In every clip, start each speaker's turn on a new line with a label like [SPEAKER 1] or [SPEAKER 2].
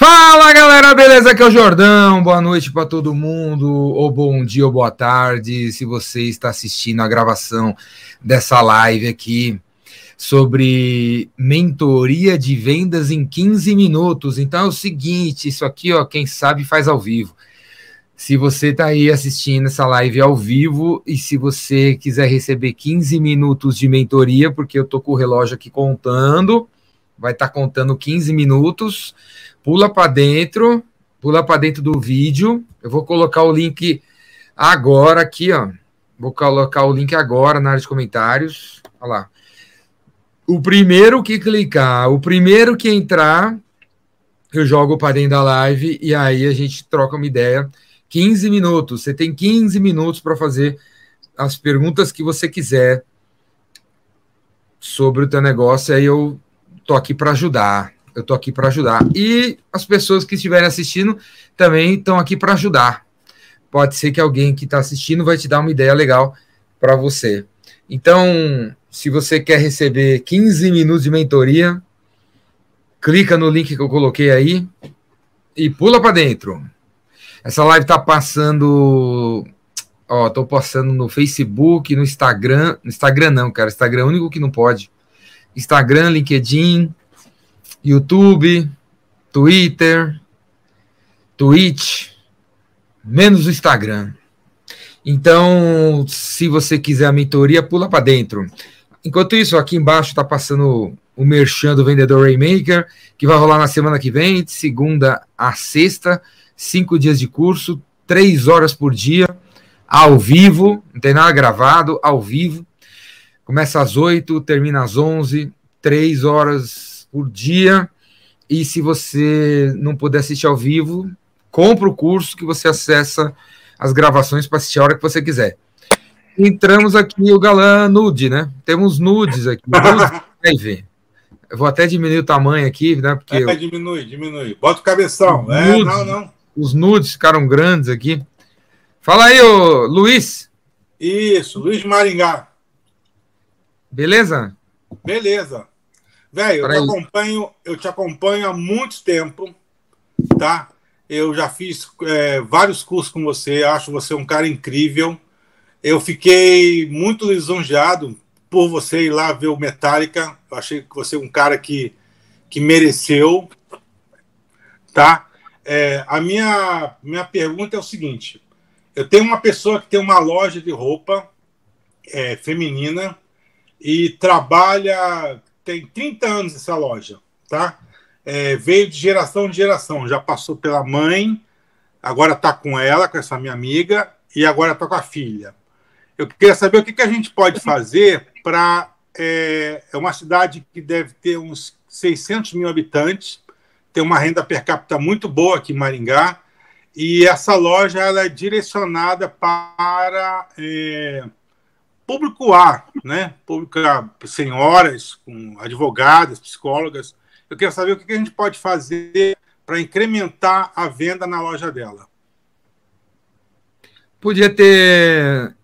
[SPEAKER 1] Fala galera, beleza? Aqui é o Jordão. Boa noite para todo mundo, ou bom dia ou boa tarde, se você está assistindo a gravação dessa live aqui sobre mentoria de vendas em 15 minutos. Então é o seguinte, isso aqui, ó, quem sabe faz ao vivo. Se você está aí assistindo essa live ao vivo e se você quiser receber 15 minutos de mentoria, porque eu tô com o relógio aqui contando, vai estar tá contando 15 minutos pula para dentro, pula para dentro do vídeo. Eu vou colocar o link agora aqui, ó. Vou colocar o link agora na área de comentários. Olha lá. O primeiro que clicar, o primeiro que entrar, eu jogo para dentro da live e aí a gente troca uma ideia. 15 minutos. Você tem 15 minutos para fazer as perguntas que você quiser sobre o teu negócio. Aí eu tô aqui para ajudar. Eu estou aqui para ajudar. E as pessoas que estiverem assistindo também estão aqui para ajudar. Pode ser que alguém que está assistindo vai te dar uma ideia legal para você. Então, se você quer receber 15 minutos de mentoria, clica no link que eu coloquei aí e pula para dentro. Essa live está passando. Ó, tô passando no Facebook, no Instagram. No Instagram não, cara. Instagram é o único que não pode. Instagram, LinkedIn, YouTube, Twitter, Twitch, menos o Instagram. Então, se você quiser a mentoria, pula para dentro. Enquanto isso, aqui embaixo está passando o merchan do Vendedor Raymaker, que vai rolar na semana que vem, de segunda a sexta, cinco dias de curso, três horas por dia, ao vivo, não tem nada gravado, ao vivo. Começa às oito, termina às onze, três horas por dia. E se você não puder assistir ao vivo, compra o curso que você acessa as gravações para assistir a hora que você quiser. Entramos aqui o galã nude, né? Temos nudes aqui. Nudes Eu vou até diminuir o tamanho aqui, né? Porque é,
[SPEAKER 2] eu... diminui, diminui. Bota o cabeção. É, nudes, não, não.
[SPEAKER 1] Os nudes ficaram grandes aqui. Fala aí, ô Luiz.
[SPEAKER 2] Isso, Luiz Maringá.
[SPEAKER 1] Beleza?
[SPEAKER 2] Beleza. Velho, eu te acompanho, eu te acompanho há muito tempo, tá? Eu já fiz é, vários cursos com você, acho você um cara incrível. Eu fiquei muito lisonjeado por você ir lá ver o Metallica. Eu achei que você é um cara que, que mereceu, tá? É, a minha, minha pergunta é o seguinte: eu tenho uma pessoa que tem uma loja de roupa é, feminina e trabalha tem 30 anos essa loja, tá? É, veio de geração em geração, já passou pela mãe, agora está com ela, com essa minha amiga, e agora está com a filha. Eu queria saber o que, que a gente pode fazer para. É, é uma cidade que deve ter uns 600 mil habitantes, tem uma renda per capita muito boa aqui em Maringá, e essa loja ela é direcionada para. É, público A, né? Público A, senhoras, com advogadas, psicólogas. Eu quero saber o que a gente pode fazer para incrementar a venda na loja dela.
[SPEAKER 1] Podia ter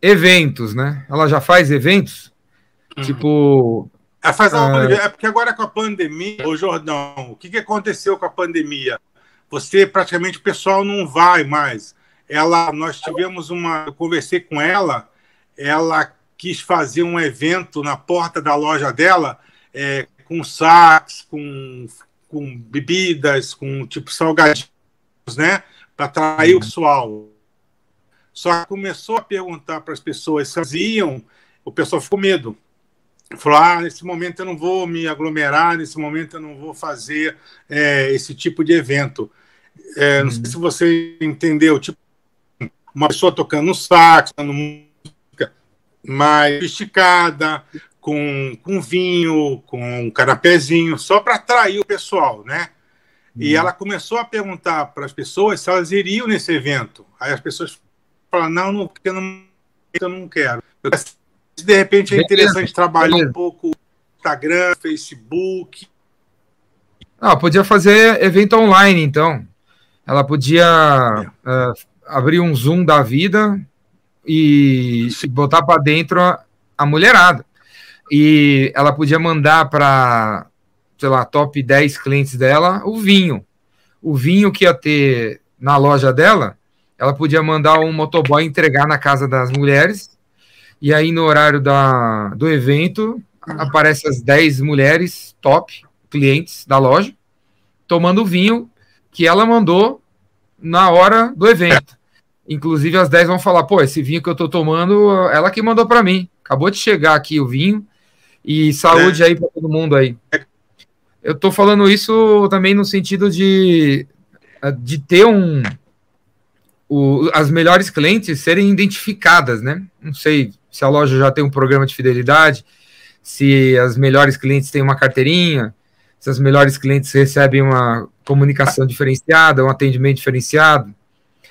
[SPEAKER 1] eventos, né? Ela já faz eventos? Uhum. Tipo.
[SPEAKER 2] É, faz a... é porque agora com a pandemia, ô Jordão, o que, que aconteceu com a pandemia? Você praticamente o pessoal não vai mais. Ela, nós tivemos uma. Eu conversei com ela ela quis fazer um evento na porta da loja dela é, com sax, com, com bebidas, com tipo salgadinhos, né? Para atrair o uhum. pessoal. Só que começou a perguntar para as pessoas se elas iam, o pessoal ficou medo. Falou: ah, nesse momento eu não vou me aglomerar, nesse momento eu não vou fazer é, esse tipo de evento. É, não uhum. sei se você entendeu, tipo, uma pessoa tocando sax, mais esticada, com, com vinho, com um canapézinho, só para atrair o pessoal, né? E uhum. ela começou a perguntar para as pessoas se elas iriam nesse evento. Aí as pessoas falaram, não, não, porque eu não, eu não quero. Eu, de repente é interessante trabalhar um pouco Instagram, Facebook.
[SPEAKER 1] Ah, podia fazer evento online, então. Ela podia é. uh, abrir um Zoom da vida, e botar para dentro a, a, mulherada. E ela podia mandar para, sei lá, top 10 clientes dela o vinho. o vinho que ia ter na loja dela, ela podia mandar um motoboy entregar na casa das mulheres, e aí no horário da, do evento, aparece as 10 mulheres top, clientes da loja, tomando vinho que ela mandou na hora do evento. Inclusive, as 10 vão falar: pô, esse vinho que eu tô tomando, ela que mandou para mim. Acabou de chegar aqui o vinho. E saúde é. aí para todo mundo aí. Eu tô falando isso também no sentido de, de ter um. O, as melhores clientes serem identificadas, né? Não sei se a loja já tem um programa de fidelidade, se as melhores clientes têm uma carteirinha, se as melhores clientes recebem uma comunicação diferenciada, um atendimento diferenciado.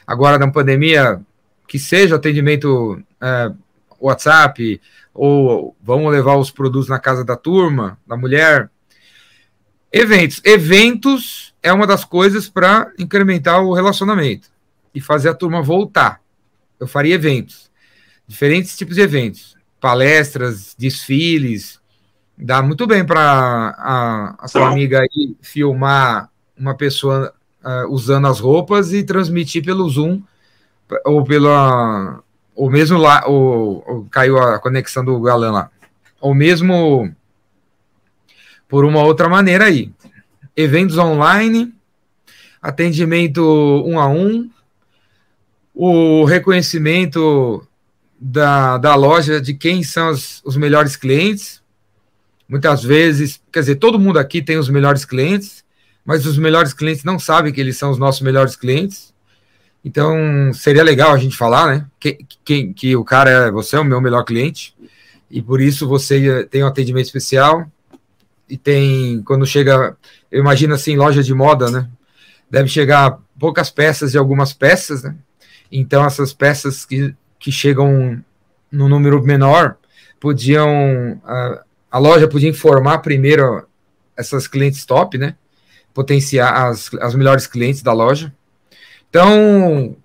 [SPEAKER 1] Agora, na pandemia, que seja atendimento é, WhatsApp, ou vamos levar os produtos na casa da turma, da mulher. Eventos. Eventos é uma das coisas para incrementar o relacionamento e fazer a turma voltar. Eu faria eventos, diferentes tipos de eventos, palestras, desfiles. Dá muito bem para a, a sua amiga aí filmar uma pessoa uh, usando as roupas e transmitir pelo Zoom ou pela ou mesmo lá ou caiu a conexão do galã lá. Ou mesmo por uma outra maneira aí. Eventos online atendimento um a um o reconhecimento da, da loja de quem são os melhores clientes. Muitas vezes quer dizer todo mundo aqui tem os melhores clientes mas os melhores clientes não sabem que eles são os nossos melhores clientes. Então, seria legal a gente falar, né? Que, que, que o cara é, você é o meu melhor cliente, e por isso você tem um atendimento especial, e tem, quando chega, eu imagino assim, loja de moda, né? Deve chegar poucas peças de algumas peças, né? Então, essas peças que, que chegam no número menor, podiam, a, a loja podia informar primeiro essas clientes top, né? Potenciar as, as melhores clientes da loja. Então,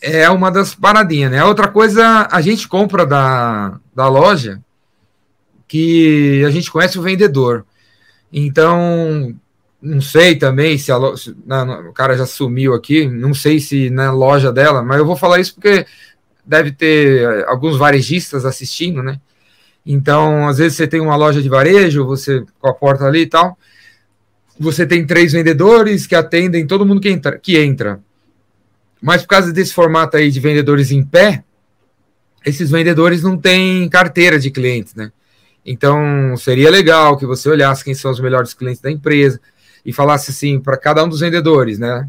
[SPEAKER 1] é uma das paradinhas, né? Outra coisa, a gente compra da, da loja que a gente conhece o vendedor. Então, não sei também se, a loja, não, o cara já sumiu aqui, não sei se na loja dela, mas eu vou falar isso porque deve ter alguns varejistas assistindo, né? Então, às vezes você tem uma loja de varejo, você com a porta ali e tal, você tem três vendedores que atendem todo mundo que entra, que entra. Mas por causa desse formato aí de vendedores em pé, esses vendedores não têm carteira de clientes, né? Então seria legal que você olhasse quem são os melhores clientes da empresa e falasse assim para cada um dos vendedores, né?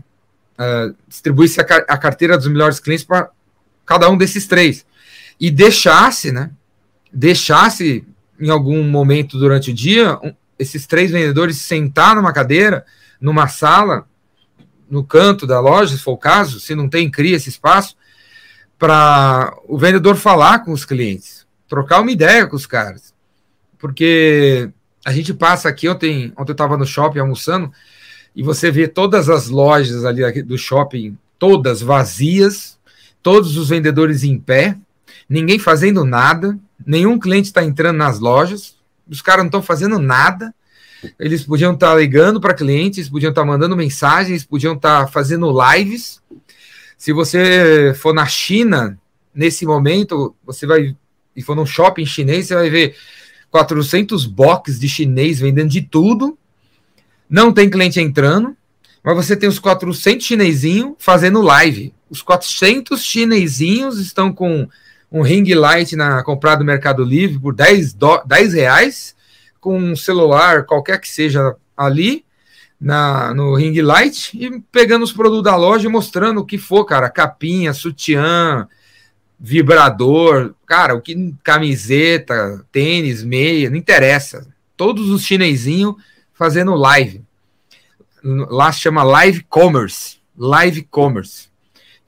[SPEAKER 1] Uh, distribuísse a, a carteira dos melhores clientes para cada um desses três e deixasse, né? Deixasse em algum momento durante o dia um, esses três vendedores sentar numa cadeira, numa sala, no canto da loja, se for o caso, se não tem, cria esse espaço, para o vendedor falar com os clientes, trocar uma ideia com os caras. Porque a gente passa aqui, ontem, ontem eu estava no shopping almoçando, e você vê todas as lojas ali do shopping, todas vazias, todos os vendedores em pé, ninguém fazendo nada, nenhum cliente está entrando nas lojas, os caras não estão fazendo nada. Eles podiam estar tá ligando para clientes, podiam estar tá mandando mensagens, podiam estar tá fazendo lives. Se você for na China, nesse momento, você vai e for num shopping chinês, você vai ver 400 boxes de chinês vendendo de tudo. Não tem cliente entrando, mas você tem os 400 chinesinhos fazendo live. Os 400 chinesinhos estão com um ring light na comprado no Mercado Livre por 10, do, 10 reais, com um celular, qualquer que seja ali, na, no ring light, e pegando os produtos da loja e mostrando o que for, cara, capinha, sutiã, vibrador, cara, o que camiseta, tênis, meia, não interessa. Todos os chinesinhos fazendo live. Lá se chama live commerce, live commerce.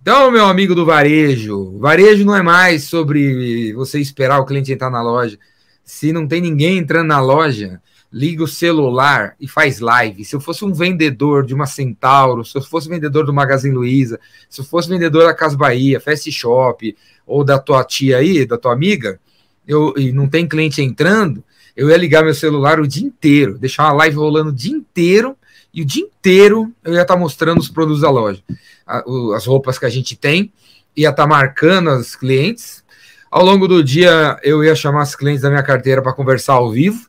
[SPEAKER 1] Então, meu amigo do varejo, varejo não é mais sobre você esperar o cliente entrar na loja. Se não tem ninguém entrando na loja, liga o celular e faz live. Se eu fosse um vendedor de uma Centauro, se eu fosse vendedor do Magazine Luiza, se eu fosse vendedor da Casa Bahia, Fast Shop, ou da tua tia aí, da tua amiga, eu, e não tem cliente entrando, eu ia ligar meu celular o dia inteiro, deixar uma live rolando o dia inteiro e o dia inteiro eu ia estar tá mostrando os produtos da loja, as roupas que a gente tem, ia estar tá marcando os clientes. Ao longo do dia eu ia chamar as clientes da minha carteira para conversar ao vivo,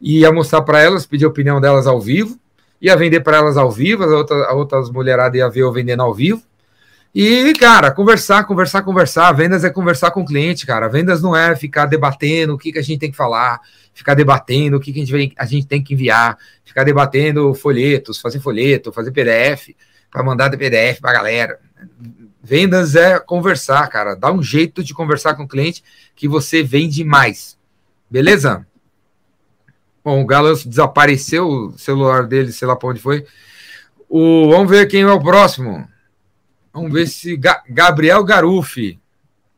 [SPEAKER 1] ia mostrar para elas, pedir a opinião delas ao vivo, ia vender para elas ao vivo, as outras, as outras mulheradas ia ver eu vendendo ao vivo. E, cara, conversar, conversar, conversar. Vendas é conversar com o cliente, cara. Vendas não é ficar debatendo o que, que a gente tem que falar, ficar debatendo o que, que a, gente, a gente tem que enviar, ficar debatendo folhetos, fazer folheto, fazer PDF, para mandar PDF para galera. Vendas é conversar, cara. Dá um jeito de conversar com o cliente que você vende mais. Beleza? Bom, o Galo desapareceu o celular dele, sei lá para onde foi. O, vamos ver quem é o próximo. Vamos ver se. Ga Gabriel Garufi.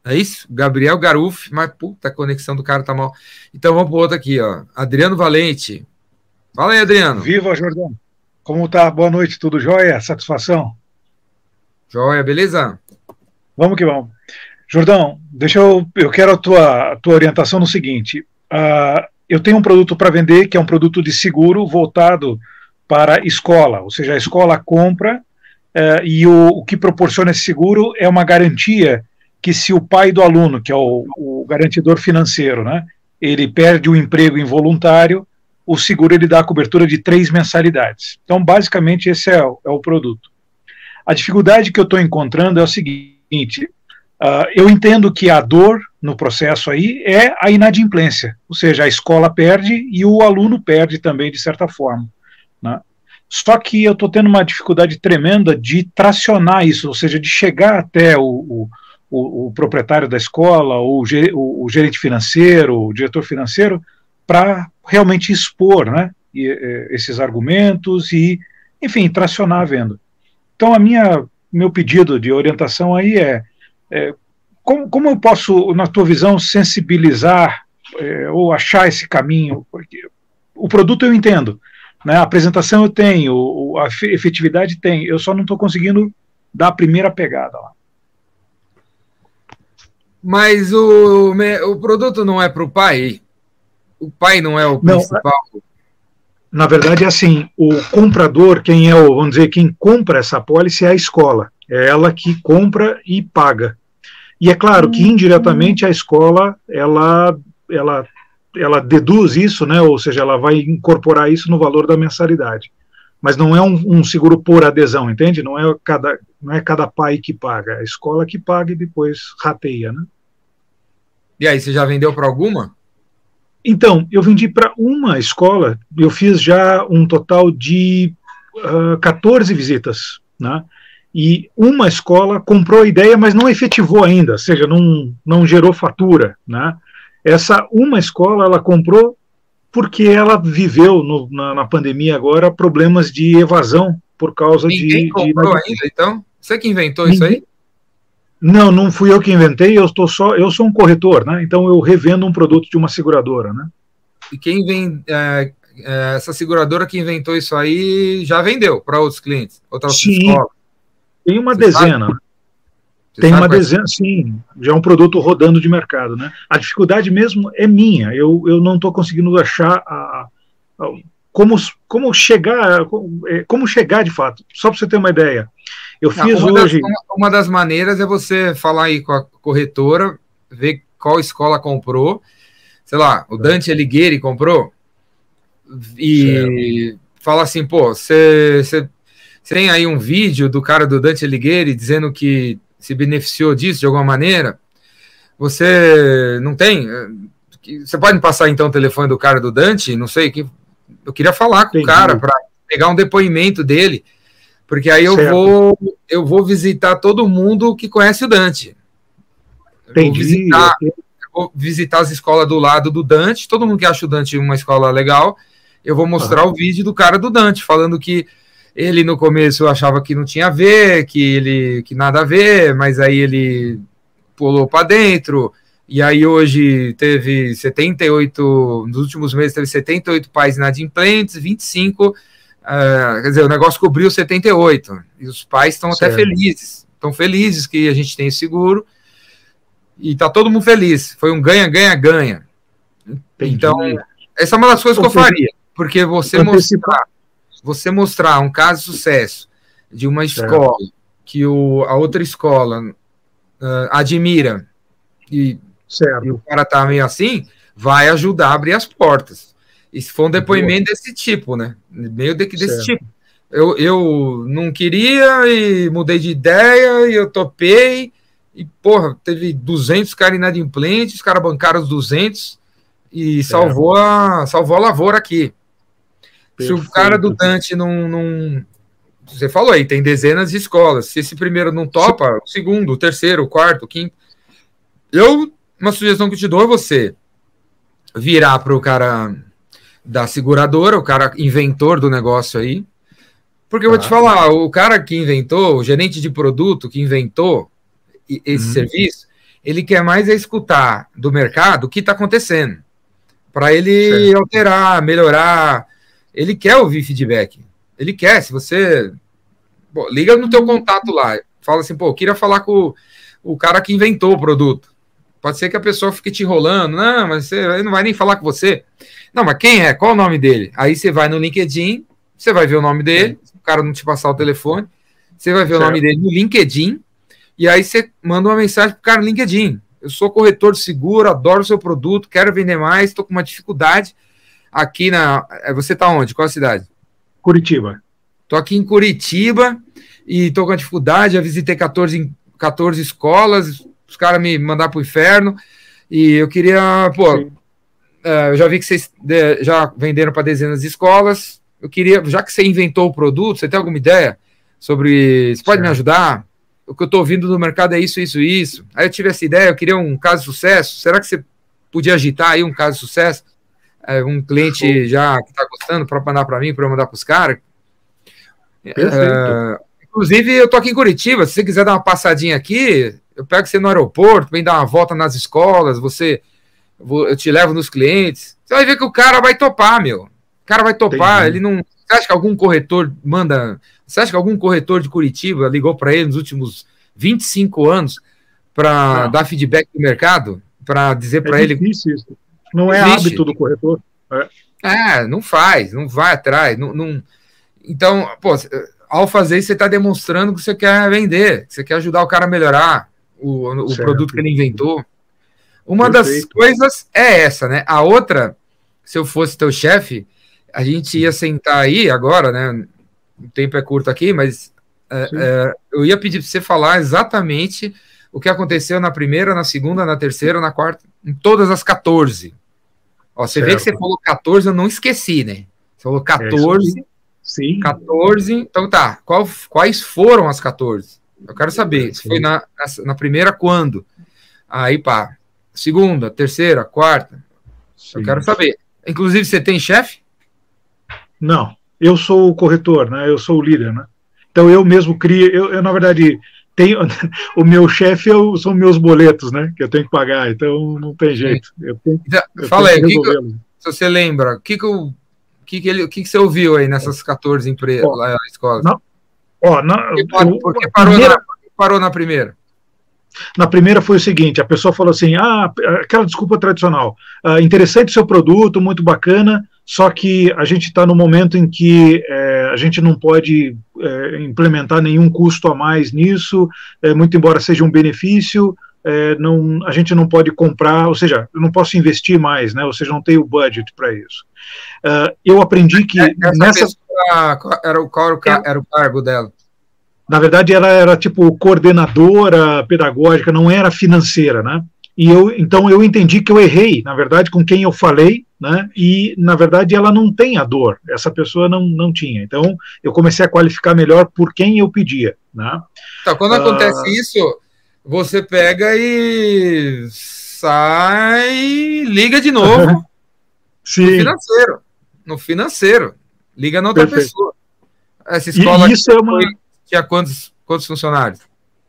[SPEAKER 1] É isso? Gabriel Garufi, mas puta, a conexão do cara tá mal. Então vamos para outro aqui, ó. Adriano Valente. Fala aí, Adriano.
[SPEAKER 3] Viva, Jordão. Como tá? Boa noite, tudo jóia? Satisfação?
[SPEAKER 1] Jóia, beleza?
[SPEAKER 3] Vamos que vamos. Jordão, deixa eu. Eu quero a tua, a tua orientação no seguinte. Uh, eu tenho um produto para vender que é um produto de seguro voltado para escola, ou seja, a escola compra Uh, e o, o, que proporciona esse seguro é uma garantia que se o pai do aluno, que é o, o garantidor financeiro, né, ele perde o emprego involuntário, o seguro ele dá a cobertura de três mensalidades. Então, basicamente, esse é o, é o produto. A dificuldade que eu estou encontrando é o seguinte: uh, eu entendo que a dor no processo aí é a inadimplência, ou seja, a escola perde e o aluno perde também, de certa forma. Só que eu estou tendo uma dificuldade tremenda de tracionar isso, ou seja, de chegar até o, o, o, o proprietário da escola, o, o, gerente financeiro, o diretor financeiro, para realmente expor né, esses argumentos e, enfim, tracionar a venda. Então, a minha meu pedido de orientação aí é, é como, como, eu posso, na tua visão, sensibilizar é, ou achar esse caminho? Porque o produto eu entendo, né? A apresentação eu tenho, a efetividade tem, eu só não estou conseguindo dar a primeira pegada lá.
[SPEAKER 1] Mas o, o produto não é para o pai? O pai não é o não, principal?
[SPEAKER 3] Na verdade, é assim: o comprador, quem é o, vamos dizer, quem compra essa pólice é a escola. É ela que compra e paga. E é claro que indiretamente a escola ela, ela ela deduz isso, né, ou seja, ela vai incorporar isso no valor da mensalidade. Mas não é um, um, seguro por adesão, entende? Não é, cada, não é cada pai que paga, é a escola que paga e depois rateia, né?
[SPEAKER 1] E aí, você já vendeu para alguma?
[SPEAKER 3] Então, eu vendi para uma escola, eu fiz já um total de uh, ah, 14 visitas, né? E uma escola comprou a ideia, mas não efetivou ainda, ou seja, não, não gerou fatura, né? Essa uma escola ela comprou porque ela viveu no, na, na, pandemia agora problemas de evasão por causa
[SPEAKER 1] Ninguém
[SPEAKER 3] de.
[SPEAKER 1] comprou de... ainda, então? Você que inventou Ninguém... isso aí?
[SPEAKER 3] Não, não fui eu que inventei, eu estou só, eu sou um corretor, né? Então eu revendo um produto de uma seguradora, né?
[SPEAKER 1] E quem vem, é, é, essa seguradora que inventou isso aí já vendeu para outros clientes, outras
[SPEAKER 3] Sim, escolas. Tem uma Você dezena. Sabe? Você Tem uma dezena, sim, já é um produto rodando de mercado, né? A dificuldade mesmo é minha, eu, eu não estou conseguindo achar a, a, como, como chegar, é, como chegar de fato. Só para você ter uma ideia, eu fiz
[SPEAKER 1] uma
[SPEAKER 3] hoje.
[SPEAKER 1] Das, uma das maneiras é você falar aí com a corretora, ver qual escola comprou, sei lá, o Dante Alighieri comprou, e certo. fala assim, pô, você tem aí um vídeo do cara do Dante Alighieri dizendo que se beneficiou disso de alguma maneira? Você não tem? Você pode me passar então o telefone do cara do Dante? Não sei, que eu queria falar com Entendi. o cara para pegar um depoimento dele, porque aí eu vou eu vou visitar todo mundo que conhece o Dante. Vou visitar, vou visitar as escolas do lado do Dante, todo mundo que acha o Dante uma escola legal, eu vou mostrar o vídeo do cara do Dante falando que ele no começo achava que não tinha a ver, que ele que nada a ver, mas aí ele pulou para dentro. E aí hoje teve 78, nos últimos meses teve 78 pais inadimplentes, 25, uh, quer dizer, o negócio cobriu 78. E os pais estão até felizes, estão felizes que a gente tem seguro. E tá todo mundo feliz. Foi um ganha, ganha, ganha. Então, essa é uma das coisas que eu faria, porque você mostrar você mostrar um caso de sucesso de uma escola que o, a outra escola uh, admira e, e, o cara tá meio assim, vai ajudar a abrir as portas. E se for um depoimento Boa. desse tipo, né? Meio de, desse certo. tipo. Eu, eu não queria e mudei de ideia e eu topei. E, porra, teve 200 caras inadimplentes, os caras bancaram os 200 e salvou, a, salvou a lavoura aqui. Perfeito. Se o cara do Dante não, não. Você falou aí, tem dezenas de escolas. Se esse primeiro não topa, o segundo, o terceiro, o quarto, o quinto. Eu, uma sugestão que eu te dou é você virar para o cara da seguradora, o cara inventor do negócio aí. Porque eu vou te falar, o cara que inventou, o gerente de produto que inventou esse uhum. serviço, ele quer mais é escutar do mercado o que está acontecendo, para ele certo. alterar, melhorar. Ele quer ouvir feedback. Ele quer. Se você pô, liga no teu contato lá, fala assim, pô, eu queria falar com o, o cara que inventou o produto. Pode ser que a pessoa fique te enrolando, não, mas você ele não vai nem falar com você. Não, mas quem é? Qual o nome dele? Aí você vai no LinkedIn, você vai ver o nome dele, o cara não te passar o telefone, você vai ver certo. o nome dele no LinkedIn, e aí você manda uma mensagem pro cara no LinkedIn. Eu sou corretor de seguro, adoro o seu produto, quero vender mais, estou com uma dificuldade aqui na. É, você está onde? Qual a cidade?
[SPEAKER 3] Curitiba.
[SPEAKER 1] Estou aqui em Curitiba e estou com uma dificuldade. Já visitei 14, 14 escolas, os caras me mandaram para o inferno. E eu queria, pô, uh, eu já vi que vocês já venderam para dezenas de escolas. Eu queria, já que você inventou o produto, você tem alguma ideia sobre. Você pode certo. me ajudar? o que eu estou ouvindo no mercado é isso, isso, isso. Aí eu tive essa ideia, eu queria um caso de sucesso. Será que você podia agitar aí um caso de sucesso? É, um cliente já que está gostando para mandar para mim, para eu mandar para os caras. É, inclusive, eu estou aqui em Curitiba. Se você quiser dar uma passadinha aqui, eu pego você no aeroporto, vem dar uma volta nas escolas, você eu te levo nos clientes. Você vai ver que o cara vai topar, meu. O cara vai topar, Entendi. ele não. Você acha que algum corretor manda você acha que algum corretor de Curitiba ligou para ele nos últimos 25 anos para dar feedback do mercado? Para dizer para é ele.
[SPEAKER 3] Isso. Não é existe. hábito do corretor. É.
[SPEAKER 1] é. não faz, não vai atrás. Não, não... Então, pô, ao fazer isso, você está demonstrando que você quer vender, que você quer ajudar o cara a melhorar o, o produto que ele inventou. Uma Perfeito. das coisas é essa, né? A outra, se eu fosse teu chefe, a gente ia sentar aí agora, né? o tempo é curto aqui, mas é, é, eu ia pedir para você falar exatamente o que aconteceu na primeira, na segunda, na terceira, na quarta, em todas as 14. Ó, você certo. vê que você falou 14, eu não esqueci, né? Você falou 14. É Sim. 14. Então tá. Qual, quais foram as 14? Eu quero saber. Se foi na, na primeira, quando? Aí, pá. Segunda, terceira, quarta. Sim. Eu quero saber. Inclusive, você tem chefe?
[SPEAKER 3] Não eu sou o corretor, né? Eu sou o líder, né? Então eu mesmo crio, eu, eu na verdade tenho o meu chefe são meus boletos, né? Que eu tenho que pagar, então não tem jeito. Eu tenho,
[SPEAKER 1] então, eu Fala aí, que que, se você lembra, o que que, o que, que, ele, que, que você ouviu aí nessas 14 empresas lá na escola? Não,
[SPEAKER 3] ó, não,
[SPEAKER 1] por que parou, primeira, na, parou na primeira?
[SPEAKER 3] Na primeira foi o seguinte: a pessoa falou assim, ah, aquela desculpa tradicional, ah, interessante seu produto, muito bacana, só que a gente está no momento em que é, a gente não pode é, implementar nenhum custo a mais nisso, é, muito embora seja um benefício, é, não, a gente não pode comprar, ou seja, eu não posso investir mais, né? Ou seja, não tenho budget para isso. Uh, eu aprendi que
[SPEAKER 1] é, Essa nessa era o qual era o cargo dela?
[SPEAKER 3] Na verdade, ela era tipo coordenadora pedagógica, não era financeira, né? E eu, então eu entendi que eu errei, na verdade, com quem eu falei, né? E na verdade ela não tem a dor, essa pessoa não, não tinha. Então eu comecei a qualificar melhor por quem eu pedia, né?
[SPEAKER 1] Então, quando acontece uh, isso, você pega e sai, liga de novo
[SPEAKER 3] Sim.
[SPEAKER 1] no financeiro, no financeiro, liga na outra
[SPEAKER 3] Perfeito.
[SPEAKER 1] pessoa. Essa escola
[SPEAKER 3] e isso é uma...
[SPEAKER 1] tinha quantos, quantos funcionários?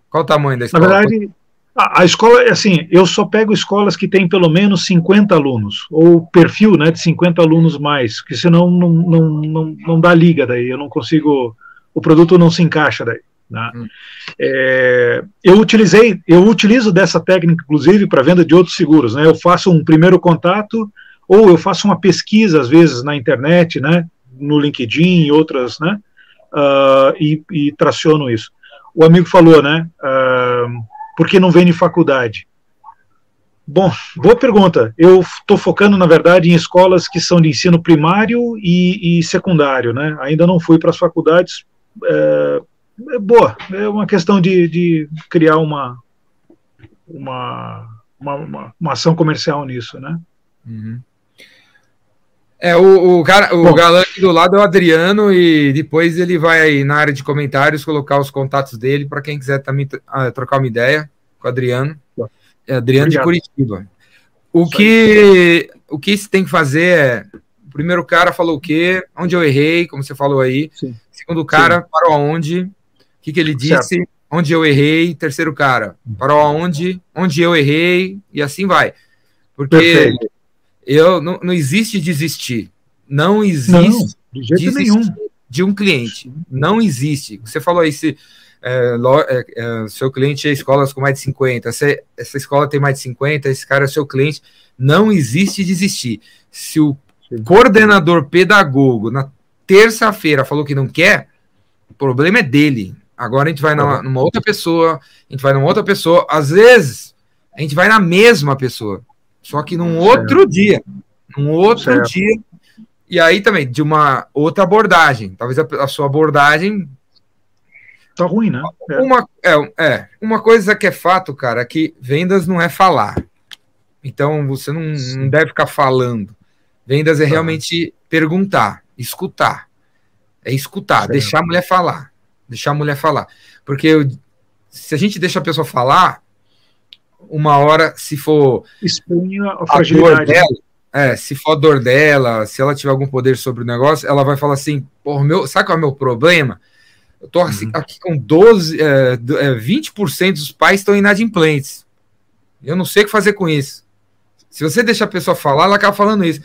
[SPEAKER 1] Qual o tamanho da escola?
[SPEAKER 3] Na verdade, a, escola, assim, eu só pego escolas que têm pelo menos 50 alunos, ou perfil né, de 50 alunos mais, que senão não, não, não, não dá liga daí, eu não consigo, o produto não se encaixa daí. Né? Hum. É, eu utilizei, eu utilizo dessa técnica, inclusive, para venda de outros seguros. Né? Eu faço um primeiro contato, ou eu faço uma pesquisa, às vezes, na internet, né? no LinkedIn e outras, né? Uh, e, e, traciono isso. O amigo falou, né? Uh, por que não vem em faculdade? Bom, boa pergunta. Eu estou focando, na verdade, em escolas que são de ensino primário e, e secundário, né? Ainda não fui para as faculdades. É, é, boa, é uma questão de, de criar uma, uma, uma, uma, ação comercial nisso, né?
[SPEAKER 1] Uhum. É, o, o, cara, o galã aqui do lado é o Adriano, e depois ele vai na área de comentários colocar os contatos dele para quem quiser também uh, trocar uma ideia com o Adriano. É Adriano Obrigado. de Curitiba. O que, o que se tem que fazer é. O primeiro cara falou o quê? Onde eu errei, como você falou aí. Sim. Segundo cara, Sim. parou aonde? O que, que ele disse? Certo. Onde eu errei. Terceiro cara, parou aonde? Onde eu errei. E assim vai. Porque. Perfeito eu não, não existe desistir. Não existe não,
[SPEAKER 3] de jeito nenhum.
[SPEAKER 1] de um cliente. Não existe. Você falou aí se é, é, é, seu cliente é escolas com mais de 50, se, essa escola tem mais de 50, esse cara é seu cliente. Não existe desistir. Se o Sim. coordenador pedagogo na terça-feira falou que não quer, o problema é dele. Agora a gente vai numa, numa outra pessoa, a gente vai numa outra pessoa. Às vezes, a gente vai na mesma pessoa. Só que num outro dia. Num outro certo. dia. E aí também, de uma outra abordagem. Talvez a, a sua abordagem.
[SPEAKER 3] Tá ruim, né?
[SPEAKER 1] É. Uma, é, é, uma coisa que é fato, cara, é que vendas não é falar. Então você não, não deve ficar falando. Vendas é tá. realmente perguntar, escutar. É escutar, certo. deixar a mulher falar. Deixar a mulher falar. Porque eu, se a gente deixa a pessoa falar, uma hora, se for
[SPEAKER 3] a, a dor
[SPEAKER 1] dela, é, se for a dor dela, se ela tiver algum poder sobre o negócio, ela vai falar assim, porra, meu, sabe qual é o meu problema? Eu tô assim, uhum. aqui com 12, é, 20% é, dos pais estão inadimplentes. Eu não sei o que fazer com isso. Se você deixar a pessoa falar, ela acaba falando isso.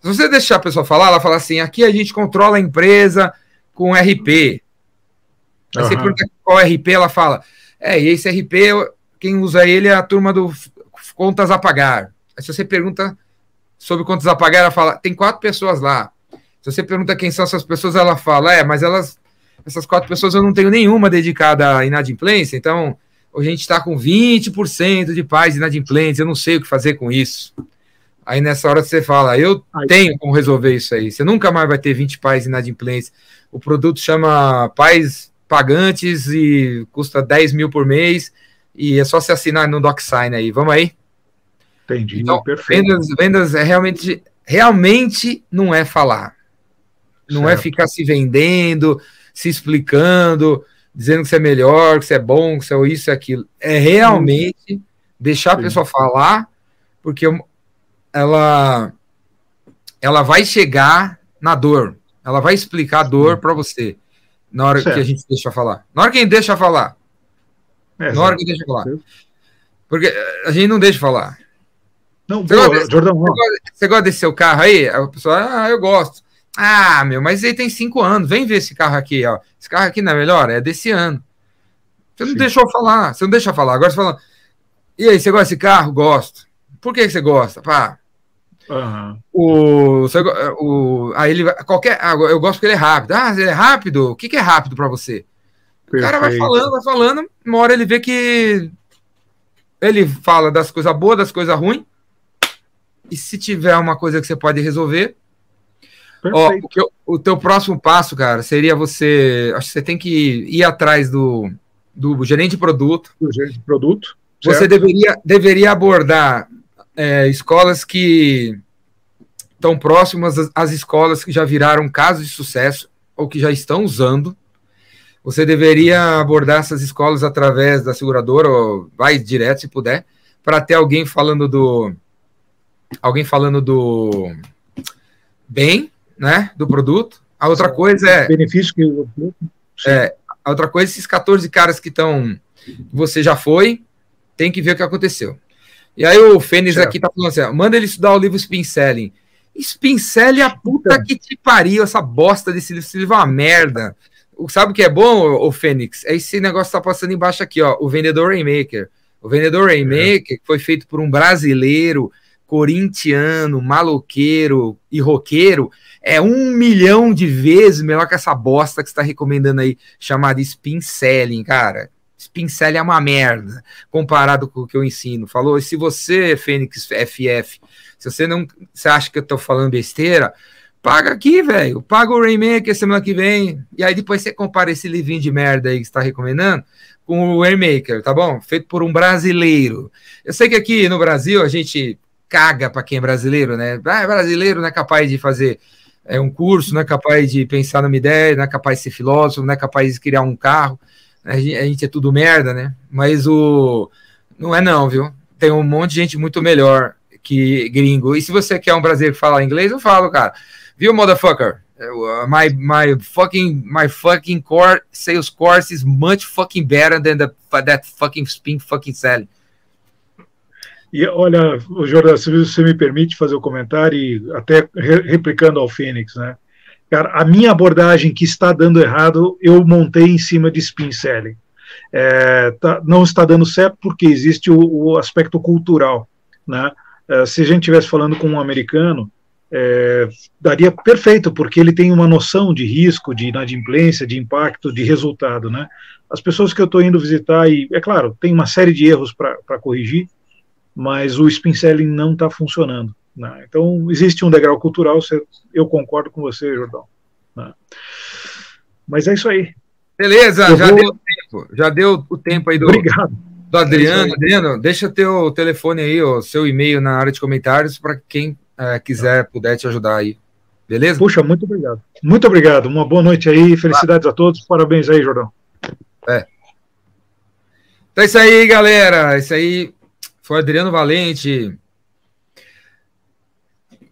[SPEAKER 1] Se você deixar a pessoa falar, ela fala assim: aqui a gente controla a empresa com RP. Aí uhum. você pergunta qual RP, ela fala: é, e esse RP quem usa ele é a turma do contas a pagar. Aí, se você pergunta sobre contas a pagar, ela fala, tem quatro pessoas lá. Se você pergunta quem são essas pessoas, ela fala, é, mas elas, essas quatro pessoas eu não tenho nenhuma dedicada à inadimplência, então a gente está com 20% de pais inadimplentes, eu não sei o que fazer com isso. Aí nessa hora você fala, eu tenho como resolver isso aí. Você nunca mais vai ter 20 pais inadimplentes. O produto chama pais pagantes e custa 10 mil por mês e é só se assinar no DocSign aí. Vamos aí?
[SPEAKER 3] Entendi,
[SPEAKER 1] então, perfeito. Vendas, vendas é realmente, realmente não é falar. Não é certo. é ficar se vendendo, se explicando, dizendo que você é melhor, que você é bom, que você é isso e aquilo. É realmente hum. deixar a pessoa falar, porque ela, ela vai chegar na dor. Ela vai explicar a dor para você na hora certo. que a gente deixa falar. Na hora que a gente deixa falar, é, na hora que deixa falar. Porque a gente não deixa falar.
[SPEAKER 3] Não, você, boa, gosta, Jordão,
[SPEAKER 1] você, gosta, você gosta desse seu carro aí? A pessoa, ah, eu gosto. Ah, meu, mas ele tem cinco anos. Vem ver esse carro aqui, ó. Esse carro aqui não é melhor? É desse ano. Você não Sim. deixou falar. Você não deixa falar. Agora você fala. E aí, você gosta desse carro? Gosto. Por que você gosta? Pá. Uhum. O, você, o, aí ele qualquer. Ah, eu gosto porque ele é rápido. Ah, ele é rápido? O que, que é rápido para você? Perfeito. O cara vai falando, vai falando, uma hora ele vê que ele fala das coisas boas, das coisas ruins, e se tiver uma coisa que você pode resolver, ó, o, o, teu próximo passo, cara, seria você, acho que você tem que ir atrás do, do gerente de produto.
[SPEAKER 3] Do gerente de produto.
[SPEAKER 1] Certo. Você deveria, deveria abordar é, escolas que estão próximas às, às escolas que já viraram casos de sucesso ou que já estão usando você deveria abordar essas escolas através da seguradora, ou vai direto se puder, para ter alguém falando do. Alguém falando do bem, né? Do produto. A outra coisa é.
[SPEAKER 3] Benefício que
[SPEAKER 1] É, a outra coisa, esses 14 caras que estão. Você já foi, tem que ver o que aconteceu. E aí o Fênix aqui tá falando assim: manda ele estudar o livro Spin Selling. Spin Selling, a puta então. que te pariu, essa bosta desse livro. Esse livro é uma merda sabe o que é bom, o Fênix? É esse negócio que tá passando embaixo aqui, ó, o Vendedor Rainmaker. O Vendedor Rainmaker, é. foi feito por um brasileiro, corintiano, maloqueiro e roqueiro é um milhão de vezes melhor que essa bosta que você está recomendando aí, chamada spin selling, cara. Spin selling é uma merda comparado com o que eu ensino. Falou, e se você, Fênix FF, se você não você acha que eu estou falando besteira, paga aqui, velho. Paga o Rainmaker semana que vem. E aí depois você compara esse livrinho de merda aí que está recomendando com o Rainmaker, tá bom? Feito por um brasileiro. Eu sei que aqui no Brasil a gente caga para quem é brasileiro, né? Ah, brasileiro não é capaz de fazer é, um curso, não é capaz de pensar numa ideia, não é capaz de ser filósofo, não é capaz de criar um carro. A gente, a gente é tudo merda, né? Mas o. Não é, não, viu? Tem um monte de gente muito melhor que gringo. E se você quer um brasileiro que fala inglês, eu falo, cara. Viu, motherfucker? Uh, my my fucking my fucking core sales course is much fucking better than the, that fucking spin fucking selling.
[SPEAKER 3] E olha, Jordan, se você me permite fazer o um comentário, até replicando ao Fênix, né? Cara, a minha abordagem que está dando errado, eu montei em cima de spin selling. É, tá, não está dando certo porque existe o, o aspecto cultural, né? É, se a gente estivesse falando com um americano, é, daria perfeito, porque ele tem uma noção de risco, de inadimplência, de impacto, de resultado, né? As pessoas que eu estou indo visitar, e é claro, tem uma série de erros para corrigir, mas o spin selling não está funcionando. Né? Então, existe um degrau cultural, eu concordo com você, Jordão. Né? Mas é isso aí.
[SPEAKER 1] Beleza, eu já vou... deu tempo. Já deu o tempo aí do,
[SPEAKER 3] Obrigado.
[SPEAKER 1] do Adriano. É Adriano, deixa teu telefone aí, o seu e-mail na área de comentários para quem é, quiser, puder te ajudar aí. Beleza?
[SPEAKER 3] Puxa, muito obrigado. Muito obrigado. Uma boa noite aí. Felicidades a todos. Parabéns aí, Jordão.
[SPEAKER 1] É. Então é isso aí, galera. É isso aí foi Adriano Valente.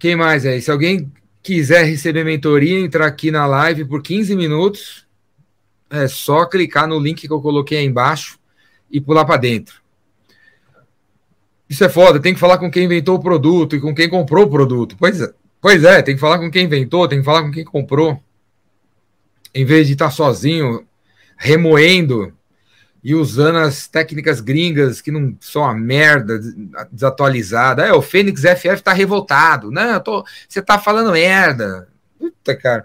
[SPEAKER 1] Quem mais é? Se alguém quiser receber mentoria, entrar aqui na live por 15 minutos, é só clicar no link que eu coloquei aí embaixo e pular para dentro. Isso é foda, tem que falar com quem inventou o produto e com quem comprou o produto. Pois é, pois é tem que falar com quem inventou, tem que falar com quem comprou. Em vez de estar sozinho, remoendo e usando as técnicas gringas que não são uma merda, desatualizada. É, o Fênix FF tá revoltado. Não, tô, você tá falando merda. Puta, cara.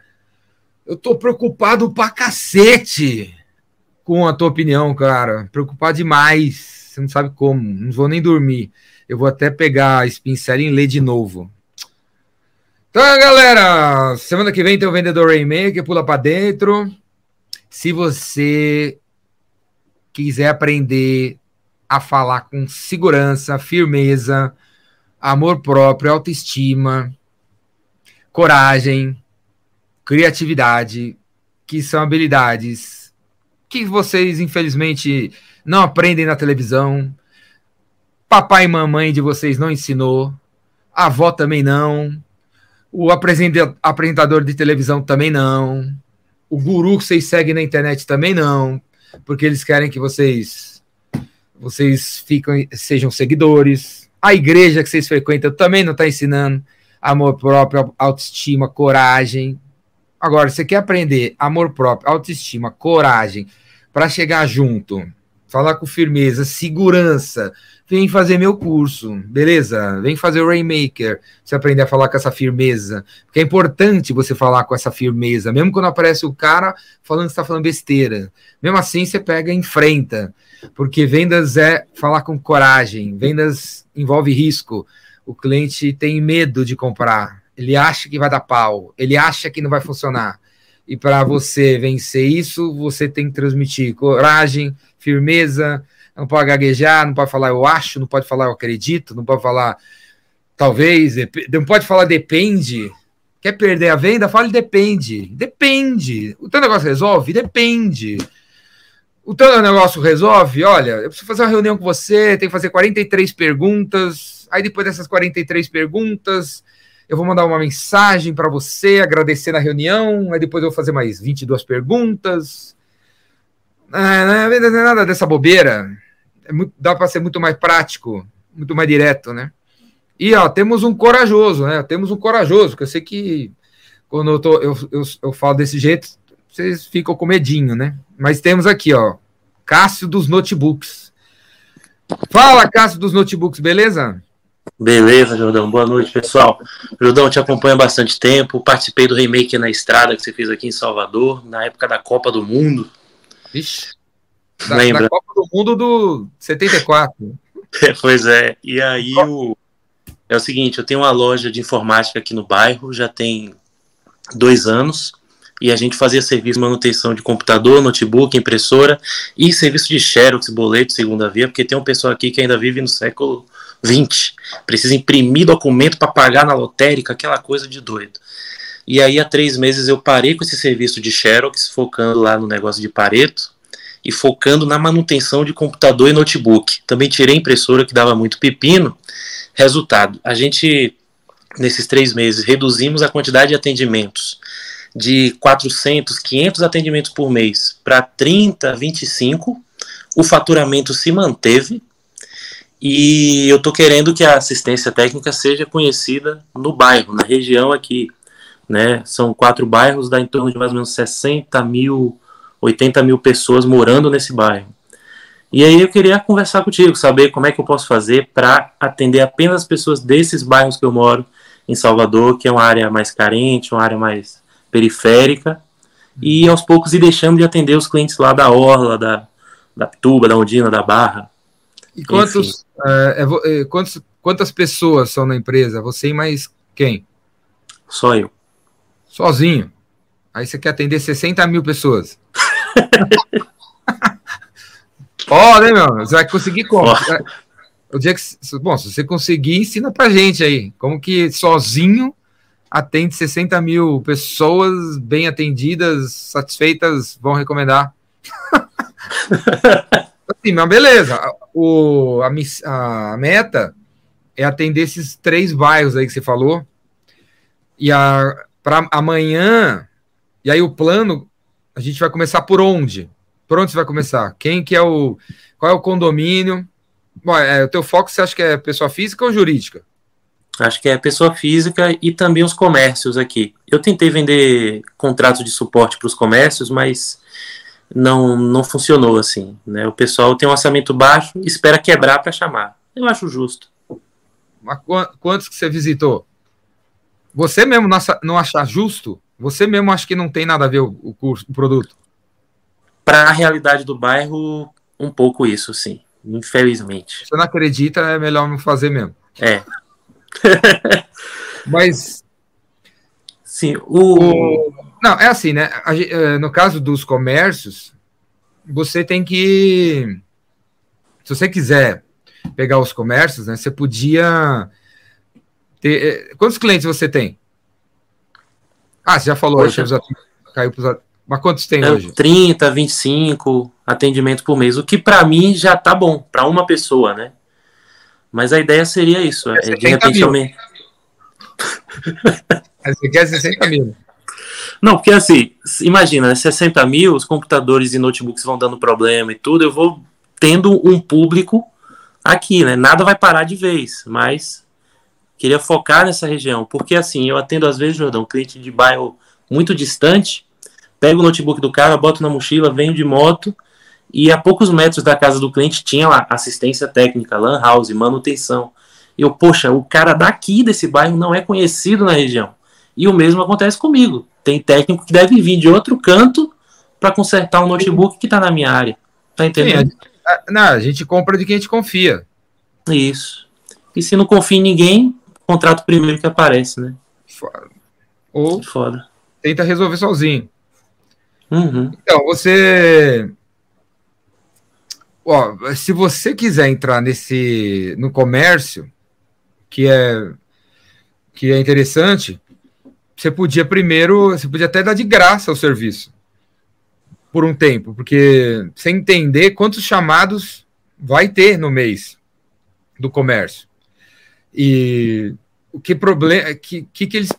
[SPEAKER 1] Eu tô preocupado pra cacete com a tua opinião, cara. Preocupado demais. Você não sabe como. Não vou nem dormir. Eu vou até pegar a Spin e ler de novo. Então, galera, semana que vem tem o Vendedor Rainmaker, pula para dentro. Se você quiser aprender a falar com segurança, firmeza, amor próprio, autoestima, coragem, criatividade, que são habilidades que vocês, infelizmente, não aprendem na televisão. Papai e mamãe de vocês não ensinou. A avó também não. O apresentador de televisão também não. O guru que vocês seguem na internet também não porque eles querem que vocês vocês ficam, sejam seguidores. A igreja que vocês frequentam também não está ensinando amor próprio, autoestima, coragem. Agora, você quer aprender amor próprio, autoestima, coragem, para chegar junto, falar com firmeza, segurança, vem fazer meu curso, beleza? Vem fazer o Rainmaker, você aprender a falar com essa firmeza. Porque é importante você falar com essa firmeza, mesmo quando aparece o cara falando que está falando besteira. Mesmo assim, você pega e enfrenta. Porque vendas é falar com coragem, vendas envolve risco. O cliente tem medo de comprar, ele acha que vai dar pau, ele acha que não vai funcionar. E para você vencer isso, você tem que transmitir coragem, firmeza, não pode gaguejar, não pode falar eu acho, não pode falar eu acredito, não pode falar talvez, não pode falar depende. Quer perder a venda? Fale depende. Depende. O teu negócio resolve? Depende. O teu negócio resolve? Olha, eu preciso fazer uma reunião com você, tem que fazer 43 perguntas. Aí depois dessas 43 perguntas, eu vou mandar uma mensagem para você, agradecer na reunião. Aí depois eu vou fazer mais 22 perguntas. É, não é nada dessa bobeira é muito, dá para ser muito mais prático, muito mais direto, né? E ó, temos um corajoso, né? Temos um corajoso, que eu sei que quando eu, tô, eu, eu, eu falo desse jeito, vocês ficam com medinho, né? Mas temos aqui, ó, Cássio dos Notebooks. Fala, Cássio dos Notebooks, beleza?
[SPEAKER 4] Beleza, Jordão. Boa noite, pessoal. Jordão, te acompanho há bastante tempo. Participei do remake na estrada que você fez aqui em Salvador, na época da Copa do Mundo.
[SPEAKER 1] Ixi. Da, Lembra? da Copa do Mundo do 74.
[SPEAKER 4] pois é. E aí o. É o seguinte, eu tenho uma loja de informática aqui no bairro, já tem dois anos, e a gente fazia serviço de manutenção de computador, notebook, impressora e serviço de xerox, boleto, segunda via, porque tem um pessoal aqui que ainda vive no século 20. Precisa imprimir documento para pagar na lotérica, aquela coisa de doido. E aí, há três meses, eu parei com esse serviço de Xerox, focando lá no negócio de Pareto e focando na manutenção de computador e notebook. Também tirei impressora que dava muito pepino. Resultado: a gente, nesses três meses, reduzimos a quantidade de atendimentos de 400, 500 atendimentos por mês para 30, 25. O faturamento se manteve, e eu estou querendo que a assistência técnica seja conhecida no bairro, na região aqui. Né? São quatro bairros, dá em torno de mais ou menos 60 mil, 80 mil pessoas morando nesse bairro. E aí eu queria conversar contigo, saber como é que eu posso fazer para atender apenas as pessoas desses bairros que eu moro em Salvador, que é uma área mais carente, uma área mais periférica, e aos poucos ir deixando de atender os clientes lá da Orla, da, da Tuba, da Ondina, da Barra.
[SPEAKER 1] E quantos, é, é, quantos, quantas pessoas são na empresa? Você e mais quem?
[SPEAKER 4] Só eu.
[SPEAKER 1] Sozinho. Aí você quer atender 60 mil pessoas. Ó, oh, né, meu? Você vai conseguir como? O dia que, bom, se você conseguir, ensina pra gente aí. Como que sozinho atende 60 mil pessoas bem atendidas, satisfeitas, vão recomendar. Sim, mas beleza. O, a, a meta é atender esses três bairros aí que você falou. E para amanhã, e aí o plano, a gente vai começar por onde? Por onde você vai começar? Quem que é o. Qual é o condomínio? Bom, é, o teu foco você acha que é pessoa física ou jurídica?
[SPEAKER 4] Acho que é pessoa física e também os comércios aqui. Eu tentei vender contratos de suporte para os comércios, mas não, não funcionou assim. Né? O pessoal tem um orçamento baixo, espera quebrar para chamar. Eu acho justo.
[SPEAKER 1] Mas quantos que você visitou? Você mesmo não achar justo? Você mesmo acha que não tem nada a ver o, curso, o produto?
[SPEAKER 4] Para a realidade do bairro, um pouco isso, sim. Infelizmente.
[SPEAKER 1] Você não acredita, é melhor não fazer mesmo.
[SPEAKER 4] É.
[SPEAKER 1] Mas.
[SPEAKER 4] Sim, o...
[SPEAKER 1] o não, é assim, né? Eh, no caso dos comércios, você tem que. Se você quiser pegar os comércios, né? Você podia. Ter... Eh, quantos clientes você tem? Ah, você já falou, Poxa. caiu para Mas quantos tem é, hoje?
[SPEAKER 4] 30, 25 atendimentos por mês, o que para mim já tá bom, para uma pessoa, né? Mas a ideia seria isso, é, de repente aumentar.
[SPEAKER 1] Você quer 60 mil.
[SPEAKER 4] Não, porque assim, imagina, 60 né, mil, os computadores e notebooks vão dando problema e tudo, eu vou tendo um público aqui, né? Nada vai parar de vez, mas queria focar nessa região, porque assim, eu atendo às vezes, Jordão, cliente de bairro muito distante, pego o notebook do cara, boto na mochila, venho de moto, e a poucos metros da casa do cliente tinha lá assistência técnica, lan house, manutenção. Eu, poxa, o cara daqui desse bairro não é conhecido na região. E o mesmo acontece comigo. Tem técnico que deve vir de outro canto para consertar um notebook que está na minha área. Tá entendendo? Sim,
[SPEAKER 1] a, não, a gente compra de quem a gente confia.
[SPEAKER 4] Isso. E se não confia em ninguém, contrato primeiro que aparece, né?
[SPEAKER 1] Foda. Ou Foda. tenta resolver sozinho. Uhum. Então, você. Ó, se você quiser entrar nesse no comércio, que é que é interessante, você podia primeiro, você podia até dar de graça o serviço por um tempo, porque sem entender quantos chamados vai ter no mês do comércio. E o que problema, que, que, que eles,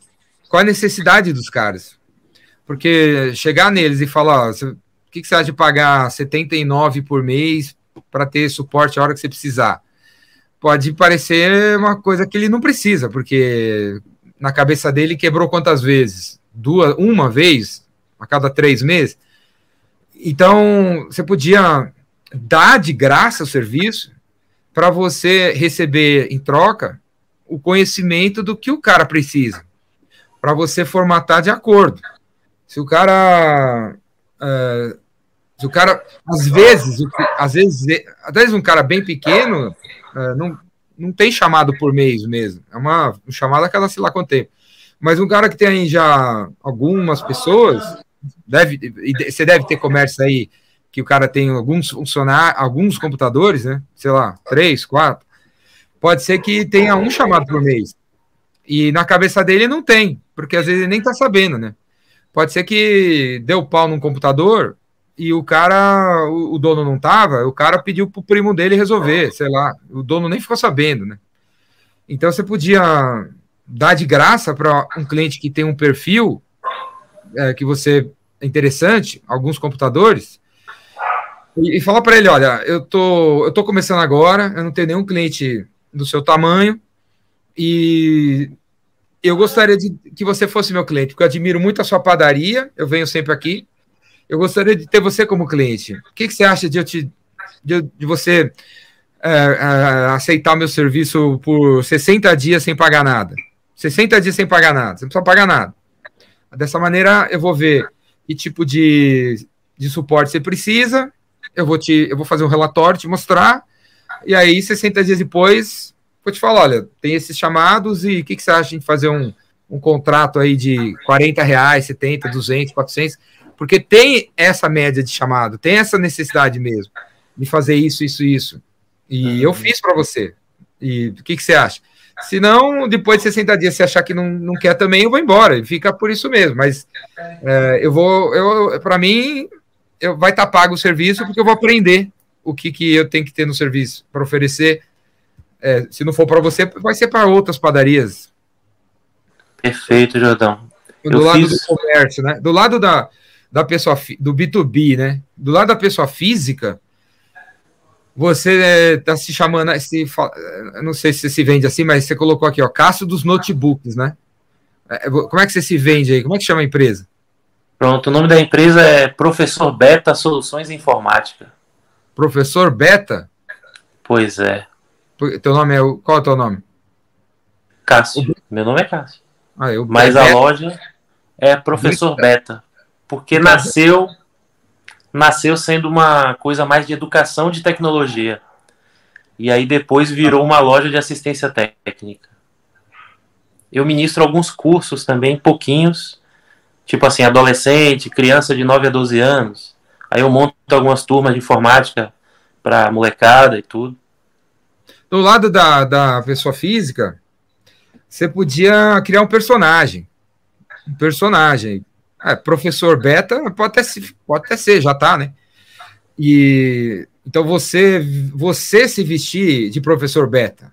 [SPEAKER 1] qual a necessidade dos caras? Porque chegar neles e falar, o que, que você acha de pagar 79 por mês para ter suporte a hora que você precisar? Pode parecer uma coisa que ele não precisa, porque na cabeça dele quebrou quantas vezes? Duas, uma vez a cada três meses. Então, você podia dar de graça o serviço para você receber em troca o conhecimento do que o cara precisa, para você formatar de acordo. Se o cara. Uh, se o cara. Às vezes, às vezes, às vezes um cara bem pequeno uh, não, não tem chamado por mês mesmo. É uma chamada cada sei lá quanto tempo. Mas um cara que tem aí já algumas pessoas, deve, você deve ter comércio aí que o cara tem alguns funcionários, alguns computadores, né? Sei lá, três, quatro. Pode ser que tenha um chamado por mês. E na cabeça dele não tem, porque às vezes ele nem tá sabendo, né? Pode ser que deu pau num computador e o cara, o, o dono não tava, o cara pediu pro primo dele resolver, sei lá. O dono nem ficou sabendo, né? Então você podia dar de graça para um cliente que tem um perfil é, que você é interessante, alguns computadores, e, e falar para ele, olha, eu tô, eu tô começando agora, eu não tenho nenhum cliente do seu tamanho e eu gostaria de que você fosse meu cliente, porque eu admiro muito a sua padaria, eu venho sempre aqui. Eu gostaria de ter você como cliente. O que, que você acha de eu te de, de você é, é, aceitar meu serviço por 60 dias sem pagar nada? 60 dias sem pagar nada, você não precisa pagar nada. Dessa maneira, eu vou ver que tipo de, de suporte você precisa, eu vou te eu vou fazer um relatório, te mostrar, e aí 60 dias depois vou te falar, olha, tem esses chamados e o que, que você acha de fazer um, um contrato aí de 40 reais, 70, 200, 400, porque tem essa média de chamado, tem essa necessidade mesmo de fazer isso, isso, isso. E uhum. eu fiz para você. E o que, que você acha? Se não, depois de 60 dias, se achar que não, não quer também, eu vou embora. Fica por isso mesmo. Mas é, eu vou, eu, para mim, eu, vai estar tá pago o serviço porque eu vou aprender o que, que eu tenho que ter no serviço para oferecer é, se não for para você, vai ser para outras padarias.
[SPEAKER 4] Perfeito, Jordão.
[SPEAKER 1] Do eu lado fiz... do comércio, né? Do lado da, da pessoa do B2B, né? Do lado da pessoa física, você está é, se chamando, se, não sei se se vende assim, mas você colocou aqui, ó, Cássio dos notebooks, né? É, é, como é que você se vende aí? Como é que chama a empresa?
[SPEAKER 4] Pronto, o nome da empresa é Professor Beta Soluções Informática.
[SPEAKER 1] Professor Beta?
[SPEAKER 4] Pois é.
[SPEAKER 1] Teu nome é. Qual é o teu nome?
[SPEAKER 4] Cássio. Meu nome é Cássio. Ah, eu, Mas a loja é Professor Beta. Porque nasceu nasceu sendo uma coisa mais de educação de tecnologia. E aí depois virou uma loja de assistência técnica. Eu ministro alguns cursos também, pouquinhos, tipo assim, adolescente, criança de 9 a 12 anos. Aí eu monto algumas turmas de informática para molecada e tudo.
[SPEAKER 1] Do lado da, da pessoa física, você podia criar um personagem. Um personagem. É, professor beta pode até, pode até ser, já tá, né? E então você você se vestir de professor beta.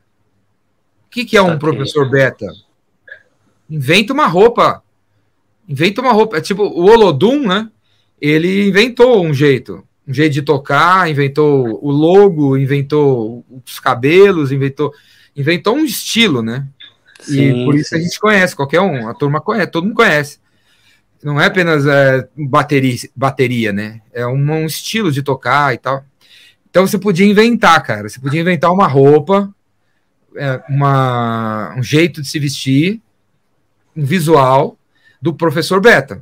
[SPEAKER 1] O que, que é um professor beta? Inventa uma roupa. Inventa uma roupa. É tipo o Olodum, né? Ele inventou um jeito um jeito de tocar, inventou o logo, inventou os cabelos, inventou, inventou um estilo, né? Sim, e por isso sim. a gente conhece, qualquer um, a turma conhece, todo mundo conhece. Não é apenas é, bateria, bateria, né? É um, um estilo de tocar e tal. Então você podia inventar, cara. Você podia inventar uma roupa, é, uma, um jeito de se vestir, um visual do professor Beta.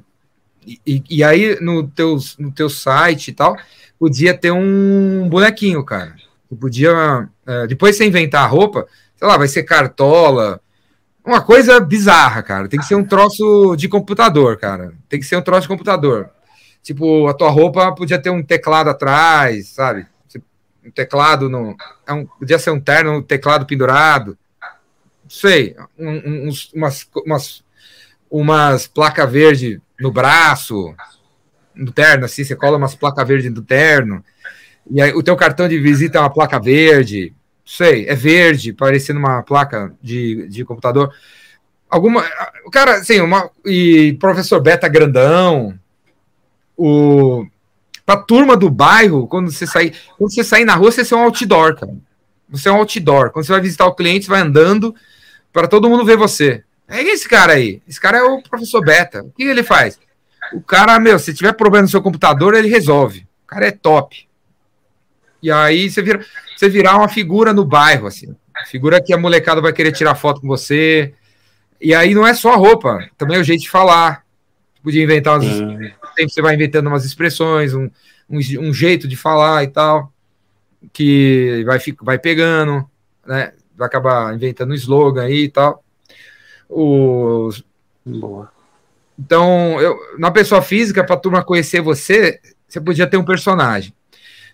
[SPEAKER 1] E, e, aí no teu, no teu site e tal, podia ter um bonequinho, cara. Tu podia. É, depois você inventar a roupa, sei lá, vai ser cartola. Uma coisa bizarra, cara. Tem que ser um troço de computador, cara. Tem que ser um troço de computador. Tipo, a tua roupa podia ter um teclado atrás, sabe? Um teclado no. É um, podia ser um terno, um teclado pendurado. Sei. Um, uns, umas, umas, umas placa verde no braço, no terno, assim, você cola umas placas verdes no terno, e aí o teu cartão de visita é uma placa verde, sei, é verde, parecendo uma placa de, de computador. Alguma. O cara, assim, uma. E professor Beta grandão. O. Pra turma do bairro, quando você sair. Quando você sair na rua, você é um outdoor, cara. Você é um outdoor. Quando você vai visitar o cliente, você vai andando para todo mundo ver você. É esse cara aí. Esse cara é o professor Beta. O que ele faz? O cara, meu, se tiver problema no seu computador, ele resolve. O cara é top. E aí você vira, você virar uma figura no bairro, assim. Figura que a molecada vai querer tirar foto com você. E aí não é só a roupa, também é o jeito de falar. Podia inventar umas. Sempre você vai inventando umas expressões, um, um, um, jeito de falar e tal, que vai, vai pegando, né? Vai acabar inventando um slogan aí e tal. Os... Boa. Então, eu, na pessoa física, para a turma conhecer você, você podia ter um personagem.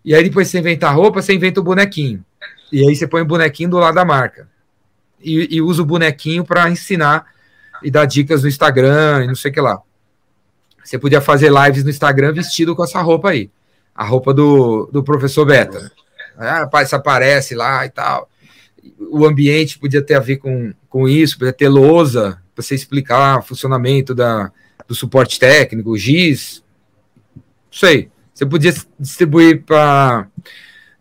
[SPEAKER 1] E aí, depois você inventa a roupa, você inventa o bonequinho. E aí você põe o bonequinho do lado da marca. E, e usa o bonequinho para ensinar e dar dicas no Instagram e não sei o que lá. Você podia fazer lives no Instagram vestido com essa roupa aí. A roupa do, do professor Beta. Ah, isso aparece lá e tal. O ambiente podia ter a ver com, com isso, podia ter lousa para você explicar o funcionamento da, do suporte técnico, GIS. Não sei. Você podia distribuir para.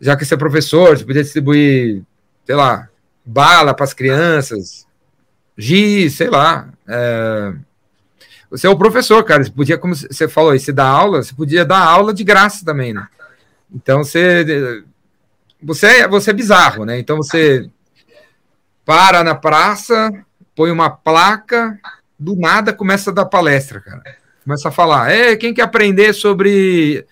[SPEAKER 1] Já que você é professor, você podia distribuir, sei lá, bala para as crianças, giz, sei lá. É... Você é o professor, cara. Você podia, como você falou aí, você dá aula, você podia dar aula de graça também, né? Então você. Você é, você é bizarro, né? Então você para na praça, põe uma placa, do nada começa a dar palestra, cara. Começa a falar, é, quem quer aprender sobre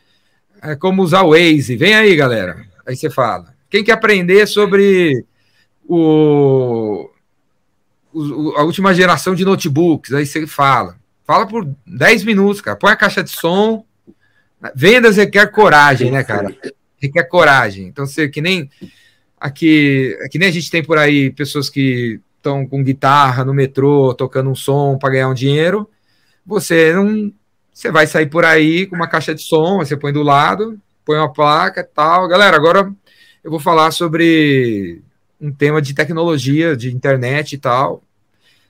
[SPEAKER 1] é, como usar o Waze? Vem aí, galera. Aí você fala. Quem quer aprender sobre o, o, a última geração de notebooks? Aí você fala. Fala por 10 minutos, cara. Põe a caixa de som. Vendas requer coragem, né, cara? Requer coragem. Então, você que nem aqui, que nem a gente tem por aí pessoas que estão com guitarra no metrô, tocando um som para ganhar um dinheiro. Você não você vai sair por aí com uma caixa de som, você põe do lado, põe uma placa e tal. Galera, agora eu vou falar sobre um tema de tecnologia, de internet e tal.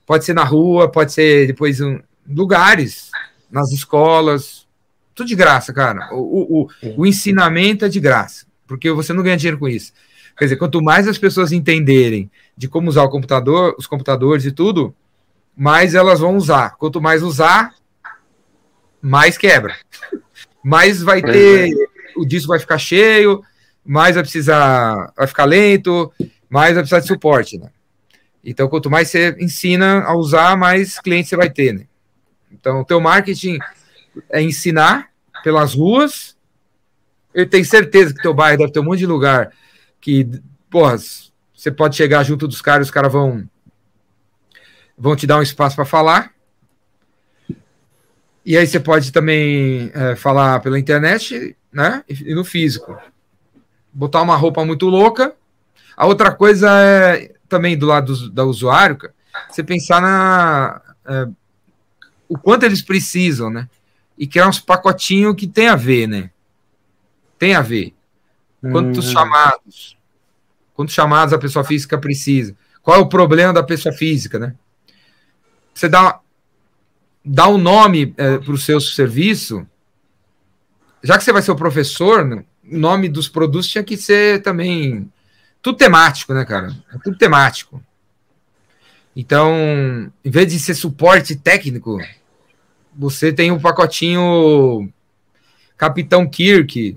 [SPEAKER 1] Pode ser na rua, pode ser depois em lugares, nas escolas, tudo de graça, cara. O, o, o ensinamento é de graça, porque você não ganha dinheiro com isso. Quer dizer, quanto mais as pessoas entenderem de como usar o computador, os computadores e tudo, mais elas vão usar. Quanto mais usar, mais quebra. Mais vai ter. É. O disco vai ficar cheio, mais vai precisar. Vai ficar lento, mais vai precisar de suporte, né? Então, quanto mais você ensina a usar, mais clientes você vai ter, né? Então, o teu marketing é ensinar pelas ruas. Eu tenho certeza que teu bairro deve ter um monte de lugar que, porra, você pode chegar junto dos caras, os caras vão vão te dar um espaço para falar. E aí você pode também é, falar pela internet, né? E, no físico. Botar uma roupa muito louca. A outra coisa é também do lado do, da usuário, você pensar na é, o quanto eles precisam, né? E criar uns pacotinhos que tem a ver, né? Tem a ver. Quantos hum. chamados? Quantos chamados a pessoa física precisa? Qual é o problema da pessoa física, né? Você dá dar um nome é, para o seu serviço, já que você vai ser o professor, né, o nome dos produtos tinha que ser também tudo temático, né, cara? É tudo temático. Então, em vez de ser suporte técnico, você tem um pacotinho Capitão Kirk,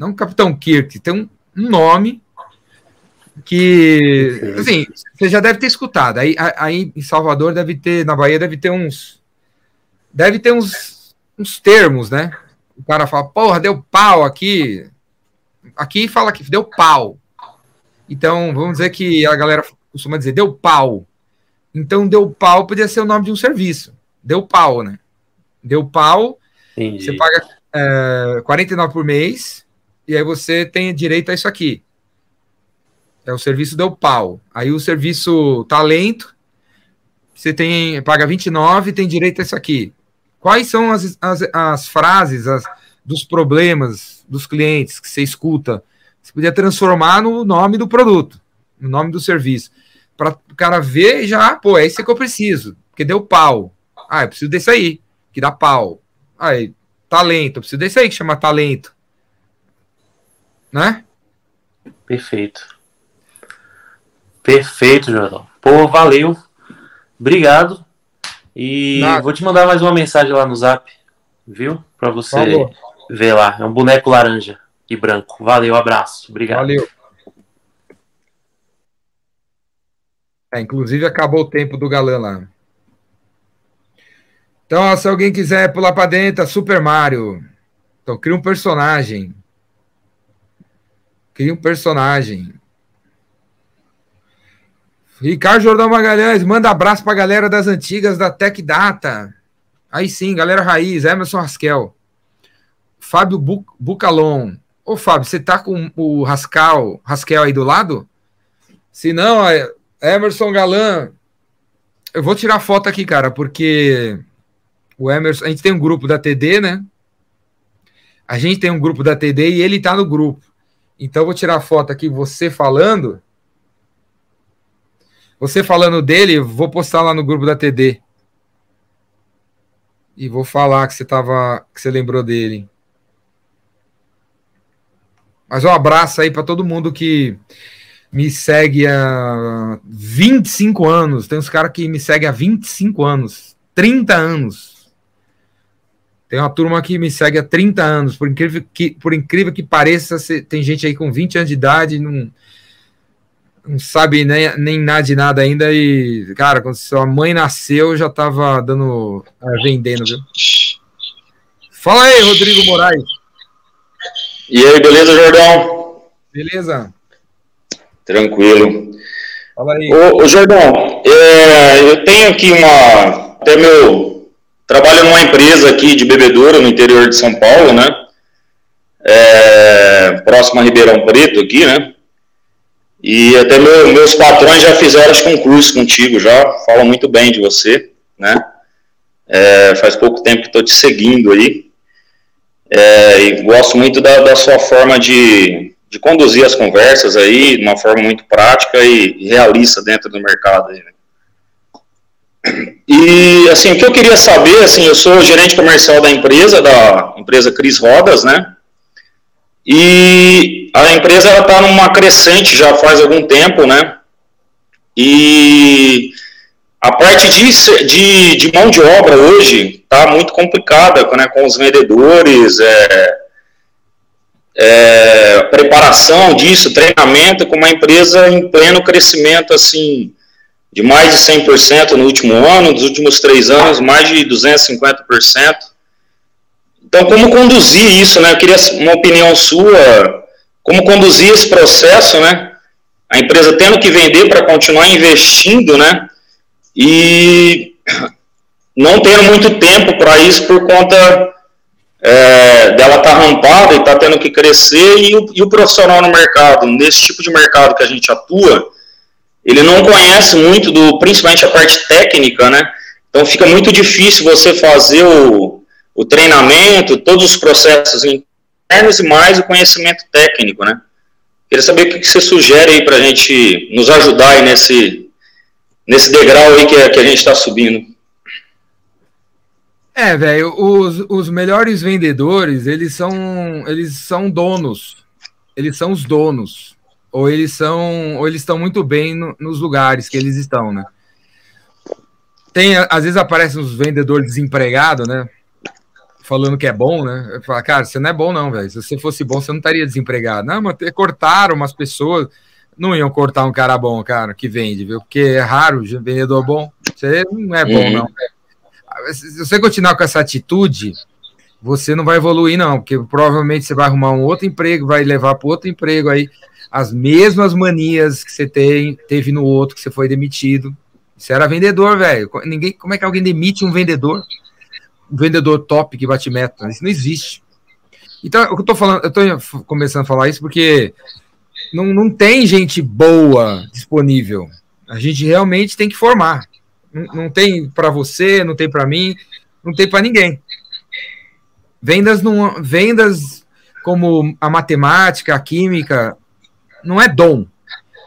[SPEAKER 1] não Capitão Kirk, tem um, um nome que, assim, você já deve ter escutado. Aí, aí em Salvador deve ter, na Bahia deve ter uns deve ter uns, uns termos, né? O cara fala, porra, deu pau aqui. Aqui fala que deu pau. Então, vamos dizer que a galera costuma dizer, deu pau. Então, deu pau podia ser o nome de um serviço. Deu pau, né? Deu pau, Entendi. você paga é, 49 por mês, e aí você tem direito a isso aqui. É o serviço deu pau. Aí o serviço talento, você tem paga 29 tem direito a isso aqui. Quais são as, as, as frases as, dos problemas dos clientes que você escuta? Você podia transformar no nome do produto, no nome do serviço. Para o cara ver já, pô, é isso que eu preciso, porque deu pau. Ah, eu preciso desse aí, que dá pau. Aí, talento, eu preciso desse aí que chama talento. Né?
[SPEAKER 4] Perfeito. Perfeito, Jordão. Pô, valeu. Obrigado. E Nada. vou te mandar mais uma mensagem lá no zap, viu? Para você Falou. ver lá. É um boneco laranja e branco. Valeu, abraço. Obrigado. Valeu.
[SPEAKER 1] É, inclusive acabou o tempo do galã lá. Então, se alguém quiser pular para dentro, Super Mario. Então, cria um personagem. Cria um personagem. Ricardo Jordão Magalhães, manda abraço para a galera das antigas da Tech Data. Aí sim, galera raiz, Emerson Raskel. Fábio Bucalon. Ô, Fábio, você tá com o Rascal, Raskel aí do lado? Se não, é Emerson Galan. Eu vou tirar foto aqui, cara, porque o Emerson, a gente tem um grupo da TD, né? A gente tem um grupo da TD e ele tá no grupo. Então vou tirar foto aqui, você falando. Você falando dele, vou postar lá no grupo da TD. E vou falar que você tava, que você lembrou dele. Mas um abraço aí para todo mundo que me segue há 25 anos. Tem uns caras que me seguem há 25 anos, 30 anos. Tem uma turma que me segue há 30 anos. Por incrível que, por incrível que pareça, tem gente aí com 20 anos de idade, não, não sabe nem, nem nada de nada ainda. E, cara, quando sua mãe nasceu, já tava dando. É, vendendo, viu? Fala aí, Rodrigo Moraes.
[SPEAKER 5] E aí, beleza, Jordão?
[SPEAKER 1] Beleza.
[SPEAKER 5] Tranquilo. Fala aí. Ô, ô Jordão, é, eu tenho aqui uma. Até meu. Trabalho numa empresa aqui de bebedoura no interior de São Paulo, né? É, próximo a Ribeirão Preto, aqui, né? E até meu, meus patrões já fizeram um curso contigo, já falam muito bem de você, né? É, faz pouco tempo que estou te seguindo aí. É, e gosto muito da, da sua forma de, de, conduzir as conversas aí, de uma forma muito prática e, realista dentro do mercado. Aí, né? E, assim, o que eu queria saber, assim, eu sou gerente comercial da empresa, da empresa Cris Rodas, né? E a empresa, ela está numa crescente já faz algum tempo, né? E a parte de, de, de mão de obra hoje está muito complicada né, com os vendedores, é, é, preparação disso, treinamento, com uma empresa em pleno crescimento, assim, de mais de 100% no último ano, nos últimos três anos, mais de 250%. Então, como conduzir isso, né? Eu queria uma opinião sua, como conduzir esse processo, né? A empresa tendo que vender para continuar investindo, né? e não tendo muito tempo para isso por conta é, dela estar tá rampada e tá tendo que crescer e o, e o, profissional no mercado, nesse tipo de mercado que a gente atua, ele não conhece muito do, principalmente a parte técnica, né? Então fica muito difícil você fazer o, o treinamento, todos os processos internos e mais o conhecimento técnico, né? Queria saber o que você sugere aí para a gente nos ajudar aí nesse, nesse degrau aí que, que a gente está subindo.
[SPEAKER 1] É, velho, os, os melhores vendedores, eles são eles são donos. Eles são os donos. Ou eles são ou eles estão muito bem no, nos lugares que eles estão, né? Tem, às vezes aparecem os vendedores desempregados, né? Falando que é bom, né? Fala, cara, você não é bom, não, velho. Se você fosse bom, você não estaria desempregado. Não, mas cortaram umas pessoas não iam cortar um cara bom, cara, que vende, viu? Porque é raro vendedor bom. Você não é bom, uhum. não. Se você continuar com essa atitude, você não vai evoluir, não, porque provavelmente você vai arrumar um outro emprego, vai levar para outro emprego aí as mesmas manias que você tem, teve no outro que você foi demitido. Você era vendedor, velho. Ninguém, como é que alguém demite um vendedor? Um vendedor top que bate meta. Isso não existe. Então, eu tô falando, eu tô começando a falar isso porque não, não tem gente boa disponível. A gente realmente tem que formar. Não, não tem para você, não tem para mim, não tem para ninguém. Vendas não, vendas como a matemática, a química, não é dom,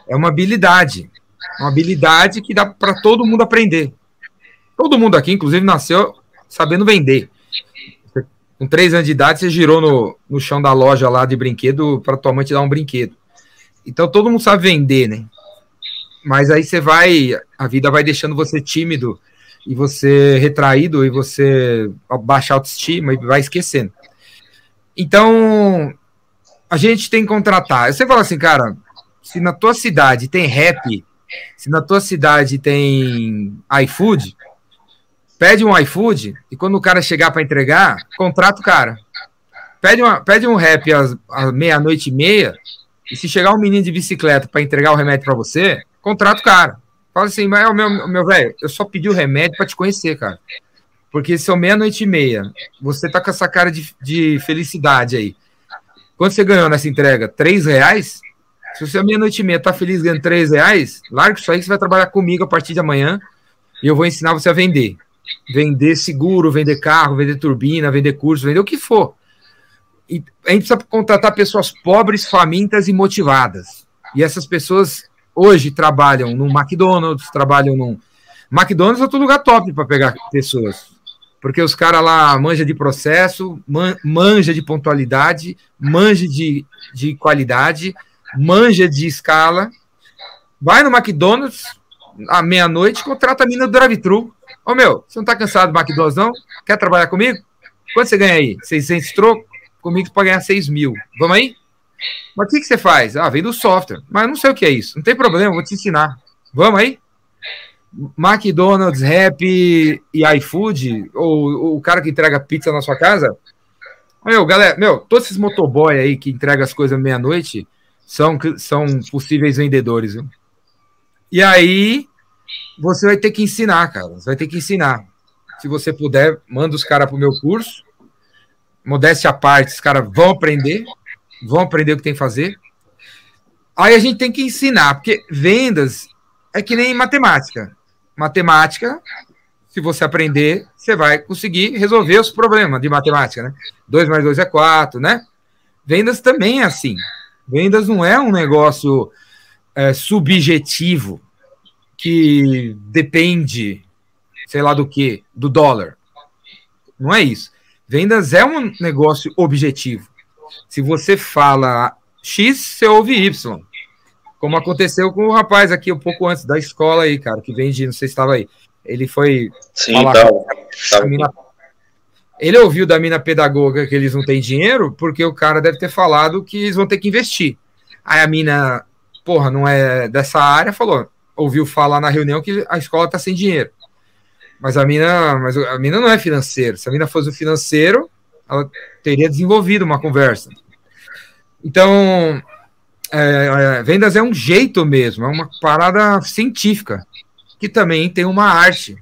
[SPEAKER 1] é uma habilidade, uma habilidade que dá para todo mundo aprender. Todo mundo aqui, inclusive, nasceu sabendo vender. Com três anos de idade, você girou no, no chão da loja lá de brinquedo para tua mãe te dar um brinquedo. Então todo mundo sabe vender, né? Mas aí você vai, a vida vai deixando você tímido e você retraído e você baixar a autoestima e vai esquecendo. Então, a gente tem que contratar. Você fala assim, cara, se na tua cidade tem rap, Se na tua cidade tem iFood, pede um iFood e quando o cara chegar para entregar, contrata o cara. Pede, uma, pede um rap às, às meia-noite e meia e se chegar um menino de bicicleta para entregar o remédio para você, contrata o cara. Fala assim, mas meu, meu velho, eu só pedi o remédio para te conhecer, cara. Porque são meia-noite e meia. Você tá com essa cara de, de felicidade aí. Quanto você ganhou nessa entrega? Três reais? Se você é meia-noite e meia tá feliz ganhando três reais, larga isso aí que você vai trabalhar comigo a partir de amanhã e eu vou ensinar você a vender. Vender seguro, vender carro, vender turbina, vender curso, vender o que for. E a gente precisa contratar pessoas pobres, famintas e motivadas. E essas pessoas hoje trabalham no McDonald's, trabalham num. McDonald's é outro lugar top para pegar pessoas. Porque os caras lá manja de processo, man, manja de pontualidade, manja de, de qualidade, manja de escala. Vai no McDonald's à meia-noite, contrata a mina do drive-thru. Ô meu, você não tá cansado do McDonald's, não? Quer trabalhar comigo? Quanto você ganha aí? 600 troco? Comigo você pode ganhar 6 mil. Vamos aí? Mas o que, que você faz? Ah, vem do software. Mas não sei o que é isso. Não tem problema, vou te ensinar. Vamos aí? McDonald's, Rap e iFood, ou, o cara que entrega pizza na sua casa. Meu, galera, meu, todos esses motoboy aí que entregam as coisas meia-noite são, são possíveis vendedores. Viu? E aí, você vai ter que ensinar, cara. Você vai ter que ensinar. Se você puder, manda os caras pro meu curso. Modéstia à parte, os caras vão aprender vão aprender o que tem que fazer. Aí a gente tem que ensinar, porque vendas é que nem matemática. Matemática, se você aprender, você vai conseguir resolver os problemas de matemática, né? 2 mais 2 é 4, né? Vendas também é assim. Vendas não é um negócio é, subjetivo que depende, sei lá do que, do dólar. Não é isso. Vendas é um negócio objetivo. Se você fala X, você ouve Y. Como aconteceu com o rapaz aqui um pouco antes da escola aí, cara, que vende, não sei se estava aí. Ele foi
[SPEAKER 5] Sim, falar tá.
[SPEAKER 1] mina... Ele ouviu da mina pedagoga que eles não têm dinheiro, porque o cara deve ter falado que eles vão ter que investir. Aí a mina, porra, não é dessa área, falou, ouviu falar na reunião que a escola tá sem dinheiro. Mas a mina, mas a mina não é financeira. Se a mina fosse o financeiro, ela teria desenvolvido uma conversa. Então, é, é, vendas é um jeito mesmo, é uma parada científica, que também tem uma arte,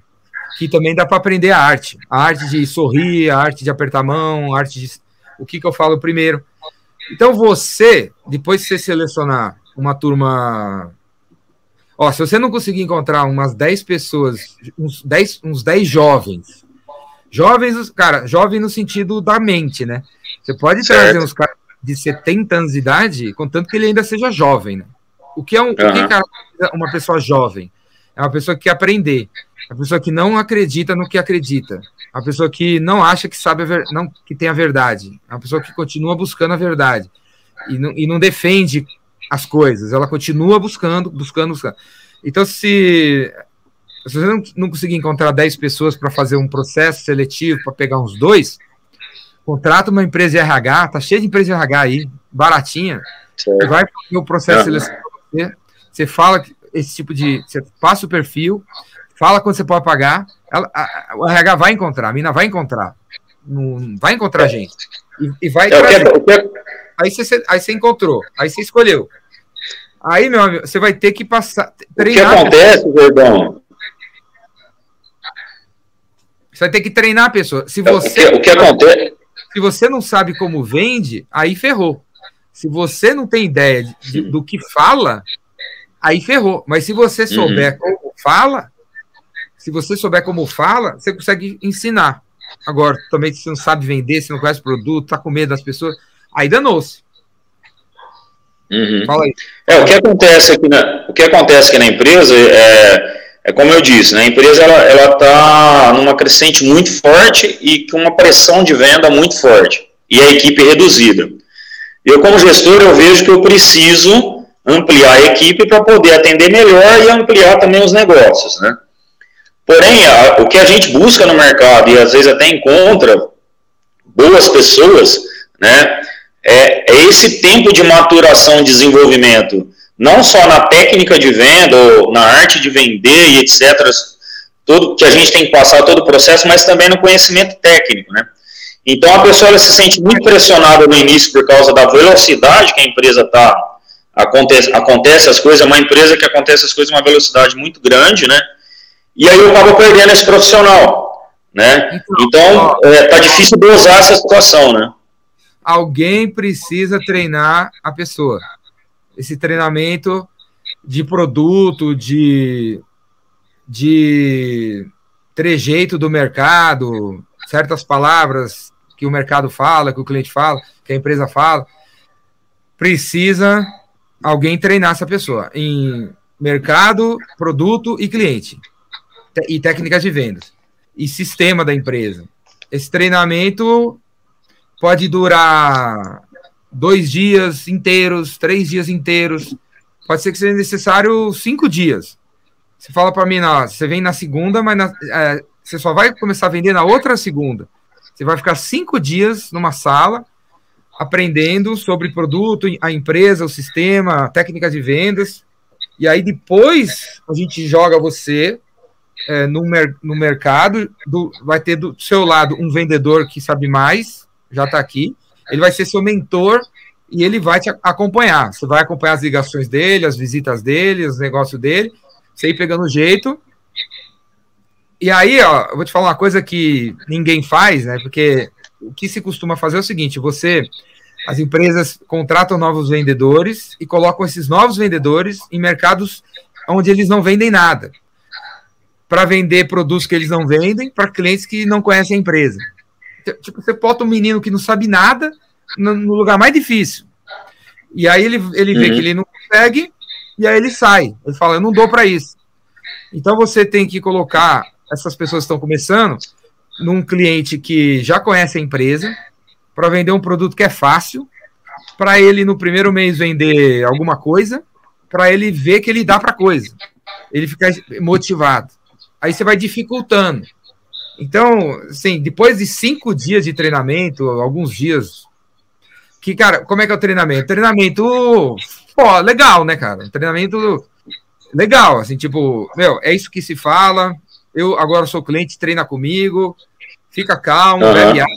[SPEAKER 1] que também dá para aprender a arte. A arte de sorrir, a arte de apertar a mão, a arte de. O que, que eu falo primeiro? Então, você, depois de você selecionar uma turma. Ó, se você não conseguir encontrar umas 10 pessoas, uns 10, uns 10 jovens Jovens, cara, jovem no sentido da mente, né? Você pode certo. trazer uns caras de 70 anos de idade, contanto que ele ainda seja jovem, né? O que é um, uhum. o que uma pessoa jovem? É uma pessoa que quer aprender, é uma pessoa que não acredita no que acredita, é uma pessoa que não acha que sabe ver, não que tem a verdade, é uma pessoa que continua buscando a verdade e não, e não defende as coisas, ela continua buscando, buscando, buscando. Então, se se você não, não conseguir encontrar 10 pessoas para fazer um processo seletivo para pegar uns dois, contrata uma empresa de RH, tá cheio de empresa de RH aí, baratinha, certo. vai fazer o processo de seleção para você, você fala esse tipo de. Você passa o perfil, fala quando você pode pagar, ela, a, o RH vai encontrar, a mina vai encontrar. Não, vai encontrar é. gente. E, e vai é, trazer. Aí você, aí você encontrou, aí você escolheu. Aí, meu amigo, você vai ter que passar.
[SPEAKER 5] Treinar. O que acontece, Verdão,
[SPEAKER 1] você vai ter que treinar a pessoa. Se você,
[SPEAKER 5] o que, o que acontece?
[SPEAKER 1] Se você não sabe como vende, aí ferrou. Se você não tem ideia de, de, do que fala, aí ferrou. Mas se você souber uhum. como fala, se você souber como fala, você consegue ensinar. Agora, também se você não sabe vender, se não conhece o produto, tá com medo das pessoas, aí danou-se.
[SPEAKER 5] Uhum. Fala aí. É, o que acontece aqui na, o que acontece aqui na empresa é é como eu disse, né, a empresa ela está numa crescente muito forte e com uma pressão de venda muito forte e a equipe reduzida. Eu como gestor eu vejo que eu preciso ampliar a equipe para poder atender melhor e ampliar também os negócios, né? Porém, a, o que a gente busca no mercado e às vezes até encontra boas pessoas, né? É, é esse tempo de maturação e desenvolvimento não só na técnica de venda, ou na arte de vender e etc., tudo que a gente tem que passar todo o processo, mas também no conhecimento técnico, né? Então a pessoa se sente muito pressionada no início por causa da velocidade que a empresa está acontece, acontece as coisas, é uma empresa que acontece as coisas uma velocidade muito grande, né? E aí eu acabo perdendo esse profissional, né? Então, é, tá difícil dosar essa situação, né?
[SPEAKER 1] Alguém precisa treinar a pessoa. Esse treinamento de produto, de, de trejeito do mercado, certas palavras que o mercado fala, que o cliente fala, que a empresa fala, precisa alguém treinar essa pessoa em mercado, produto e cliente, e técnicas de vendas, e sistema da empresa. Esse treinamento pode durar dois dias inteiros, três dias inteiros, pode ser que seja necessário cinco dias. Você fala para mim, não, você vem na segunda, mas na, é, você só vai começar a vender na outra segunda. Você vai ficar cinco dias numa sala aprendendo sobre produto, a empresa, o sistema, técnicas de vendas. E aí depois a gente joga você é, no, mer no mercado, do, vai ter do seu lado um vendedor que sabe mais, já está aqui. Ele vai ser seu mentor e ele vai te acompanhar. Você vai acompanhar as ligações dele, as visitas dele, os negócios dele, você ir pegando o jeito. E aí, ó, eu vou te falar uma coisa que ninguém faz, né? Porque o que se costuma fazer é o seguinte: você as empresas contratam novos vendedores e colocam esses novos vendedores em mercados onde eles não vendem nada, para vender produtos que eles não vendem para clientes que não conhecem a empresa. Tipo, você bota um menino que não sabe nada no lugar mais difícil. E aí ele, ele vê uhum. que ele não consegue, e aí ele sai. Ele fala, eu não dou para isso. Então você tem que colocar essas pessoas que estão começando num cliente que já conhece a empresa, para vender um produto que é fácil, para ele no primeiro mês vender alguma coisa, para ele ver que ele dá para coisa, ele ficar motivado. Aí você vai dificultando. Então, assim, depois de cinco dias de treinamento, alguns dias, que, cara, como é que é o treinamento? Treinamento, pô, legal, né, cara? Treinamento legal, assim, tipo, meu, é isso que se fala, eu agora sou cliente, treina comigo, fica calmo, uhum. bebe água,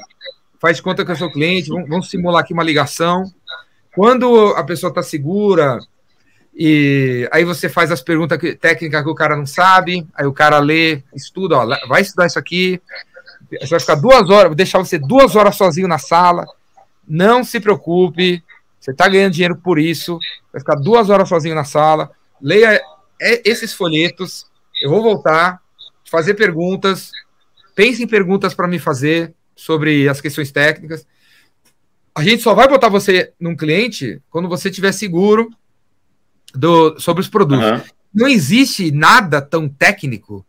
[SPEAKER 1] faz conta que eu sou cliente, vamos, vamos simular aqui uma ligação. Quando a pessoa está segura, e aí você faz as perguntas técnicas que o cara não sabe, aí o cara lê, estuda, ó, vai estudar isso aqui, você vai ficar duas horas, vou deixar você duas horas sozinho na sala, não se preocupe, você está ganhando dinheiro por isso, vai ficar duas horas sozinho na sala, leia esses folhetos, eu vou voltar, fazer perguntas, pense em perguntas para me fazer, sobre as questões técnicas. A gente só vai botar você num cliente quando você tiver seguro do, sobre os produtos. Uhum. Não existe nada tão técnico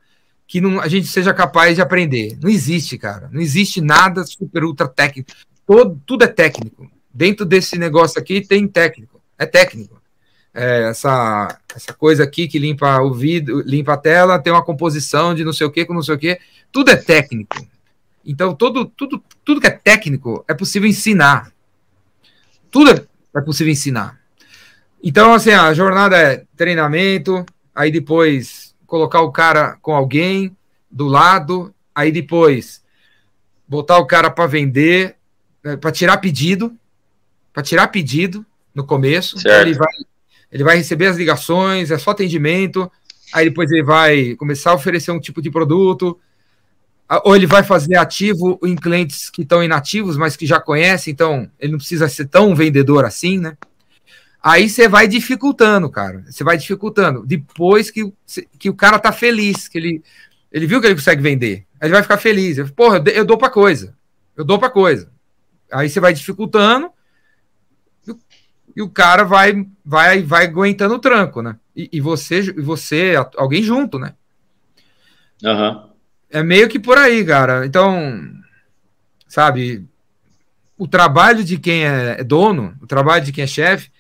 [SPEAKER 1] que não, a gente seja capaz de aprender. Não existe, cara. Não existe nada super ultra técnico. Todo, tudo é técnico. Dentro desse negócio aqui tem técnico. É técnico. É, essa, essa coisa aqui que limpa o vidro, limpa a tela, tem uma composição de não sei o que com não sei o que. Tudo é técnico. Então, todo, tudo, tudo que é técnico é possível ensinar. Tudo é possível ensinar. Então, assim, a jornada é treinamento, aí depois colocar o cara com alguém do lado, aí depois botar o cara para vender, né, para tirar pedido, para tirar pedido no começo. Então, ele vai, ele vai receber as ligações, é só atendimento, aí depois ele vai começar a oferecer um tipo de produto, ou ele vai fazer ativo em clientes que estão inativos, mas que já conhecem, então ele não precisa ser tão vendedor assim, né? Aí você vai dificultando, cara. Você vai dificultando. Depois que, que o cara tá feliz, que ele, ele viu que ele consegue vender, aí ele vai ficar feliz. Porra, eu dou para coisa. Eu dou para coisa. Aí você vai dificultando e o, e o cara vai vai vai aguentando o tranco, né? E, e você, e você, alguém junto, né?
[SPEAKER 5] Uhum.
[SPEAKER 1] É meio que por aí, cara. Então, sabe, o trabalho de quem é dono, o trabalho de quem é chefe,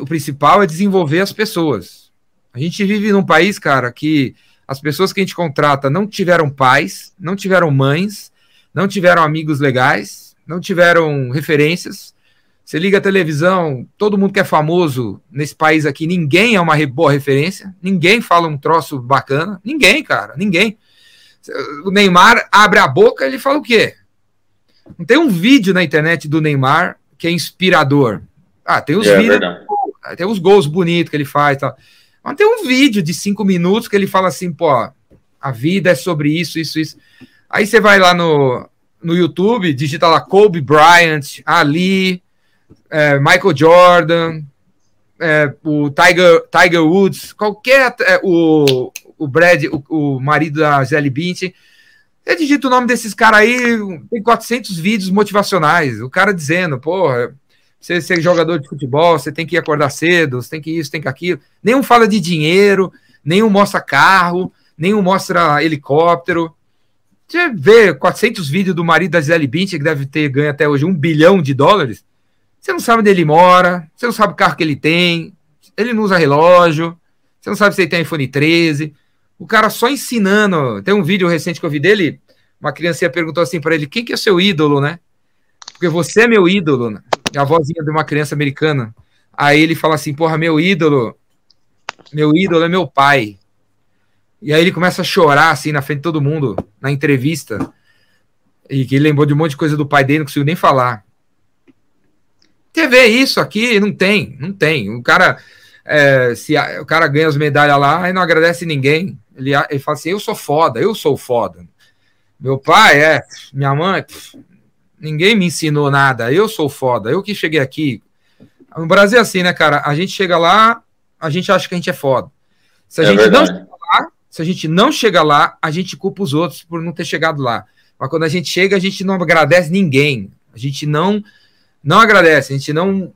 [SPEAKER 1] o principal é desenvolver as pessoas. A gente vive num país, cara, que as pessoas que a gente contrata não tiveram pais, não tiveram mães, não tiveram amigos legais, não tiveram referências, Você liga a televisão, todo mundo que é famoso nesse país aqui, ninguém é uma boa referência, ninguém fala um troço bacana, ninguém, cara, ninguém. O Neymar abre a boca, ele fala o quê? Não tem um vídeo na internet do Neymar que é inspirador. Ah, tem os é, vídeos, é tem os gols bonitos que ele faz, tal. Mas tem um vídeo de cinco minutos que ele fala assim, pô, a vida é sobre isso, isso, isso. Aí você vai lá no, no YouTube, digita lá Kobe Bryant, Ali, é, Michael Jordan, é, o Tiger, Tiger Woods, qualquer. É, o, o Brad, o, o marido da Zelly Bint. Você digita o nome desses caras aí, tem 400 vídeos motivacionais. O cara dizendo, porra, você ser jogador de futebol, você tem que acordar cedo, você tem que isso, tem que aquilo. Nenhum fala de dinheiro, nenhum mostra carro, nenhum mostra helicóptero. Você vê 400 vídeos do marido da Gisele Bündchen, que deve ter ganho até hoje um bilhão de dólares. Você não sabe onde ele mora, você não sabe o carro que ele tem, ele não usa relógio, você não sabe se ele tem iPhone 13. O cara só ensinando. Tem um vídeo recente que eu vi dele, uma criancinha perguntou assim para ele: quem que é seu ídolo, né? Porque você é meu ídolo, né? A vozinha de uma criança americana. Aí ele fala assim: porra, meu ídolo, meu ídolo é meu pai. E aí ele começa a chorar assim na frente de todo mundo, na entrevista. E que ele lembrou de um monte de coisa do pai dele, não conseguiu nem falar. TV isso aqui não tem, não tem. O cara, é, se a, o cara ganha as medalhas lá e não agradece ninguém. Ele, ele fala assim: eu sou foda, eu sou foda. Meu pai é, minha mãe, ninguém me ensinou nada, eu sou foda, eu que cheguei aqui. No Brasil é assim, né, cara? A gente chega lá, a gente acha que a gente é foda. Se a é gente verdade. não chega lá, se a gente não chega lá, a gente culpa os outros por não ter chegado lá. Mas quando a gente chega, a gente não agradece ninguém. A gente não não agradece, a gente não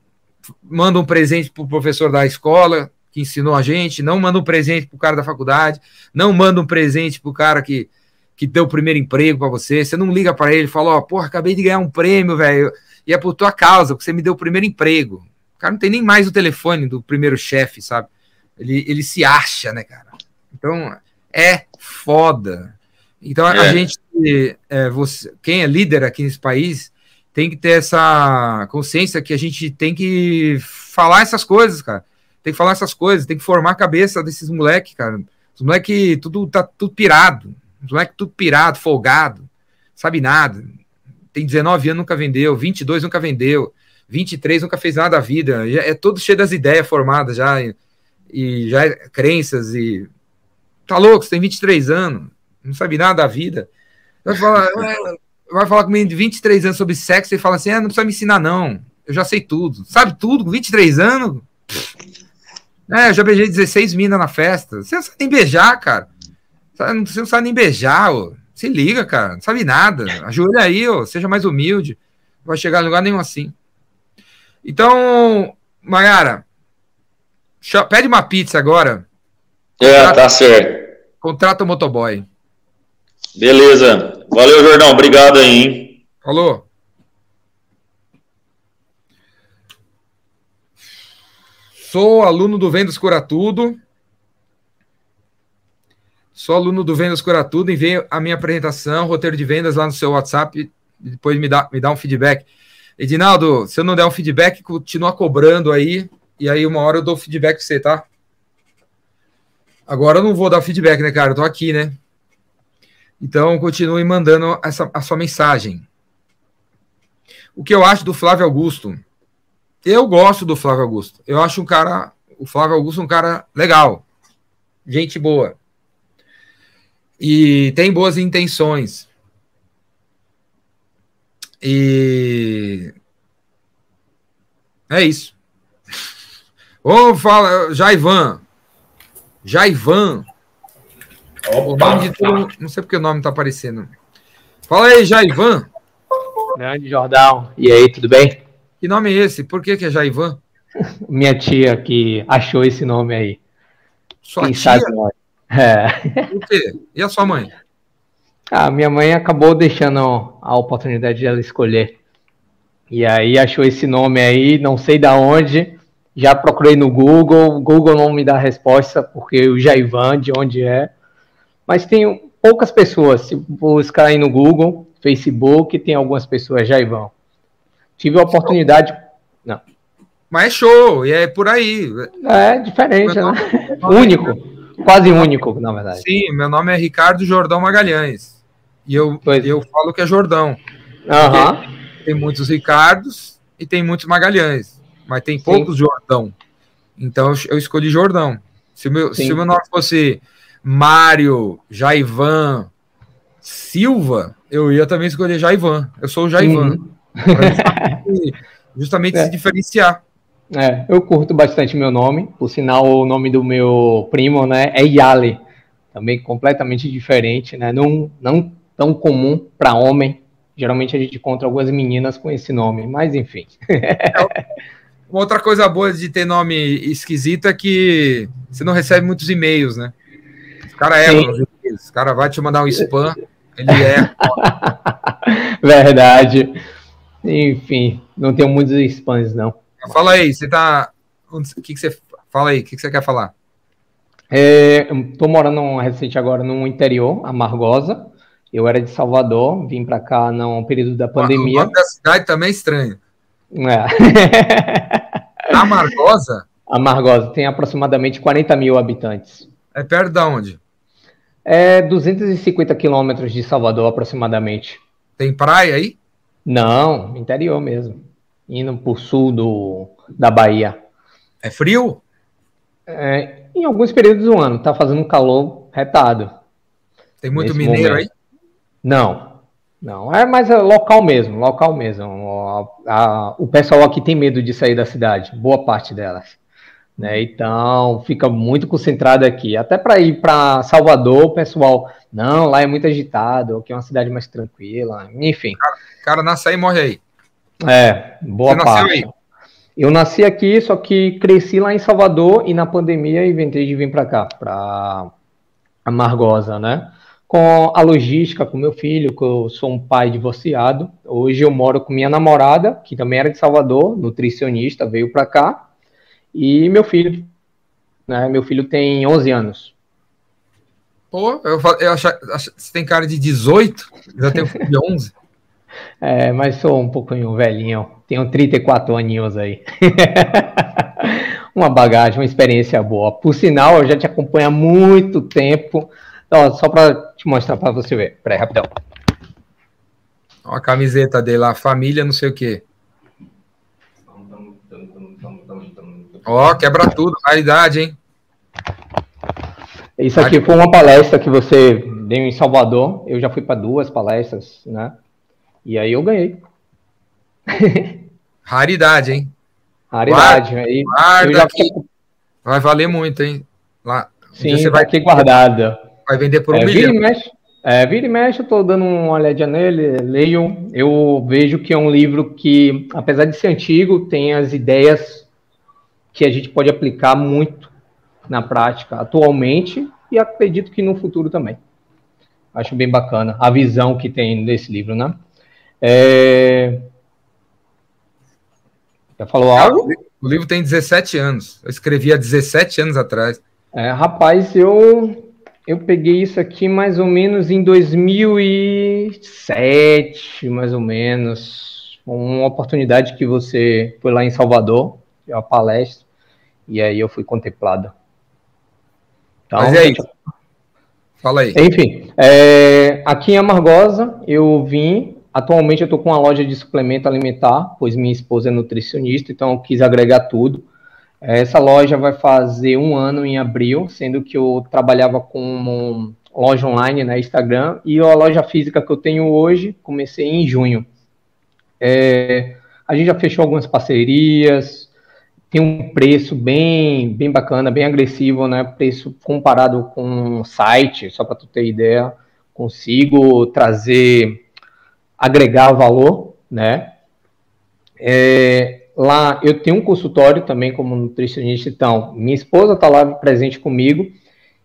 [SPEAKER 1] manda um presente para o professor da escola que ensinou a gente, não manda um presente para o cara da faculdade, não manda um presente para o cara que, que deu o primeiro emprego para você, você não liga para ele e fala, ó, oh, porra, acabei de ganhar um prêmio, velho, e é por tua causa, porque você me deu o primeiro emprego. O cara não tem nem mais o telefone do primeiro chefe, sabe? Ele, ele se acha, né, cara? Então, é foda. Então, é. a gente, é, você, quem é líder aqui nesse país, tem que ter essa consciência que a gente tem que falar essas coisas, cara. Tem que falar essas coisas, tem que formar a cabeça desses moleques, cara. Os moleques tudo tá tudo pirado. Os moleques tudo pirado, folgado, sabe nada. Tem 19 anos, nunca vendeu, 22 nunca vendeu, 23 nunca fez nada da vida. É todo cheio das ideias formadas já e, e já é crenças e tá louco, você tem 23 anos, não sabe nada da vida. Eu falo, vai falar comigo de 23 anos sobre sexo e fala assim: ah, não precisa me ensinar, não. Eu já sei tudo. Sabe tudo? Com 23 anos? É, eu já beijei 16 minas na festa. Você não sabe nem beijar, cara. Você não sabe nem beijar, ô. Se liga, cara. Não sabe nada. Ajoelha aí, ô. Seja mais humilde. Não vai chegar em lugar nenhum assim. Então, Mayara, pede uma pizza agora.
[SPEAKER 5] É, contrata, tá certo.
[SPEAKER 1] Contrata o motoboy.
[SPEAKER 5] Beleza. Valeu, Jordão. Obrigado aí, hein?
[SPEAKER 1] Falou. Sou aluno do Vendas Cura Tudo. Sou aluno do Vendas Cura Tudo. Enviei a minha apresentação, roteiro de vendas lá no seu WhatsApp. E depois me dá, me dá um feedback. Edinaldo, se eu não der um feedback, continua cobrando aí. E aí, uma hora eu dou feedback pra você, tá? Agora eu não vou dar feedback, né, cara? Eu tô aqui, né? Então, continue mandando essa, a sua mensagem. O que eu acho do Flávio Augusto? Eu gosto do Flávio Augusto. Eu acho um cara, o Flávio Augusto um cara legal, gente boa. E tem boas intenções. E é isso. Vamos falar, Jaivan. Jaivan Opa, todo, não sei porque o nome tá aparecendo. Fala aí, Jaivan.
[SPEAKER 6] Grande Jordão. E aí, tudo bem?
[SPEAKER 1] Que nome é esse? Por que, que é Jaivan?
[SPEAKER 6] Minha tia que achou esse nome aí.
[SPEAKER 1] Sua Quem tia? Sabe nós. É. Quê? E a sua mãe?
[SPEAKER 6] Ah, minha mãe acabou deixando a oportunidade de ela escolher. E aí achou esse nome aí, não sei da onde. Já procurei no Google, o Google não me dá resposta, porque o Jaivan, de onde é mas tem poucas pessoas. Se buscar aí no Google, Facebook, tem algumas pessoas vão. Tive a oportunidade. Não.
[SPEAKER 1] Mas é show, e é por aí.
[SPEAKER 6] É diferente, né? único. Quase único, na verdade.
[SPEAKER 1] Sim, meu nome é Ricardo Jordão Magalhães. E eu, eu falo que é Jordão.
[SPEAKER 6] Uhum.
[SPEAKER 1] Tem muitos Ricardos e tem muitos Magalhães. Mas tem poucos Sim. Jordão. Então eu escolhi Jordão. Se o meu, se o meu nome fosse Mário, Jaivan, Silva, eu ia também escolher Jaivan. Eu sou o Jaivan. Uhum. Justamente, justamente é. se diferenciar.
[SPEAKER 6] É, eu curto bastante meu nome. Por sinal, o nome do meu primo, né, é Yale. Também completamente diferente, né? Não, não tão comum para homem. Geralmente a gente encontra algumas meninas com esse nome, mas enfim.
[SPEAKER 1] Uma outra coisa boa de ter nome esquisito é que você não recebe muitos e-mails, né? O cara é, o cara vai te mandar um spam, ele é.
[SPEAKER 6] Verdade. Enfim, não tenho muitos spams, não.
[SPEAKER 1] Fala aí, você tá. O que, que você. Fala aí, o que, que você quer falar?
[SPEAKER 6] É, tô morando recente agora no interior, Amargosa. Eu era de Salvador, vim para cá no período da pandemia. O nome
[SPEAKER 1] da cidade também é estranho. É. Amargosa?
[SPEAKER 6] Amargosa tem aproximadamente 40 mil habitantes.
[SPEAKER 1] É perto de onde?
[SPEAKER 6] É 250 quilômetros de Salvador, aproximadamente.
[SPEAKER 1] Tem praia aí?
[SPEAKER 6] Não, interior mesmo indo para o sul do, da Bahia.
[SPEAKER 1] É frio?
[SPEAKER 6] É, em alguns períodos do ano, está fazendo um calor retado.
[SPEAKER 1] Tem muito mineiro momento. aí?
[SPEAKER 6] Não, não. É mais é local mesmo, local mesmo. A, a, o pessoal aqui tem medo de sair da cidade, boa parte delas. Né? Então, fica muito concentrado aqui. Até para ir para Salvador, o pessoal, não, lá é muito agitado, aqui é uma cidade mais tranquila, enfim.
[SPEAKER 1] Cara, cara nasce aí e morre aí.
[SPEAKER 6] É, boa Você parte. Aí? Eu nasci aqui, só que cresci lá em Salvador e na pandemia inventei de vir para cá, para Amargosa, né? Com a logística, com meu filho, que eu sou um pai divorciado. Hoje eu moro com minha namorada, que também era de Salvador, nutricionista, veio para cá. E meu filho, né? Meu filho tem 11 anos.
[SPEAKER 1] Pô, eu, eu acho, você tem cara de 18, já tenho filho de 11.
[SPEAKER 6] É, mas sou um pouquinho velhinho. Tenho 34 aninhos aí. uma bagagem, uma experiência boa. Por sinal, eu já te acompanho há muito tempo. Então, só para te mostrar para você ver. Peraí, rapidão.
[SPEAKER 1] Ó a camiseta dele lá, família não sei o quê. Ó, quebra tudo, raridade, hein?
[SPEAKER 6] Isso aqui foi uma palestra que você deu em Salvador. Eu já fui para duas palestras, né? E aí eu ganhei.
[SPEAKER 1] Raridade, hein?
[SPEAKER 6] Raridade. Guarda, aí
[SPEAKER 1] guarda já... Vai valer muito, hein? Lá.
[SPEAKER 6] Sim, você vai ter guardado.
[SPEAKER 1] Vai vender por um
[SPEAKER 6] é,
[SPEAKER 1] milhão.
[SPEAKER 6] Vira e mexe, é, vira e mexe, eu tô dando uma olhadinha nele, leio. Eu vejo que é um livro que, apesar de ser antigo, tem as ideias que a gente pode aplicar muito na prática atualmente e acredito que no futuro também. Acho bem bacana a visão que tem nesse livro, né? É... Já falou algo?
[SPEAKER 1] O livro tem 17 anos. Eu escrevi há 17 anos atrás.
[SPEAKER 6] É, rapaz, eu eu peguei isso aqui mais ou menos em 2007, mais ou menos. Uma oportunidade que você foi lá em Salvador, uma palestra, e aí eu fui contemplado.
[SPEAKER 1] Então, Mas é isso. Fala aí.
[SPEAKER 6] Enfim, é, aqui em Amargosa eu vim Atualmente eu estou com uma loja de suplemento alimentar, pois minha esposa é nutricionista, então eu quis agregar tudo. Essa loja vai fazer um ano em abril, sendo que eu trabalhava com loja online na né, Instagram e a loja física que eu tenho hoje comecei em junho. É, a gente já fechou algumas parcerias, tem um preço bem, bem bacana, bem agressivo, né? Preço comparado com o site, só para tu ter ideia, consigo trazer agregar valor, né? É, lá eu tenho um consultório também como nutricionista, então minha esposa está lá presente comigo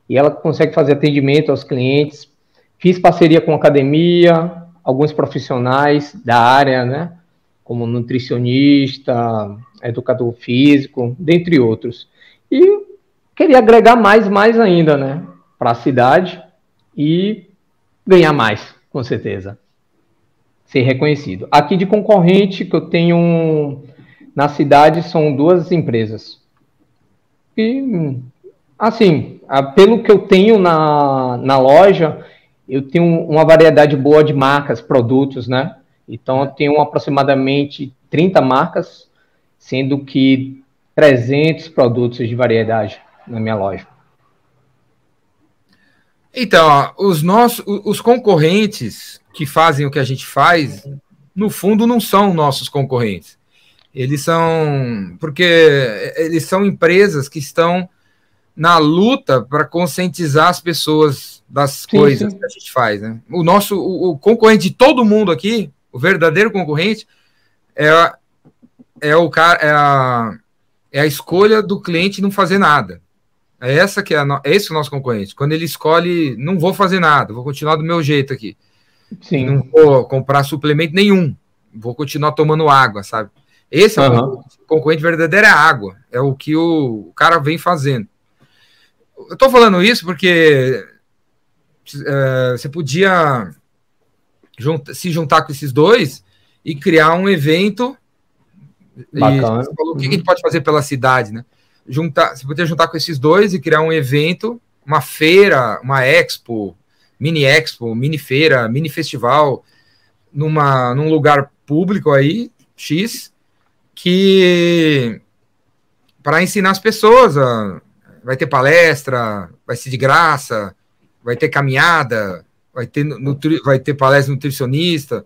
[SPEAKER 6] e ela consegue fazer atendimento aos clientes. Fiz parceria com academia, alguns profissionais da área, né? Como nutricionista, educador físico, dentre outros. E queria agregar mais, mais ainda, né? Para a cidade e ganhar mais, com certeza ser reconhecido. Aqui de concorrente, que eu tenho na cidade são duas empresas. E, assim, pelo que eu tenho na, na loja, eu tenho uma variedade boa de marcas, produtos, né? Então, eu tenho aproximadamente 30 marcas, sendo que 300 produtos de variedade na minha loja.
[SPEAKER 1] Então, ó, os nossos, os concorrentes que fazem o que a gente faz, no fundo, não são nossos concorrentes. Eles são. Porque eles são empresas que estão na luta para conscientizar as pessoas das sim, coisas sim. que a gente faz. Né? O nosso o, o, concorrente de todo mundo aqui, o verdadeiro concorrente, é, é o cara. É a, é a escolha do cliente não fazer nada. É essa que é, a, é esse o nosso concorrente. Quando ele escolhe, não vou fazer nada, vou continuar do meu jeito aqui. Sim. Não vou comprar suplemento nenhum. Vou continuar tomando água, sabe? Esse é uhum. o concorrente verdadeiro é a água. É o que o, o cara vem fazendo. Eu tô falando isso porque é, você podia junta, se juntar com esses dois e criar um evento. Bacana. E, falou, o que a gente pode fazer pela cidade, né? Juntar, você podia juntar com esses dois e criar um evento, uma feira, uma expo, mini expo, mini feira, mini festival, numa, num lugar público aí, X, que para ensinar as pessoas, a, vai ter palestra, vai ser de graça, vai ter caminhada, vai ter, nutri, vai ter palestra nutricionista,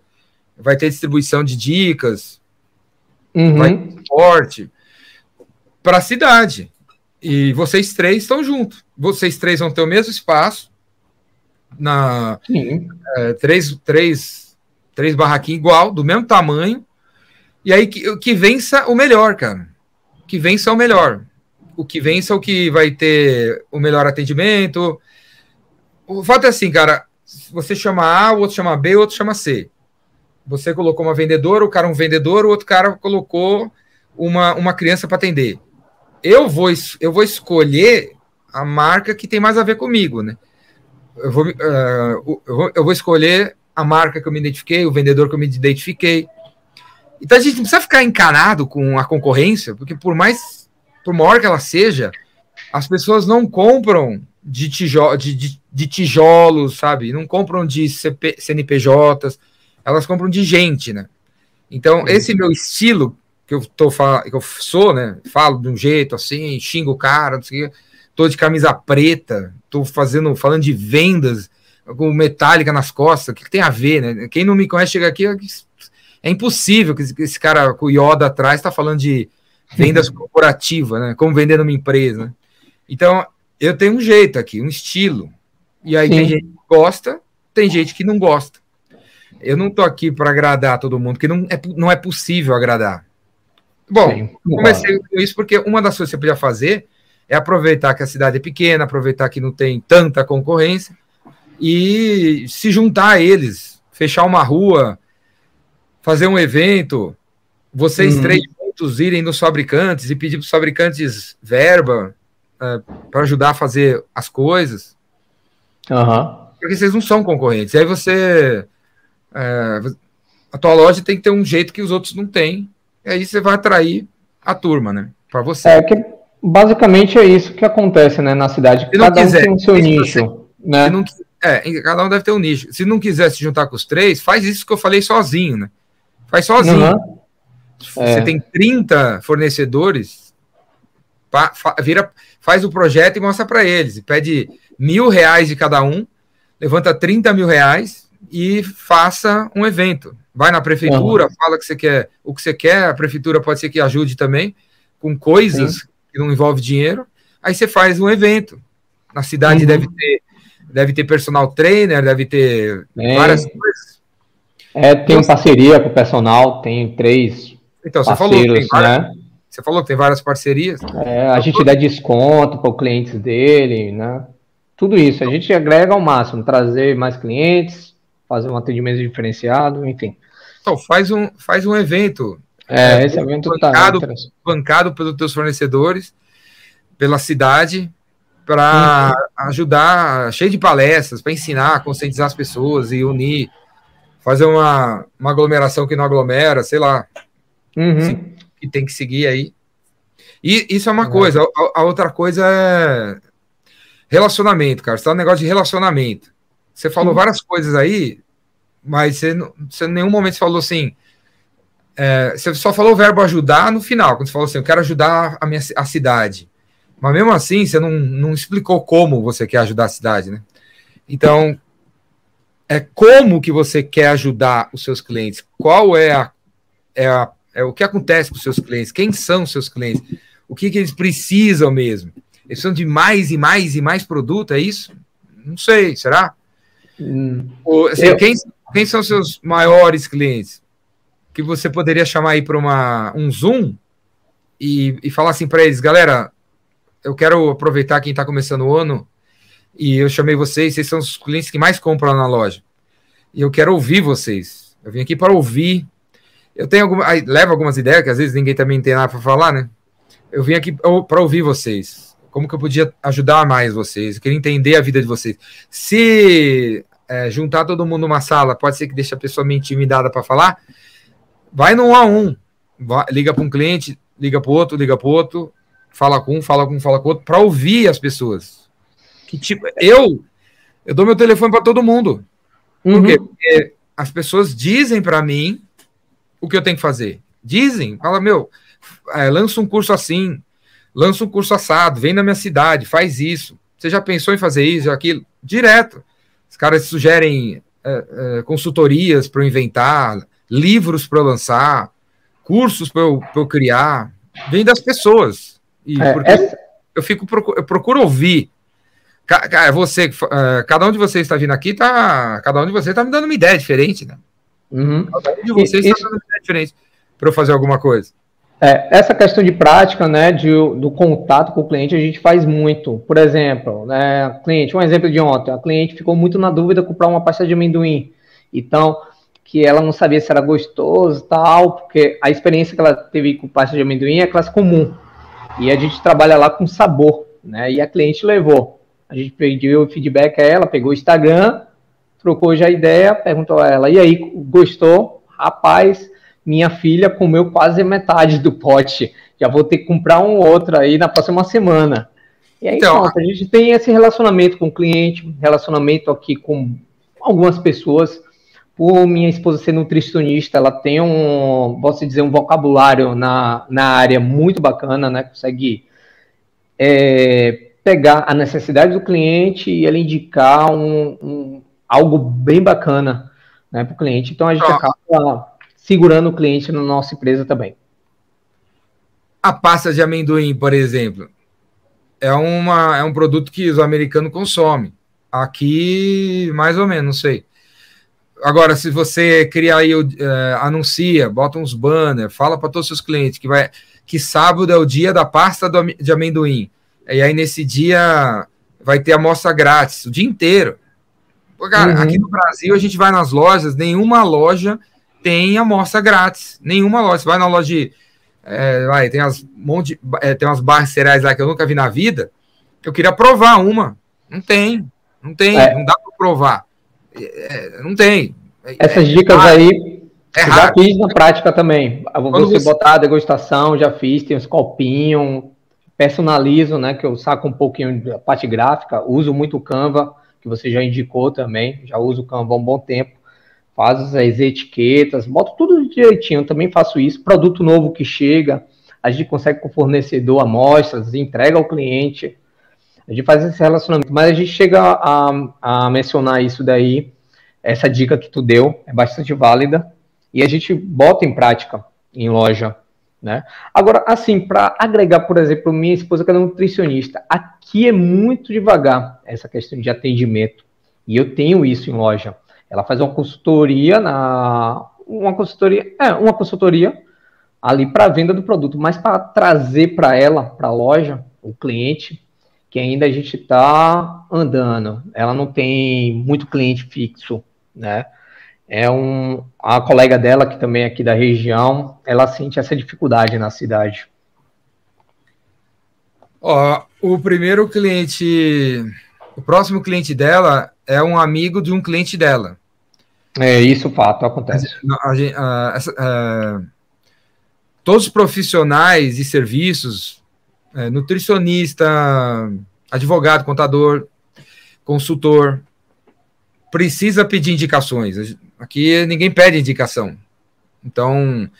[SPEAKER 1] vai ter distribuição de dicas, uhum. vai ter esporte para a cidade. E vocês três estão juntos. Vocês três vão ter o mesmo espaço, na é, três, três, três barraquinhos igual, do mesmo tamanho, e aí que, que vença o melhor, cara. Que vença o melhor. O que vença é o que vai ter o melhor atendimento. O fato é assim, cara, você chama A, o outro chama B, o outro chama C. Você colocou uma vendedora, o cara um vendedor, o outro cara colocou uma, uma criança para atender. Eu vou, eu vou escolher a marca que tem mais a ver comigo, né? Eu vou, uh, eu vou, eu vou escolher a marca que eu me identifiquei, o vendedor que eu me identifiquei. Então a gente não precisa ficar encanado com a concorrência, porque por mais, por maior que ela seja, as pessoas não compram de, tijo de, de, de tijolos, sabe? Não compram de CP, CNPJs, elas compram de gente, né? Então, uhum. esse meu estilo, que eu, tô, que eu sou, né? Falo de um jeito assim, xingo o cara, não sei o que, tô de camisa preta, tô fazendo, falando de vendas, com metálica nas costas, o que, que tem a ver, né? Quem não me conhece chega aqui, é impossível que esse cara com o Yoda atrás está falando de vendas corporativas, né? Como vender numa empresa. Né? Então, eu tenho um jeito aqui, um estilo. E aí Sim. tem gente que gosta, tem gente que não gosta. Eu não tô aqui para agradar todo mundo, porque não é, não é possível agradar. Bom, Sim, comecei com isso porque uma das coisas que você podia fazer é aproveitar que a cidade é pequena, aproveitar que não tem tanta concorrência e se juntar a eles, fechar uma rua, fazer um evento, vocês uhum. três juntos irem nos fabricantes e pedir para os fabricantes verba uh, é, para ajudar a fazer as coisas. Uhum. Porque vocês não são concorrentes. E aí você. Uh, a tua loja tem que ter um jeito que os outros não têm. E aí você vai atrair a turma, né? Para você.
[SPEAKER 6] É que basicamente é isso que acontece, né, na cidade. Cada quiser, um tem o seu nicho, né?
[SPEAKER 1] Não, é, cada um deve ter um nicho. Se não quiser se juntar com os três, faz isso que eu falei sozinho, né? Faz sozinho. Uhum. Você é. tem 30 fornecedores, pa, fa, vira, faz o projeto e mostra para eles. Pede mil reais de cada um, levanta 30 mil reais e faça um evento. Vai na prefeitura, uhum. fala que você quer o que você quer, a prefeitura pode ser que ajude também com coisas Sim. Que não envolve dinheiro. Aí você faz um evento. Na cidade uhum. deve ter deve ter personal trainer, deve ter é. várias coisas
[SPEAKER 6] é, tem parceria com o personal, tem três
[SPEAKER 1] então, você falou que tem várias, né? Você falou que tem várias parcerias.
[SPEAKER 6] É, a gente dá desconto para os clientes dele, né? Tudo isso. A gente agrega ao máximo, trazer mais clientes, fazer um atendimento diferenciado, enfim.
[SPEAKER 1] Então, faz um, faz um evento.
[SPEAKER 6] É, é esse evento
[SPEAKER 1] tá bancado, tá bancado pelos teus fornecedores, pela cidade, para uhum. ajudar, cheio de palestras, para ensinar, conscientizar as pessoas e unir fazer uma, uma aglomeração que não aglomera, sei lá.
[SPEAKER 6] Uhum.
[SPEAKER 1] que tem que seguir aí. E isso é uma coisa. A, a, outra coisa é relacionamento, cara. Você tá um negócio de relacionamento. Você falou várias coisas aí, mas você, você em nenhum momento falou assim. É, você só falou o verbo ajudar no final, quando você falou assim, eu quero ajudar a minha a cidade. Mas mesmo assim, você não, não explicou como você quer ajudar a cidade, né? Então, é como que você quer ajudar os seus clientes? Qual é a, é a é o que acontece com os seus clientes? Quem são os seus clientes? O que, que eles precisam mesmo? Eles precisam de mais e mais e mais produto, é isso? Não sei, será? Hum. Ou, assim, eu... quem, quem são seus maiores clientes? Que você poderia chamar aí para um Zoom e, e falar assim para eles, galera, eu quero aproveitar quem está começando o ano e eu chamei vocês, vocês são os clientes que mais compram na loja. E eu quero ouvir vocês. Eu vim aqui para ouvir. Eu tenho alguma, aí, levo algumas ideias que às vezes ninguém também tem nada para falar, né? Eu vim aqui para ouvir vocês. Como que eu podia ajudar mais vocês? Eu queria entender a vida de vocês. Se é, juntar todo mundo numa sala, pode ser que deixe a pessoa meio intimidada para falar. Vai no um a um. Vai, liga para um cliente, liga para outro, liga para outro, fala com um, fala com um, fala com outro, para ouvir as pessoas. Que tipo, eu eu dou meu telefone para todo mundo. Uhum. Por quê? Porque as pessoas dizem para mim o que eu tenho que fazer. Dizem, fala, meu, é, lança um curso assim, lança um curso assado, vem na minha cidade, faz isso. Você já pensou em fazer isso, aquilo? Direto. Os caras sugerem é, é, consultorias para eu inventar, livros para lançar, cursos para eu, eu, criar. Vem das pessoas. E é, porque essa... eu fico eu procuro ouvir Cara, você, uh, cada um de vocês está vindo aqui, tá, cada um de vocês está me dando uma ideia diferente, né? Uhum. Cada um de vocês está dando uma ideia diferente para eu fazer alguma coisa.
[SPEAKER 6] É, essa questão de prática, né, de, do contato com o cliente, a gente faz muito. Por exemplo, né, cliente, um exemplo de ontem, a cliente ficou muito na dúvida de comprar uma pasta de amendoim. Então, que ela não sabia se era gostoso tal, porque a experiência que ela teve com pasta de amendoim é classe comum. E a gente trabalha lá com sabor, né? E a cliente levou. A gente pediu o feedback a ela, pegou o Instagram, trocou já a ideia, perguntou a ela, e aí, gostou? Rapaz, minha filha comeu quase metade do pote. Já vou ter que comprar um outro aí na próxima semana. E aí, então, pronto, a gente tem esse relacionamento com o cliente, relacionamento aqui com algumas pessoas. Por minha esposa ser nutricionista, ela tem um, posso dizer, um vocabulário na, na área muito bacana, né? Consegue é, pegar a necessidade do cliente e ele indicar um, um algo bem bacana né, para o cliente. Então a gente acaba segurando o cliente na nossa empresa também.
[SPEAKER 1] A pasta de amendoim, por exemplo, é, uma, é um produto que os americanos consomem. Aqui, mais ou menos, não sei. Agora, se você criar aí, é, anuncia, bota uns banners, fala para todos os seus clientes que vai que sábado é o dia da pasta do, de amendoim. E aí, nesse dia, vai ter amostra grátis o dia inteiro. Pô, cara, uhum. aqui no Brasil, a gente vai nas lojas, nenhuma loja tem amostra grátis. Nenhuma loja. Você vai na loja de. É, vai, tem, as, monte, é, tem umas barras cereais lá que eu nunca vi na vida. Eu queria provar uma. Não tem. Não tem. É. Não dá para provar. É, não tem.
[SPEAKER 6] Essas é dicas aí. É já fiz na prática também. Você, você botar a degustação, já fiz, tem uns copinhos, personalizo, né, que eu saco um pouquinho da parte gráfica, uso muito o Canva, que você já indicou também, já uso o Canva há um bom tempo, faço as etiquetas, boto tudo direitinho, também faço isso, produto novo que chega, a gente consegue com o fornecedor amostras, entrega ao cliente, a gente faz esse relacionamento, mas a gente chega a, a mencionar isso daí, essa dica que tu deu é bastante válida, e a gente bota em prática em loja, né? Agora, assim, para agregar, por exemplo, minha esposa que é nutricionista, aqui é muito devagar essa questão de atendimento. E eu tenho isso em loja. Ela faz uma consultoria na uma consultoria, é, uma consultoria ali para venda do produto, mas para trazer para ela, para a loja, o cliente, que ainda a gente está andando. Ela não tem muito cliente fixo, né? é um a colega dela que também é aqui da região, ela sente essa dificuldade na cidade.
[SPEAKER 1] Ó, o primeiro cliente, o próximo cliente dela é um amigo de um cliente dela.
[SPEAKER 6] É isso, fato, acontece.
[SPEAKER 1] A, a, a, essa, todos os profissionais e serviços, é, nutricionista, advogado, contador, consultor, precisa pedir indicações. Aqui ninguém pede indicação. Então,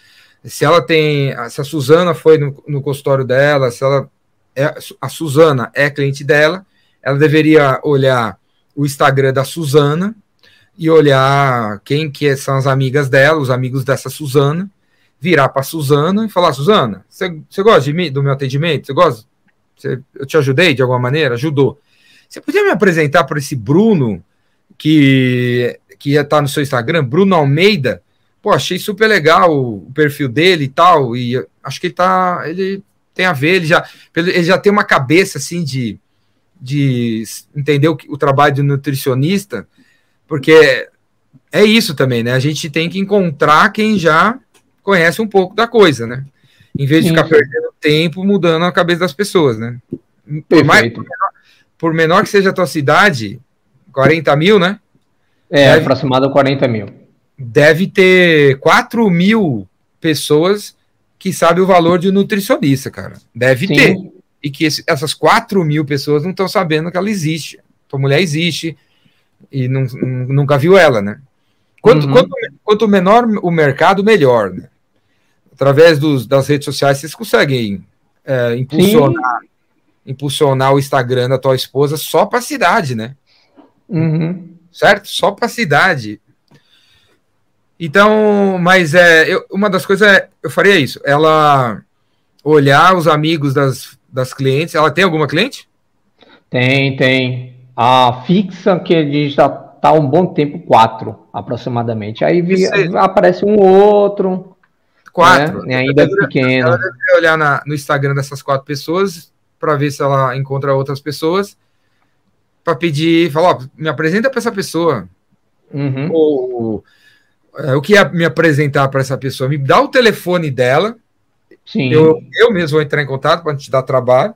[SPEAKER 1] se ela tem, se a Suzana foi no, no consultório dela, se ela é, a Suzana é cliente dela, ela deveria olhar o Instagram da Suzana e olhar quem que são as amigas dela, os amigos dessa Suzana, virar para Suzana e falar, Suzana, você gosta de mim, do meu atendimento? Você gosta? Cê, eu te ajudei de alguma maneira? Ajudou. Você podia me apresentar para esse Bruno que, que ia estar tá no seu Instagram, Bruno Almeida? Pô, achei super legal o, o perfil dele e tal, e acho que ele tá, ele tem a ver, ele já, ele já tem uma cabeça assim de, de entender o, o trabalho do nutricionista, porque é isso também, né? A gente tem que encontrar quem já conhece um pouco da coisa, né? Em vez de Sim. ficar perdendo tempo mudando a cabeça das pessoas, né? Por, mais, por, menor, por menor que seja a tua cidade, 40 mil, né?
[SPEAKER 6] É, deve, aproximado a 40 mil.
[SPEAKER 1] Deve ter 4 mil pessoas que sabe o valor de um nutricionista, cara. Deve Sim. ter. E que esse, essas 4 mil pessoas não estão sabendo que ela existe. Tua mulher existe e não, nunca viu ela, né? Quanto, uhum. quanto, quanto, menor o mercado, melhor, né? Através dos, das redes sociais, vocês conseguem é, impulsionar, impulsionar o Instagram da tua esposa só para a cidade, né?
[SPEAKER 6] Uhum.
[SPEAKER 1] Certo? Só para a cidade. Então, mas é, eu, uma das coisas é, eu faria isso, ela olhar os amigos das, das clientes. Ela tem alguma cliente?
[SPEAKER 6] Tem, tem. A fixa que gente já tá um bom tempo, quatro aproximadamente. Aí vi, aparece um outro.
[SPEAKER 1] Quatro.
[SPEAKER 6] Ainda é pequeno.
[SPEAKER 1] Ela deve olhar na, no Instagram dessas quatro pessoas para ver se ela encontra outras pessoas para pedir, falar, ó, me apresenta para essa pessoa.
[SPEAKER 6] Uhum.
[SPEAKER 1] Ou é, o que é me apresentar para essa pessoa? Me dá o telefone dela.
[SPEAKER 6] Sim.
[SPEAKER 1] Eu, eu mesmo vou entrar em contato para te dar trabalho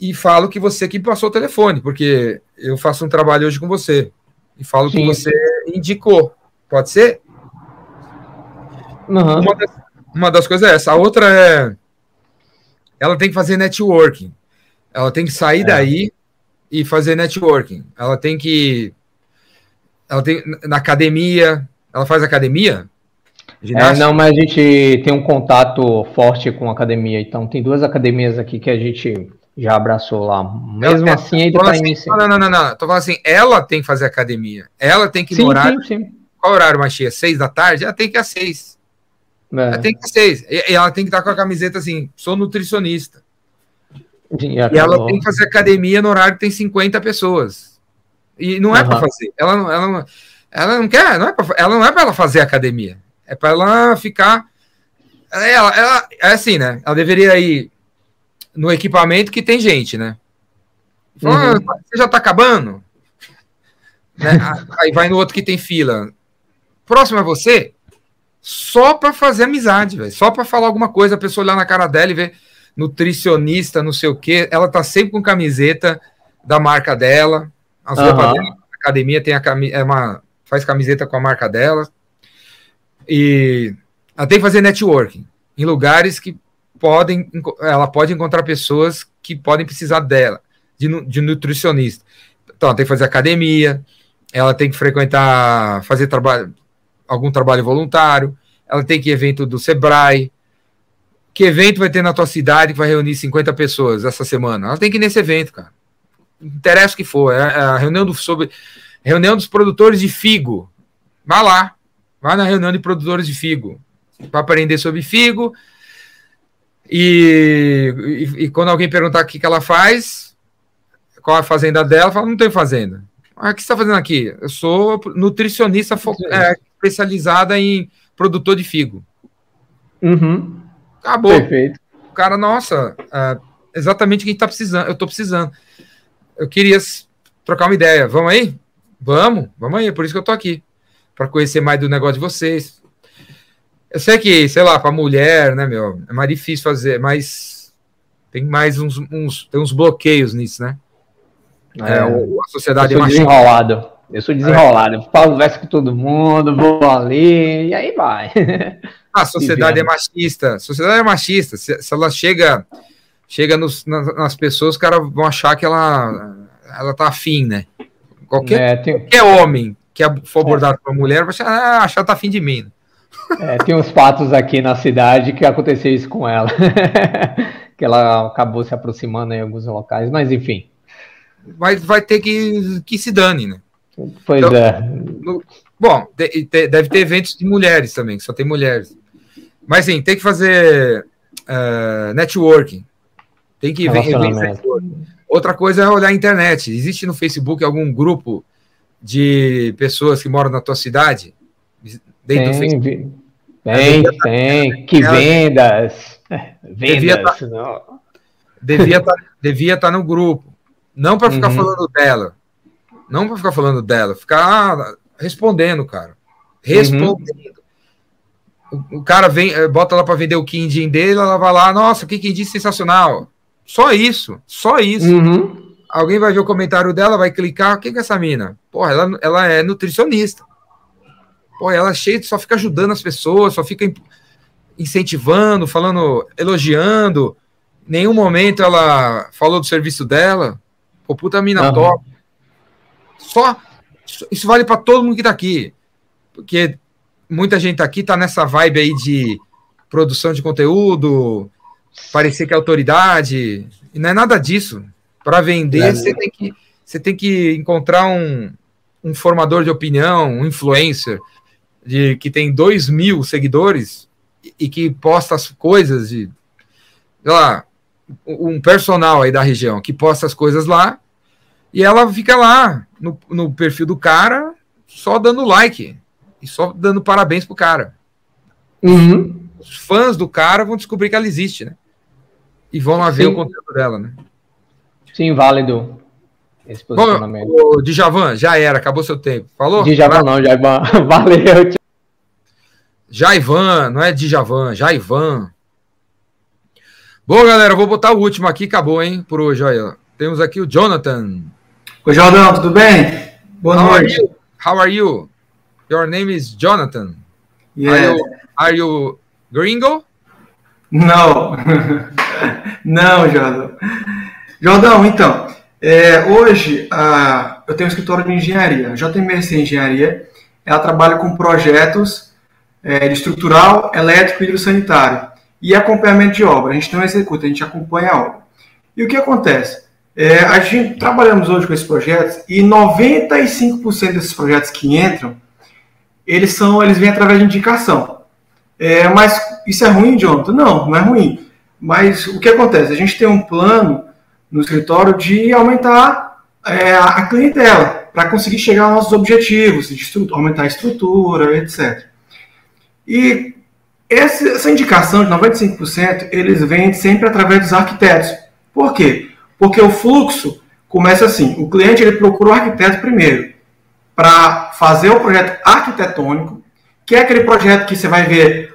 [SPEAKER 1] e falo que você que passou o telefone, porque eu faço um trabalho hoje com você e falo Sim. que você indicou. Pode ser?
[SPEAKER 6] Uhum.
[SPEAKER 1] Uma, das, uma das coisas é essa. A outra é ela tem que fazer networking. Ela tem que sair é. daí e fazer networking. Ela tem que ela tem na academia, ela faz academia?
[SPEAKER 6] É, não, mas a gente tem um contato forte com a academia, então tem duas academias aqui que a gente já abraçou lá. Mesmo ela, assim, ainda tá
[SPEAKER 1] assim, Não, não, não, não. Tô falando assim, ela tem que fazer academia. Ela tem que sim, horário. Sim, sim. Qual horário mais cheia? Seis da tarde? Ela tem que ir às seis. É. Ela tem que seis. E ela tem que estar com a camiseta assim, sou nutricionista. Sim, e ela tem que fazer academia no horário que tem 50 pessoas. E não é uhum. para fazer. Ela, ela, ela não quer, não é pra, ela não é para ela fazer academia. É para ela ficar. Ela, ela, é assim, né? Ela deveria ir no equipamento que tem gente, né? Fala, uhum. ah, você já tá acabando? Né? Aí vai no outro que tem fila. Próximo é você, só para fazer amizade, véio. só para falar alguma coisa, a pessoa olhar na cara dela e ver nutricionista, não sei o quê. Ela tá sempre com camiseta da marca dela. As uhum. roupas dela, academia tem a camiseta, é uma faz camiseta com a marca dela. E ela tem que fazer networking em lugares que podem, ela pode encontrar pessoas que podem precisar dela, de, de nutricionista. Então, ela tem que fazer academia, ela tem que frequentar, fazer trabalho, algum trabalho voluntário, ela tem que ir evento do Sebrae. Que evento vai ter na tua cidade que vai reunir 50 pessoas essa semana? Ela tem que ir nesse evento, cara. Não interessa o que for, é a reunião do, sobre Reunião dos produtores de figo. Vá lá. Vá na reunião de produtores de figo. Para aprender sobre figo. E, e, e, quando alguém perguntar o que, que ela faz, qual a fazenda dela, fala, não tem fazenda. Ah, o que você está fazendo aqui? Eu sou nutricionista é, especializada em produtor de figo.
[SPEAKER 6] Uhum.
[SPEAKER 1] Acabou. Perfeito. O cara, nossa, é exatamente o que está precisando. Eu estou precisando. Eu queria trocar uma ideia. Vamos aí? Vamos, vamos aí, é por isso que eu tô aqui. Para conhecer mais do negócio de vocês. Eu sei que, sei lá, para mulher, né, meu, é mais difícil fazer, mas tem mais uns, uns, tem uns bloqueios nisso, né?
[SPEAKER 6] É, é a sociedade é desenrolado. Eu sou desenrolado. É. Eu falo verso com todo mundo, vou ali, e aí vai.
[SPEAKER 1] a sociedade é machista. A sociedade é machista. Se, se ela chega chega nos, nas, nas, pessoas, os caras vão achar que ela, ela tá afim, né? Qualquer, é, tem... qualquer homem que for abordado é. por uma mulher vai achar, ah, achar que tá afim de mim.
[SPEAKER 6] É, tem uns fatos aqui na cidade que aconteceu isso com ela. que ela acabou se aproximando em alguns locais, mas enfim.
[SPEAKER 1] Vai, vai ter que, que se dane, né?
[SPEAKER 6] Pois então, é.
[SPEAKER 1] No, bom, de, de, deve ter eventos de mulheres também, que só tem mulheres. Mas sim, tem que fazer uh, networking. Tem que ver. Outra coisa é olhar a internet. Existe no Facebook algum grupo de pessoas que moram na tua cidade?
[SPEAKER 6] Dentro tem, Facebook? Tem, tá- tem. Que vendas. Vendas.
[SPEAKER 1] Devia estar tá, devia tá no grupo. Não para ficar uhum. falando dela. Não para ficar falando dela. Ficar respondendo, cara. Respondendo. Uhum. O, o, cara vem, eh, bota lá para vender o Kindin dele, ela vai lá, nossa, que Kindin sensacional. Só isso, só isso. Uhum. Alguém vai ver o comentário dela, vai clicar. O que é essa mina? Porra, ela, ela é nutricionista. Porra, ela é cheia, só fica ajudando as pessoas, só fica incentivando, falando, elogiando. Em nenhum momento ela falou do serviço dela. Pô, puta mina uhum. top. Só. Isso vale para todo mundo que tá aqui. Porque muita gente aqui tá nessa vibe aí de produção de conteúdo, parecer que é autoridade. E não é nada disso. Para vender, é, você, tem que, você tem que encontrar um, um formador de opinião, um influencer, de, que tem dois mil seguidores e, e que posta as coisas de. Sei lá, um personal aí da região que posta as coisas lá e ela fica lá no, no perfil do cara só dando like e só dando parabéns pro cara. Uhum. Os fãs do cara vão descobrir que ela existe, né? e vão lá Sim. ver o conteúdo dela, né?
[SPEAKER 6] Sim, válido.
[SPEAKER 1] Esse posicionamento. Bom, o Djavan, já era, acabou seu tempo. Falou?
[SPEAKER 6] Djavan não, Jaivan. Valeu.
[SPEAKER 1] Jaivan, não é Djavan, Jaivan. Bom, galera, vou botar o último aqui, acabou, hein, por hoje. Olha. Temos aqui o Jonathan.
[SPEAKER 7] Oi, Jordão, tudo bem?
[SPEAKER 1] Boa How noite. Are How are you? Your name is Jonathan.
[SPEAKER 7] Yeah.
[SPEAKER 1] Are you, are you gringo?
[SPEAKER 7] Não. Não, Jordão. Jordão, então, é, hoje a, eu tenho um escritório de engenharia, JMRC Engenharia. Ela trabalha com projetos é, de estrutural, elétrico e hidrossanitário e acompanhamento de obra. A gente não executa, a gente acompanha a obra. E o que acontece? É, a gente trabalhamos hoje com esses projetos e 95% desses projetos que entram, eles são, eles vêm através de indicação. É, mas isso é ruim, Jonathan? Não, não é ruim. Mas o que acontece? A gente tem um plano no escritório de aumentar é, a clientela para conseguir chegar aos nossos objetivos, aumentar a estrutura, etc. E essa, essa indicação de 95%, eles vêm sempre através dos arquitetos. Por quê? Porque o fluxo começa assim, o cliente ele procura o arquiteto primeiro para fazer o projeto arquitetônico, que é aquele projeto que você vai ver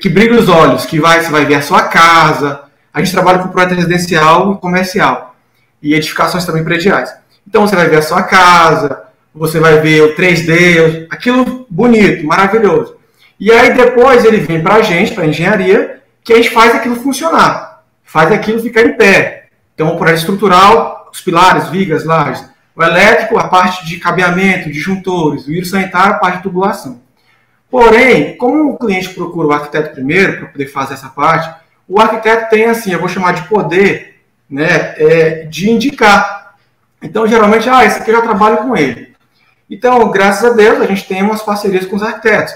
[SPEAKER 7] que brilha os olhos, que vai, você vai ver a sua casa. A gente trabalha com projeto residencial e comercial. E edificações também prediais. Então você vai ver a sua casa, você vai ver o 3D, aquilo bonito, maravilhoso. E aí depois ele vem para a gente, para a engenharia, que a gente faz aquilo funcionar, faz aquilo ficar em pé. Então o projeto estrutural, os pilares, vigas, lajes. O elétrico, a parte de cabeamento, disjuntores. O hidrossanitário, a parte de tubulação. Porém, como o cliente procura o arquiteto primeiro para poder fazer essa parte, o arquiteto tem assim, eu vou chamar de poder, né, é, de indicar. Então, geralmente, ah, esse aqui eu já trabalho com ele. Então, graças a Deus, a gente tem umas parcerias com os arquitetos.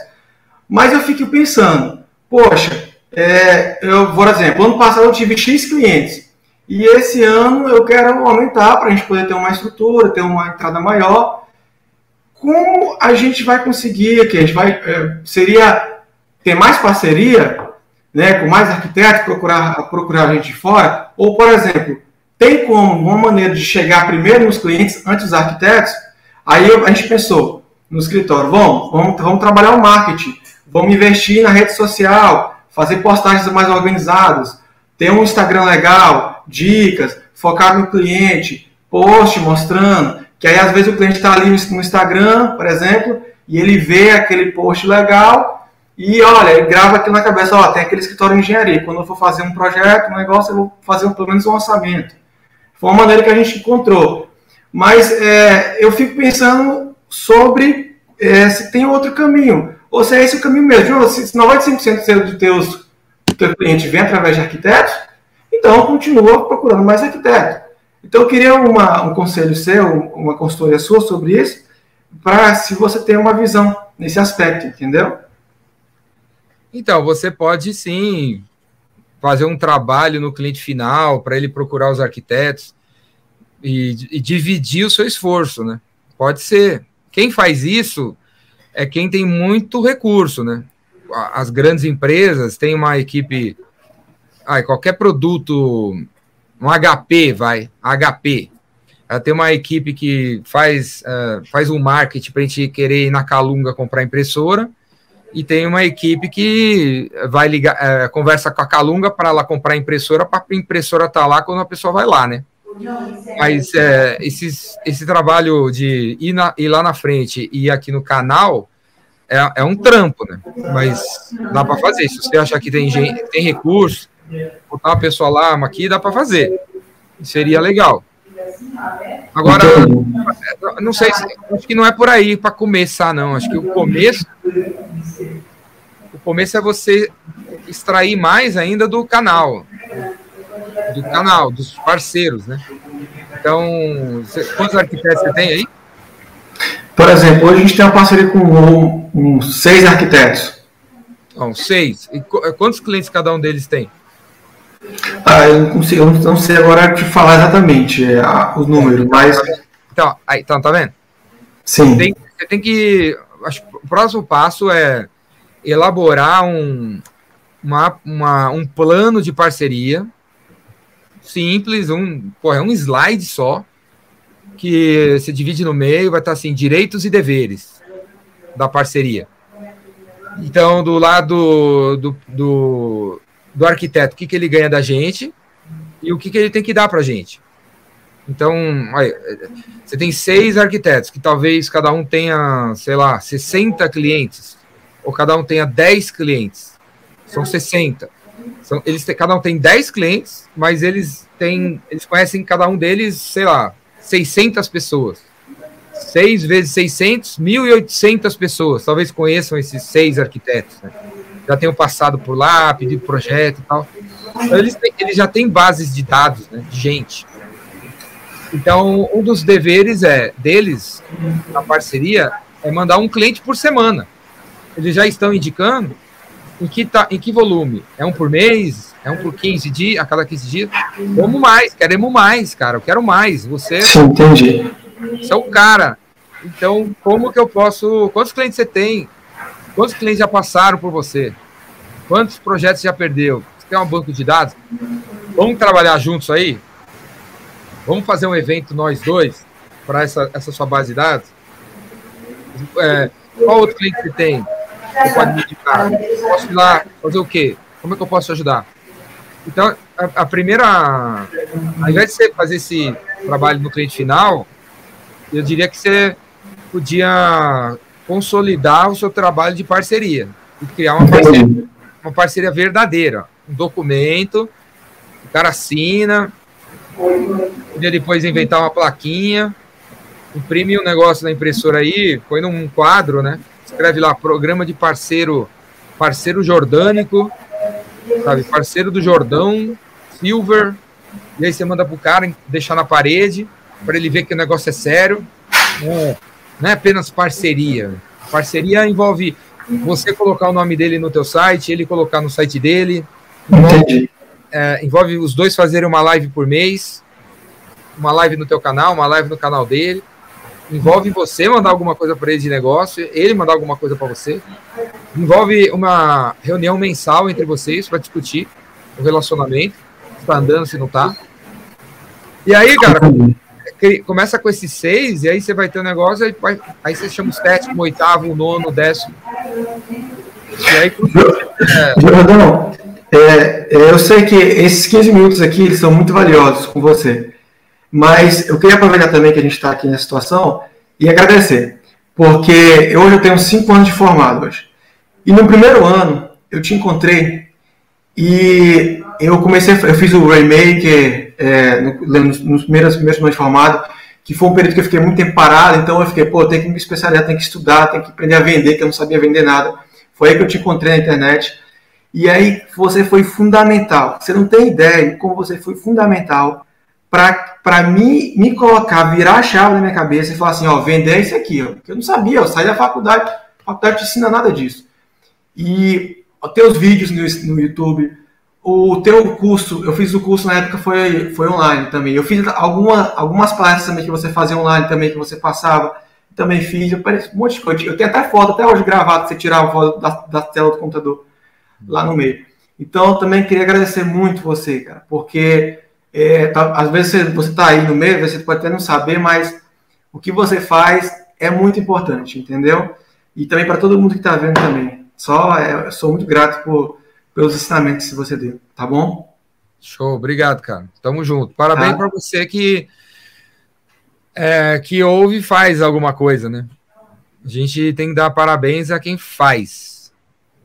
[SPEAKER 7] Mas eu fico pensando, poxa, é, eu, por exemplo, ano passado eu tive X clientes. E esse ano eu quero aumentar para a gente poder ter uma estrutura, ter uma entrada maior. Como a gente vai conseguir, que a gente vai, é, seria ter mais parceria, né, com mais arquitetos, procurar, procurar gente de fora? Ou, por exemplo, tem como uma maneira de chegar primeiro nos clientes antes dos arquitetos? Aí a gente pensou no escritório, vamos, vamos, vamos trabalhar o marketing, vamos investir na rede social, fazer postagens mais organizadas, ter um Instagram legal, dicas, focar no cliente, post mostrando, que aí às vezes o cliente está ali no Instagram, por exemplo, e ele vê aquele post legal E olha, grava aqui na cabeça, ó, tem aquele escritório de engenharia. Quando eu for fazer um projeto, um negócio, eu vou fazer pelo menos um orçamento. Foi uma maneira que a gente encontrou. Mas é, eu fico pensando sobre é, se tem outro caminho. Ou se é esse o caminho mesmo. Se 95% dos teus, do teu cliente vem através de arquitetos, então continua procurando mais arquiteto. Então eu queria uma, um conselho seu, uma consultoria sua sobre isso, para se você tem uma visão nesse aspecto, entendeu?
[SPEAKER 1] Então, você pode sim fazer um trabalho no cliente final para ele procurar os arquitetos e, e, dividir o seu esforço, né? Pode ser. Quem faz isso é quem tem muito recurso, né? As grandes empresas têm uma equipe. Ah, qualquer produto, um HP, vai, HP. Ela tem uma equipe que faz, uh, faz um marketing para a gente querer ir na Calunga comprar impressora e tem uma equipe que vai ligar, é, conversa com a Calunga para ela comprar impressora, para a impressora estar tá lá quando a pessoa vai lá, né? Mas é, esses, esse trabalho de ir, na, ir lá na frente e aqui no canal é, é um trampo, né? Mas dá para fazer. Se você achar que tem, tem recurso, botar uma pessoa lá aqui, dá para fazer. Seria legal. Agora, não sei, acho que não é por aí para começar, não. Acho que o começo o começo é você extrair mais ainda do canal, do canal, dos parceiros, né? Então, você, quantos arquitetos você tem aí?
[SPEAKER 7] Por exemplo, hoje a gente tem uma parceria com um, um, seis arquitetos.
[SPEAKER 1] Não, seis. E quantos clientes cada um deles tem?
[SPEAKER 7] Ah, eu não, consigo, eu não sei agora te falar exatamente é, o número, mas.
[SPEAKER 1] Então, aí, então tá vendo?
[SPEAKER 7] Sim.
[SPEAKER 1] Tem, você tem que. Acho, o próximo passo é elaborar um, uma, uma, um plano de parceria simples, um, pô, é um slide só, que se divide no meio, vai estar assim, direitos e deveres da parceria. Então, do lado do, do, do arquiteto, o que, que ele ganha da gente e o que, que ele tem que dar para a gente. Então, aí, você tem seis arquitetos, que talvez cada um tenha, sei lá, 60 clientes ou cada um tenha 10 clientes. São 60. São, eles têm, cada um tem 10 clientes, mas eles têm, eles conhecem cada um deles, sei lá, 600 pessoas. 6 vezes 600, 1.800 pessoas. Talvez conheçam esses seis arquitetos. Né? Já tenham passado por lá, pedido projeto e tal. Então, eles, têm, eles já têm bases de dados, né, de gente. Então, um dos deveres é deles, na parceria, é mandar um cliente por semana eles já estão indicando em que, tá, em que volume? É um por mês? É um por 15 dias? A cada 15 dias? Vamos mais, queremos mais, cara. Eu quero mais. Você,
[SPEAKER 7] Sim, entendi.
[SPEAKER 1] você é o cara. Então, como que eu posso. Quantos clientes você tem? Quantos clientes já passaram por você? Quantos projetos já perdeu? Você tem um banco de dados? Vamos trabalhar juntos aí? Vamos fazer um evento nós dois para essa, essa sua base de dados? É, qual outro cliente você tem? Você pode me? Posso ir lá fazer o quê? Como é que eu posso te ajudar? Então, a, a primeira. Ao invés de você fazer esse trabalho no cliente final, eu diria que você podia consolidar o seu trabalho de parceria e criar uma parceria, uma parceria verdadeira. Um documento, o cara assina, podia depois inventar uma plaquinha, imprime um negócio na impressora aí, põe num quadro, né? escreve lá programa de parceiro, parceiro jordânico, sabe? Parceiro do Jordão, Silver. E aí você manda pro cara deixar na parede para ele ver que o negócio é sério. Não, não é apenas parceria. Parceria envolve você colocar o nome dele no teu site, ele colocar no site dele. Envolve, é, envolve os dois fazerem uma live por mês, uma live no teu canal, uma live no canal dele envolve você mandar alguma coisa para ele de negócio, ele mandar alguma coisa para você. Envolve uma reunião mensal entre vocês para discutir o relacionamento, se está andando, se não está. E aí, cara, começa com esses seis, e aí você vai ter um negócio, aí, vai, aí você chama o sétimo, oitavo, o nono, o décimo.
[SPEAKER 7] E aí, é... Jordão, é, eu sei que esses 15 minutos aqui eles são muito valiosos com você. Mas eu queria aproveitar também que a gente está aqui nessa situação e agradecer, porque hoje eu tenho cinco anos de formado hoje. E no primeiro ano, eu te encontrei e eu comecei, eu fiz o Rainmaker é, nos, nos primeiros, anos de formado, que foi um período que eu fiquei muito tempo parado, então eu fiquei, pô, tem que me especializar, tem que estudar, tem que aprender a vender, que eu não sabia vender nada. Foi aí que eu te encontrei na internet. E aí você foi fundamental. Você não tem ideia de como você foi fundamental para mim me colocar, virar a chave na minha cabeça e falar assim, ó, vender é isso aqui, ó. eu não sabia, eu saí da faculdade, a faculdade te ensina nada disso. E os teus vídeos no, no YouTube, o teu curso, eu fiz o curso na época foi, foi online também. Eu fiz alguma, algumas palestras também que você fazia online também, que você passava. Também fiz, eu pareci um monte de coisa. Eu tenho até foto, até hoje gravado, você tirava foto da, da tela do computador lá no meio. Então, também queria agradecer muito você, cara, porque é, tá, às vezes você está aí no meio, você pode até não saber, mas o que você faz é muito importante, entendeu? E também para todo mundo que está vendo também. Só é, sou muito grato por pelos ensinamentos que você deu, tá bom?
[SPEAKER 1] Show, obrigado, cara. Tamo junto. Parabéns tá. para você que é, que ouve e faz alguma coisa, né? A gente tem que dar parabéns a quem faz,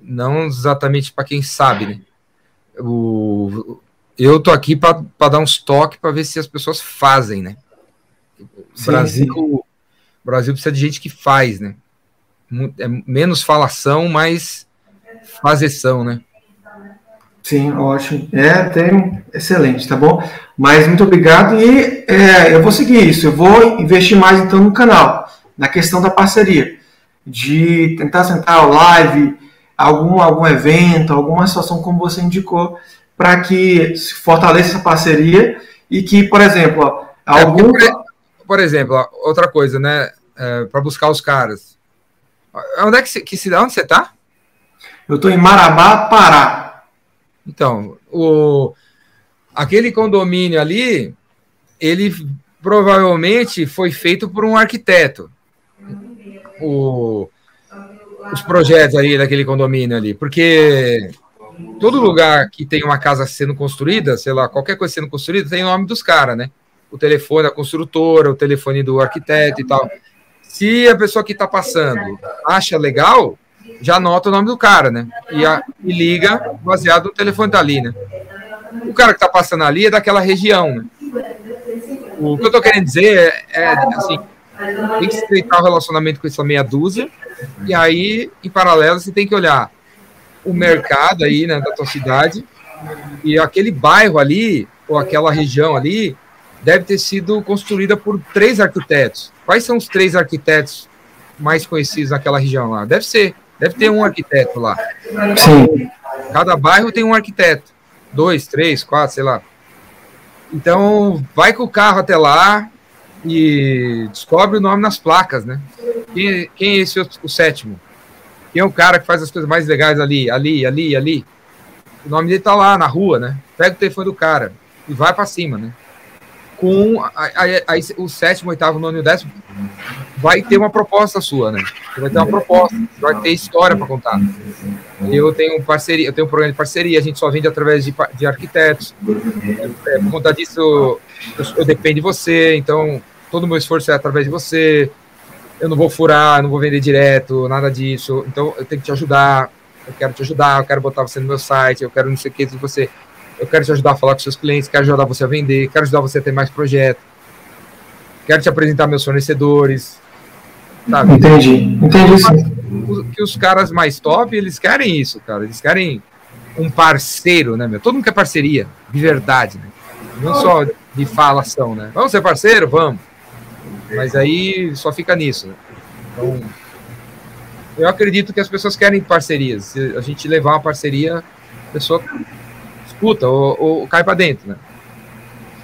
[SPEAKER 1] não exatamente para quem sabe, né? O, eu tô aqui para dar uns toques para ver se as pessoas fazem, né? O Brasil, sim. Brasil precisa de gente que faz, né? É menos falação, mais fazeção, né?
[SPEAKER 7] Sim, ótimo. É, tem excelente, tá bom? Mas muito obrigado e é, eu vou seguir isso. Eu vou investir mais então no canal, na questão da parceria, de tentar sentar live, algum algum evento, alguma situação como você indicou, para que se fortaleça essa parceria e que, por exemplo, é, algum
[SPEAKER 1] por, exemplo, outra coisa, né? É, para buscar os caras. Onde é que, que cidade onde você está?
[SPEAKER 7] Eu estou em Marabá, Pará.
[SPEAKER 1] Então, o, aquele condomínio ali, ele provavelmente foi feito por um arquiteto. O, os projetos ali daquele condomínio ali, porque todo lugar que tem uma casa sendo construída, sei lá, qualquer coisa sendo construída, tem o nome dos caras, né? O telefone da construtora, o telefone do arquiteto e tal. Se a pessoa que está passando acha legal, já anota o nome do cara, né? E, a, e liga baseado no telefone dali, tá né? O cara que tá passando ali é daquela região, né? O que eu tô querendo dizer é, é assim, tem que estreitar o relacionamento com essa meia dúzia, e aí, em paralelo, você tem que olhar o mercado aí, né, da tua cidade, e aquele bairro ali, ou aquela região ali, deve ter sido construída por três arquitetos. Quais são os três arquitetos mais conhecidos naquela região lá? Deve ser Deve ter um arquiteto lá. Sim. Cada bairro tem um arquiteto. Dois, três, quatro, sei lá. Então, vai com o carro até lá e descobre o nome nas placas, né? Quem, quem é esse o, o sétimo? Quem é o cara que faz as coisas mais legais ali, ali, ali, ali? O nome dele tá lá na rua, né? Pega o telefone do cara e vai para cima, né? Com aí, o sétimo, oitavo, nono e o décimo, vai ter uma proposta sua, né? Você vai ter uma proposta, vai ter história para contar. Eu tenho parceria, eu tenho um programa de parceria, a gente só vende através de, de arquitetos. É, por conta disso, eu, eu dependo de você, então todo o meu esforço é através de você. Eu não vou furar, não vou vender direto, nada disso. Então eu tenho que te ajudar. Eu quero te ajudar, eu quero botar você no meu site, eu quero não sei o que de você eu quero te ajudar a falar com seus clientes, quero ajudar você a vender, quero ajudar você a ter mais projetos, quero te apresentar meus fornecedores.
[SPEAKER 7] Sabe? Entendi, entendi sim.
[SPEAKER 1] Que os caras mais top, eles querem isso, cara. Eles querem um parceiro, né, meu? Todo mundo quer parceria, de verdade, né? Não só de falação, né? Vamos ser parceiro? Vamos. Mas aí só fica nisso, né? Então, eu acredito que as pessoas querem parcerias. Se a gente levar uma parceria, a pessoa escuta ou, ou cai para dentro, né?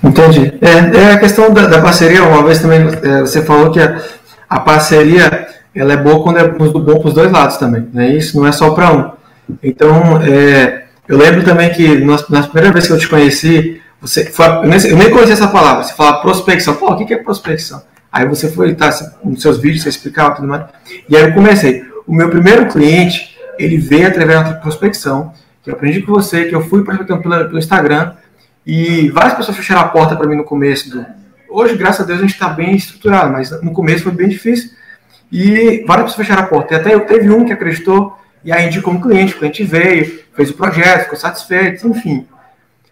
[SPEAKER 7] Entendi. É, é a questão da, da, parceria, uma vez também é, você falou que a, a, parceria ela é boa quando é bom para os dois lados também, né? Isso não é só para um. Então, é, eu lembro também que nas, na primeira vez que eu te conheci, você foi, eu, nem, eu nem conhecia essa palavra, você fala prospecção. Pô, o que é prospecção? Aí você foi, tá, nos seus vídeos, você explicava tudo mais. E aí eu comecei. O meu primeiro cliente, ele veio através da prospecção, eu aprendi com você, que eu fui prospectando pelo, pelo Instagram, e várias pessoas fecharam a porta para mim no começo. Do... Hoje, graças a Deus, a gente está bem estruturado, mas no começo foi bem difícil. E várias pessoas fecharam a porta. E até eu teve um que acreditou, E aí indicou um cliente, o cliente veio, fez o projeto, ficou satisfeito, enfim.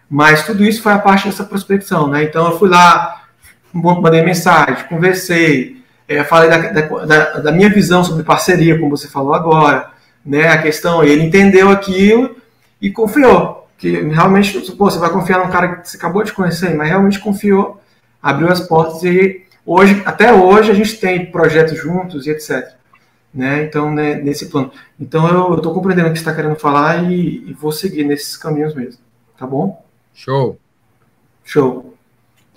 [SPEAKER 7] Mas tudo isso foi a parte dessa prospecção, né? Então eu fui lá, mandei mensagem, conversei, é, falei da, da, da, minha visão sobre parceria, como você falou agora, né? A questão, ele entendeu aquilo e confiou. Que realmente, pô, você vai confiar num cara que você acabou de conhecer, mas realmente confiou, abriu as portas e hoje, até hoje, a gente tem projetos juntos e etc. Né? Então, né, nesse plano. Então, eu estou compreendendo o que você está querendo falar e, e vou seguir nesses caminhos mesmo. Tá bom?
[SPEAKER 1] Show.
[SPEAKER 7] Show.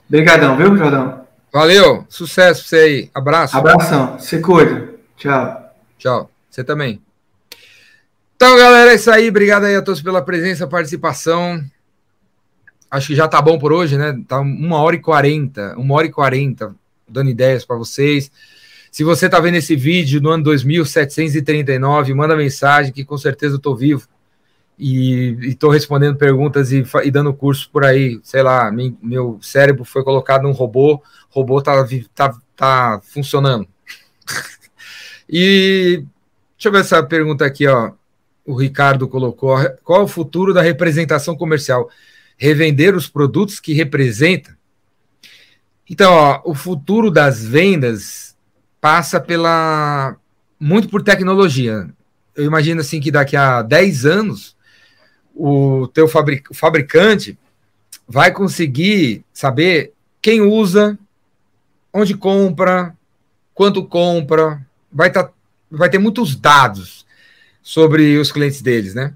[SPEAKER 7] Obrigadão, viu, Jordão?
[SPEAKER 1] Valeu. Sucesso pra você aí. Abraço.
[SPEAKER 7] Abração. Se cuida. Tchau.
[SPEAKER 1] Tchau. Você também. Então, galera, é isso aí. Obrigado aí a todos pela presença, participação. Acho que já tá bom por hoje, né? Tá uma hora e quarenta, uma hora e quarenta, dando ideias para vocês. Se você tá vendo esse vídeo no ano 2739, manda mensagem que com certeza eu tô vivo e estou respondendo perguntas e, e, dando curso por aí. Sei lá, meu, meu cérebro foi colocado num robô, robô tá, tá, tá funcionando. e deixa eu ver essa pergunta aqui, ó. O Ricardo colocou: qual é o futuro da representação comercial? Revender os produtos que representa? Então, ó, o futuro das vendas passa pela muito por tecnologia. Eu imagino assim que daqui a 10 anos o teu fabric, fabricante vai conseguir saber quem usa, onde compra, quanto compra, vai, tá, vai ter muitos dados sobre os clientes deles, né?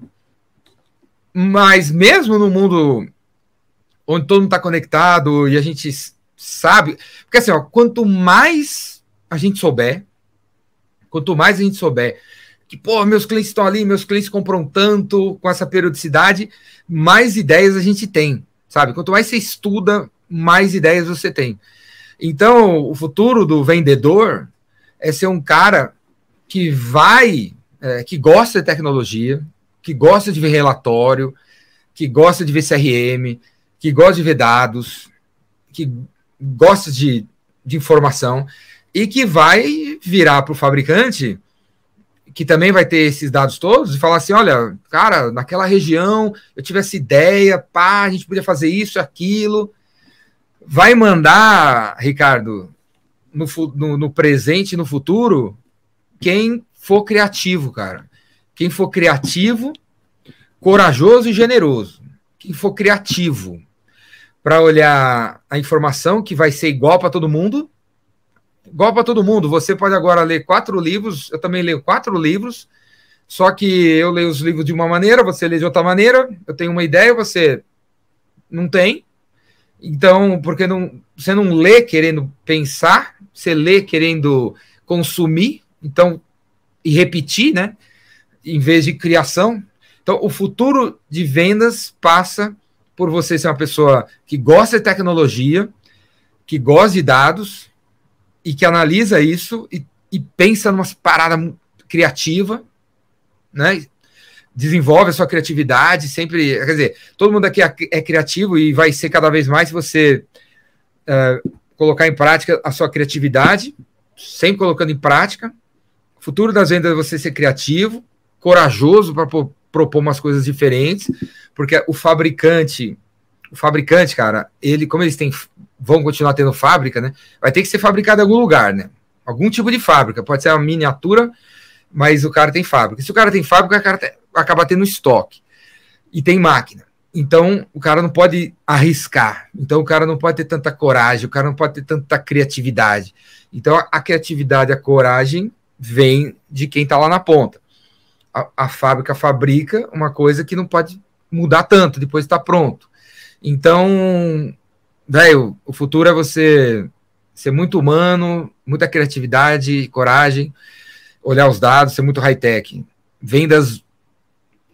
[SPEAKER 1] Mas mesmo no mundo onde todo mundo está conectado e a gente sabe, porque assim, ó, quanto mais a gente souber, quanto mais a gente souber que, pô, meus clientes estão ali, meus clientes compram tanto com essa periodicidade, mais ideias a gente tem, sabe? Quanto mais você estuda, mais ideias você tem. Então, o futuro do vendedor é ser um cara que vai, é, que gosta de tecnologia, que gosta de ver relatório, que gosta de ver CRM, que gosta de ver dados, que gosta de, de informação e que vai virar para o fabricante que também vai ter esses dados todos e falar assim: olha, cara, naquela região eu tive essa ideia, pá, a gente podia fazer isso, aquilo. Vai mandar, Ricardo, no, no, no presente e no futuro, quem for criativo, cara. Quem for criativo, corajoso e generoso. Quem for criativo para olhar a informação que vai ser igual para todo mundo igual para todo mundo. Você pode agora ler quatro livros, eu também leio quatro livros, só que eu leio os livros de uma maneira, você lê de outra maneira, eu tenho uma ideia, você não tem. Então, porque não, você não lê querendo pensar, você lê querendo consumir, então, e repetir, né? Em vez de criação. Então, o futuro de vendas passa por você ser uma pessoa que gosta de tecnologia, que gosta de dados, e que analisa isso e, e pensa numa parada criativa, né? Desenvolve a sua criatividade, sempre. Quer dizer, todo mundo aqui é, é criativo e vai ser cada vez mais se você uh, colocar em prática a sua criatividade, sempre colocando em prática. Futuro das vendas é você ser criativo, corajoso para propor umas coisas diferentes, porque o fabricante, o fabricante, cara, ele, como eles têm vão continuar tendo fábrica, né? Vai ter que ser fabricado em algum lugar, né? Algum tipo de fábrica. Pode ser uma miniatura, mas o cara tem fábrica. Se o cara tem fábrica, o cara acaba tendo estoque. E tem máquina. Então, o cara não pode arriscar. Então, o cara não pode ter tanta coragem, o cara não pode ter tanta criatividade. Então, a, a criatividade, a coragem vem de quem está lá na ponta. A, a, fábrica fabrica uma coisa que não pode mudar tanto, depois está pronto. Então, velho, o futuro é você ser muito humano, muita criatividade, coragem, olhar os dados, ser muito high-tech. Vendas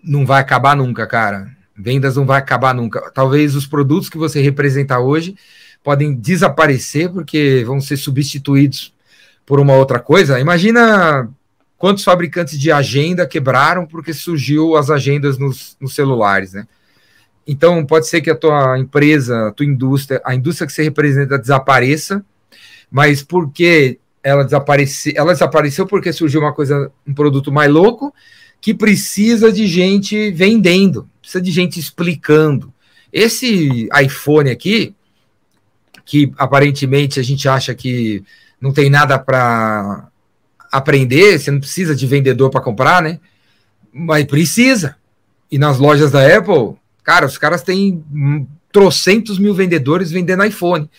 [SPEAKER 1] não vai acabar nunca, cara. Vendas não vai acabar nunca. Talvez os produtos que você representa hoje podem desaparecer porque vão ser substituídos por uma outra coisa. Imagina quantos fabricantes de agenda quebraram porque surgiu as agendas nos, nos celulares, né? Então, pode ser que a tua empresa, a tua indústria, a indústria que você representa desapareça, mas porque ela desapareceu, ela desapareceu porque surgiu uma coisa, um produto mais louco, que precisa de gente vendendo, precisa de gente explicando. Esse iPhone aqui, que aparentemente a gente acha que não tem nada para aprender, você não precisa de vendedor para comprar, né? Mas precisa. E nas lojas da Apple, cara, os caras têm trocentos mil vendedores vendendo iPhone,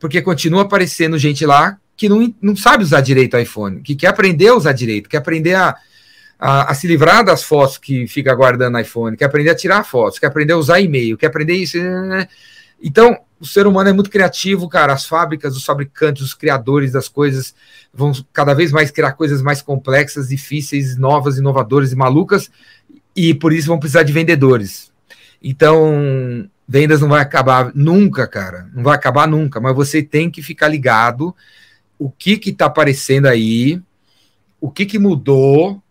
[SPEAKER 1] porque continua aparecendo gente lá que não, não sabe usar direito o iPhone, que quer aprender a usar direito, quer aprender a, a, a, se livrar das fotos que fica guardando iPhone, quer aprender a tirar fotos, quer aprender a usar e-mail, quer aprender isso. Né, né, né? Então, o ser humano é muito criativo, cara. As fábricas, os fabricantes, os criadores das coisas vão cada vez mais criar coisas mais complexas, difíceis, novas, inovadoras e malucas, e por isso vão precisar de vendedores. Então, vendas não vai acabar nunca, cara. Não vai acabar nunca, mas você tem que ficar ligado o que que tá aparecendo aí, o que que mudou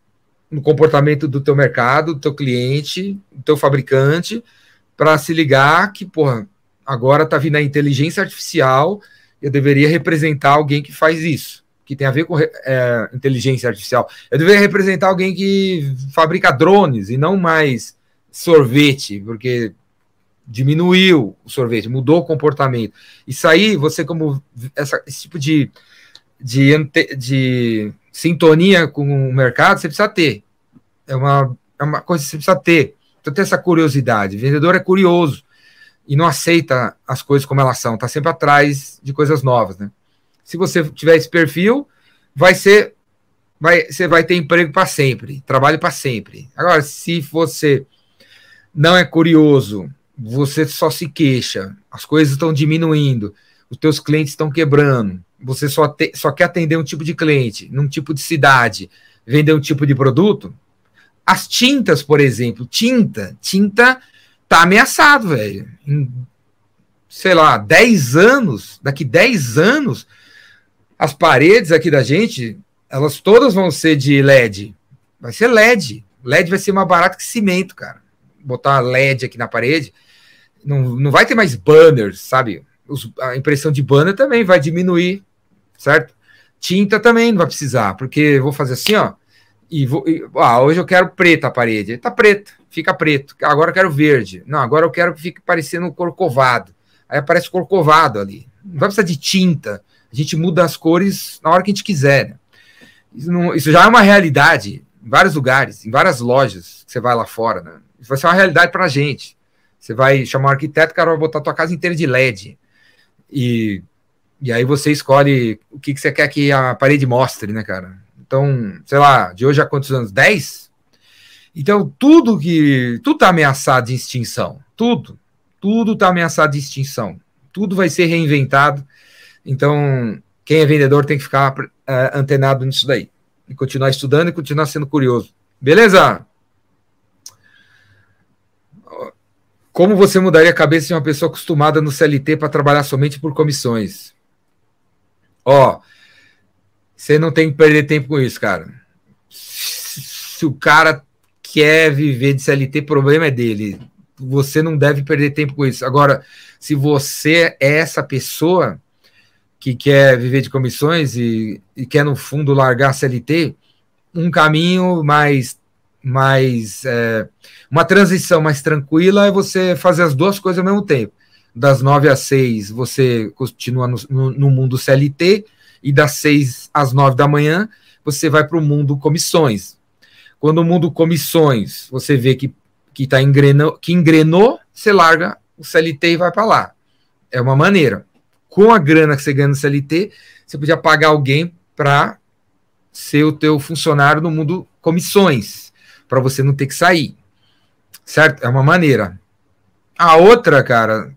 [SPEAKER 1] no comportamento do teu mercado, do teu cliente, do teu fabricante, para se ligar que, porra, agora tá vindo a inteligência artificial, eu deveria representar alguém que faz isso, que tem a ver com é, inteligência artificial. Eu deveria representar alguém que fabrica drones e não mais sorvete, porque diminuiu o sorvete, mudou o comportamento. Isso aí, você como essa, esse tipo de, de, de sintonia com o mercado, você precisa ter. É uma, é uma coisa que você precisa ter. Então, ter essa curiosidade. O vendedor é curioso e não aceita as coisas como elas são, está sempre atrás de coisas novas, né? Se você tiver esse perfil, vai ser, vai, você vai ter emprego para sempre, trabalho para sempre. Agora, se você não é curioso, você só se queixa, as coisas estão diminuindo, os teus clientes estão quebrando, você só, te, só quer atender um tipo de cliente, num tipo de cidade, vender um tipo de produto. As tintas, por exemplo, tinta, tinta tá ameaçado, velho. Em, sei lá, 10 anos, daqui 10 anos, as paredes aqui da gente, elas todas vão ser de LED. Vai ser LED. LED vai ser mais barato que cimento, cara. Botar LED aqui na parede. Não, não vai ter mais banners, sabe? Os, a impressão de banner também vai diminuir certo? Tinta também não vai precisar, porque vou fazer assim, ó, e vou. E, ah, hoje eu quero preta a parede. Tá preto, fica preto. Agora eu quero verde. Não, agora eu quero que fique parecendo corcovado. Aí aparece corcovado ali. Não vai precisar de tinta. A gente muda as cores na hora que a gente quiser. Né? Isso, não, isso já é uma realidade em vários lugares, em várias lojas que você vai lá fora. Né? Isso vai ser uma realidade para a gente. Você vai chamar um arquiteto, o cara vai botar a tua casa inteira de LED. E e aí você escolhe o que, que você quer que a parede mostre, né, cara? Então, sei lá, de hoje a quantos anos? 10? Então, tudo que. Tudo está ameaçado de extinção. Tudo. Tudo está ameaçado de extinção. Tudo vai ser reinventado. Então, quem é vendedor tem que ficar uh, antenado nisso daí. E continuar estudando e continuar sendo curioso. Beleza? Como você mudaria a cabeça de uma pessoa acostumada no CLT para trabalhar somente por comissões? Ó, você não tem que perder tempo com isso, cara. Se o cara quer viver de CLT, problema é dele. Você não deve perder tempo com isso. Agora, se você é essa pessoa que quer viver de comissões e, e quer, no fundo, largar a CLT, um caminho mais mais é, uma transição mais tranquila é você fazer as duas coisas ao mesmo tempo das 9 às 6 você continua no, no, no mundo CLT, e das 6 às 9 da manhã você vai para o mundo comissões. Quando o mundo comissões você vê que, que, tá engrenou, que engrenou, você larga o CLT e vai para lá. É uma maneira. Com a grana que você ganha no CLT, você podia pagar alguém para ser o teu funcionário no mundo comissões, para você não ter que sair. Certo? É uma maneira. A outra, cara,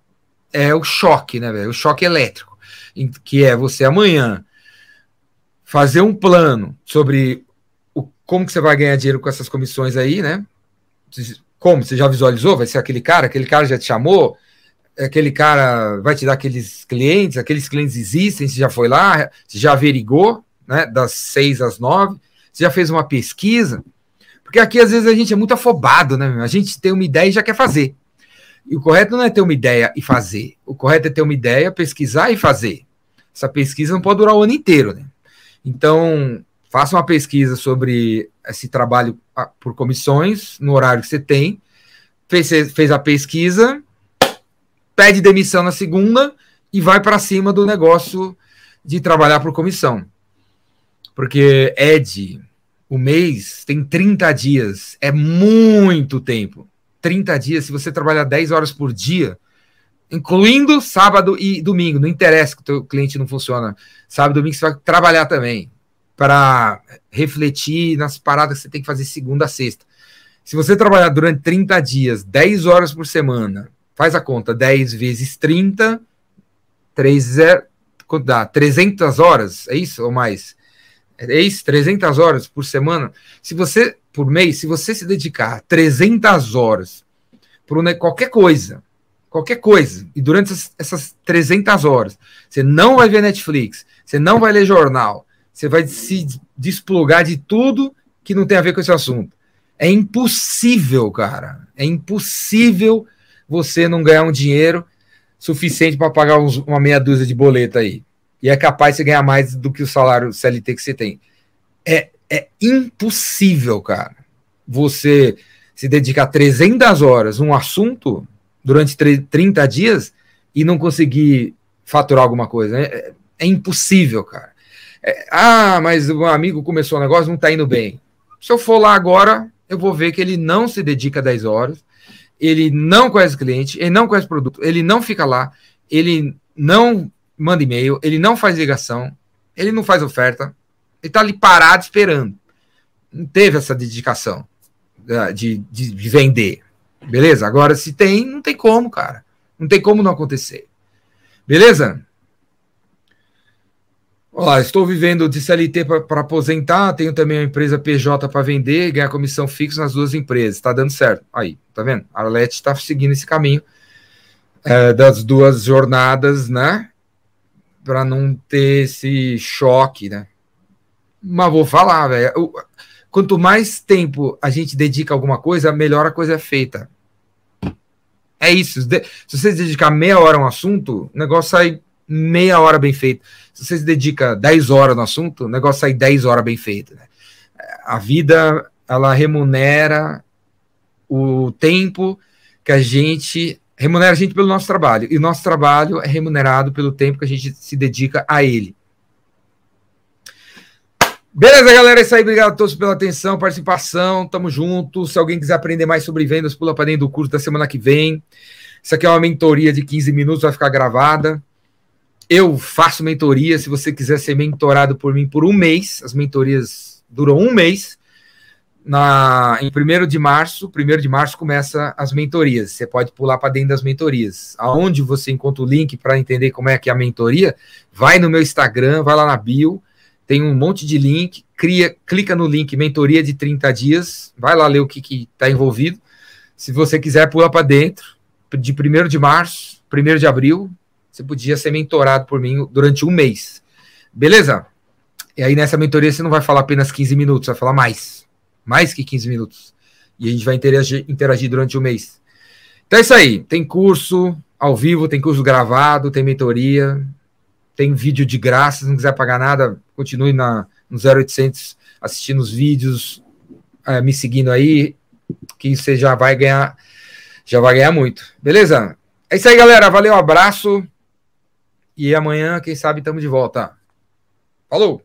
[SPEAKER 1] é o choque, né, velho? O choque elétrico, que é você amanhã fazer um plano sobre o, como que você vai ganhar dinheiro com essas comissões aí, né? Como? Você já visualizou? Vai ser aquele cara? Aquele cara já te chamou? Aquele cara vai te dar aqueles clientes? Aqueles clientes existem? Você já foi lá? Você já averigou, né? Das seis às nove? Você já fez uma pesquisa? Porque aqui às vezes a gente é muito afobado, né? A gente tem uma ideia e já quer fazer. E o correto não é ter uma ideia e fazer. O correto é ter uma ideia, pesquisar e fazer. Essa pesquisa não pode durar o ano inteiro, né? Então, faça uma pesquisa sobre esse trabalho ah, por comissões, no horário que você tem, fez, fez a pesquisa, pede demissão na segunda e vai para cima do negócio de trabalhar por comissão. Porque Ed, o mês tem 30 dias, é muito tempo. 30 dias, se você trabalhar 10 horas por dia, incluindo sábado e domingo, não interessa que o teu cliente não funciona. Sábado e domingo você vai trabalhar também para refletir nas paradas que você tem que fazer segunda a sexta. Se você trabalhar durante 30 dias, 10 horas por semana, faz a conta, 10 vezes 30, 3, quanto dá? 300 horas, é isso ou mais? É isso, 300 horas por semana. Se você, por mês, se você se dedicar 300 horas por qualquer coisa, qualquer coisa, e durante essas, essas 300 horas, você não vai ver Netflix, você não vai ler jornal, você vai se desplugar de tudo que não tem a ver com esse assunto. É impossível, cara. É impossível você não ganhar um dinheiro suficiente para pagar uns, uma meia dúzia de boleta aí. E é capaz de ganhar mais do que o salário CLT que você tem. É, é impossível, cara. Você se dedicar 300 horas a um assunto durante 30 dias e não conseguir faturar alguma coisa. É, é impossível, cara. É, ah, mas o amigo começou o negócio, não está indo bem. Se eu for lá agora, eu vou ver que ele não se dedica 10 horas, ele não conhece cliente, ele não conhece produto, ele não fica lá, ele não manda e-mail, ele não faz ligação, ele não faz oferta, ele está ali parado esperando. Não teve essa dedicação uh, de, de, de vender. Beleza? Agora, se tem, não tem como, cara. Não tem como não acontecer. Beleza? Olá, estou vivendo de CLT para aposentar, tenho também uma empresa PJ para vender e ganhar comissão fixa nas duas empresas. Está dando certo. Aí, tá vendo? A Arlete está seguindo esse caminho é, das duas jornadas, né? Para não ter esse choque, né? Mas vou falar, velho. Quanto mais tempo a gente dedica a alguma coisa, melhor a coisa é feita. É isso. Se você dedicar meia hora a um assunto, o negócio sai meia hora bem feito. Se você se dedica 10 horas no assunto, o negócio sai 10 horas bem feito. Né? A vida, ela remunera o tempo que a gente remunera a gente pelo nosso trabalho. E nosso trabalho é remunerado pelo tempo que a gente se dedica a ele. Beleza, galera? É isso aí. Obrigado a todos pela atenção, participação. Tamo junto. Se alguém quiser aprender mais sobre vendas, pula para dentro do curso da semana que vem. Isso aqui é uma mentoria de 15 minutos, vai ficar gravada. Eu faço mentoria. Se você quiser ser mentorado por mim por um mês, as mentorias duram um mês. Na, em 1 de março, 1 de março começa as mentorias. Você pode pular para dentro das mentorias. Aonde você encontra o link para entender como é que é a mentoria, vai no meu Instagram, vai lá na bio, tem um monte de link, cria, clica no link mentoria de 30 dias, vai lá ler o que está envolvido. Se você quiser, pula para dentro, de 1 de março, 1 de abril, você podia ser mentorado por mim durante um mês. Beleza? E aí nessa mentoria você não vai falar apenas 15 minutos, vai falar mais. Mais que 15 minutos. E a gente vai interagir, interagir durante um mês. Então é isso aí. Tem curso ao vivo, tem curso gravado, tem mentoria, tem vídeo de graça. Se não quiser pagar nada, continue na, no 0800 assistindo os vídeos, é, me seguindo aí, que você já vai ganhar, já vai ganhar muito. Beleza? É isso aí, galera. Valeu, abraço. E amanhã, quem sabe, estamos de volta. Falou!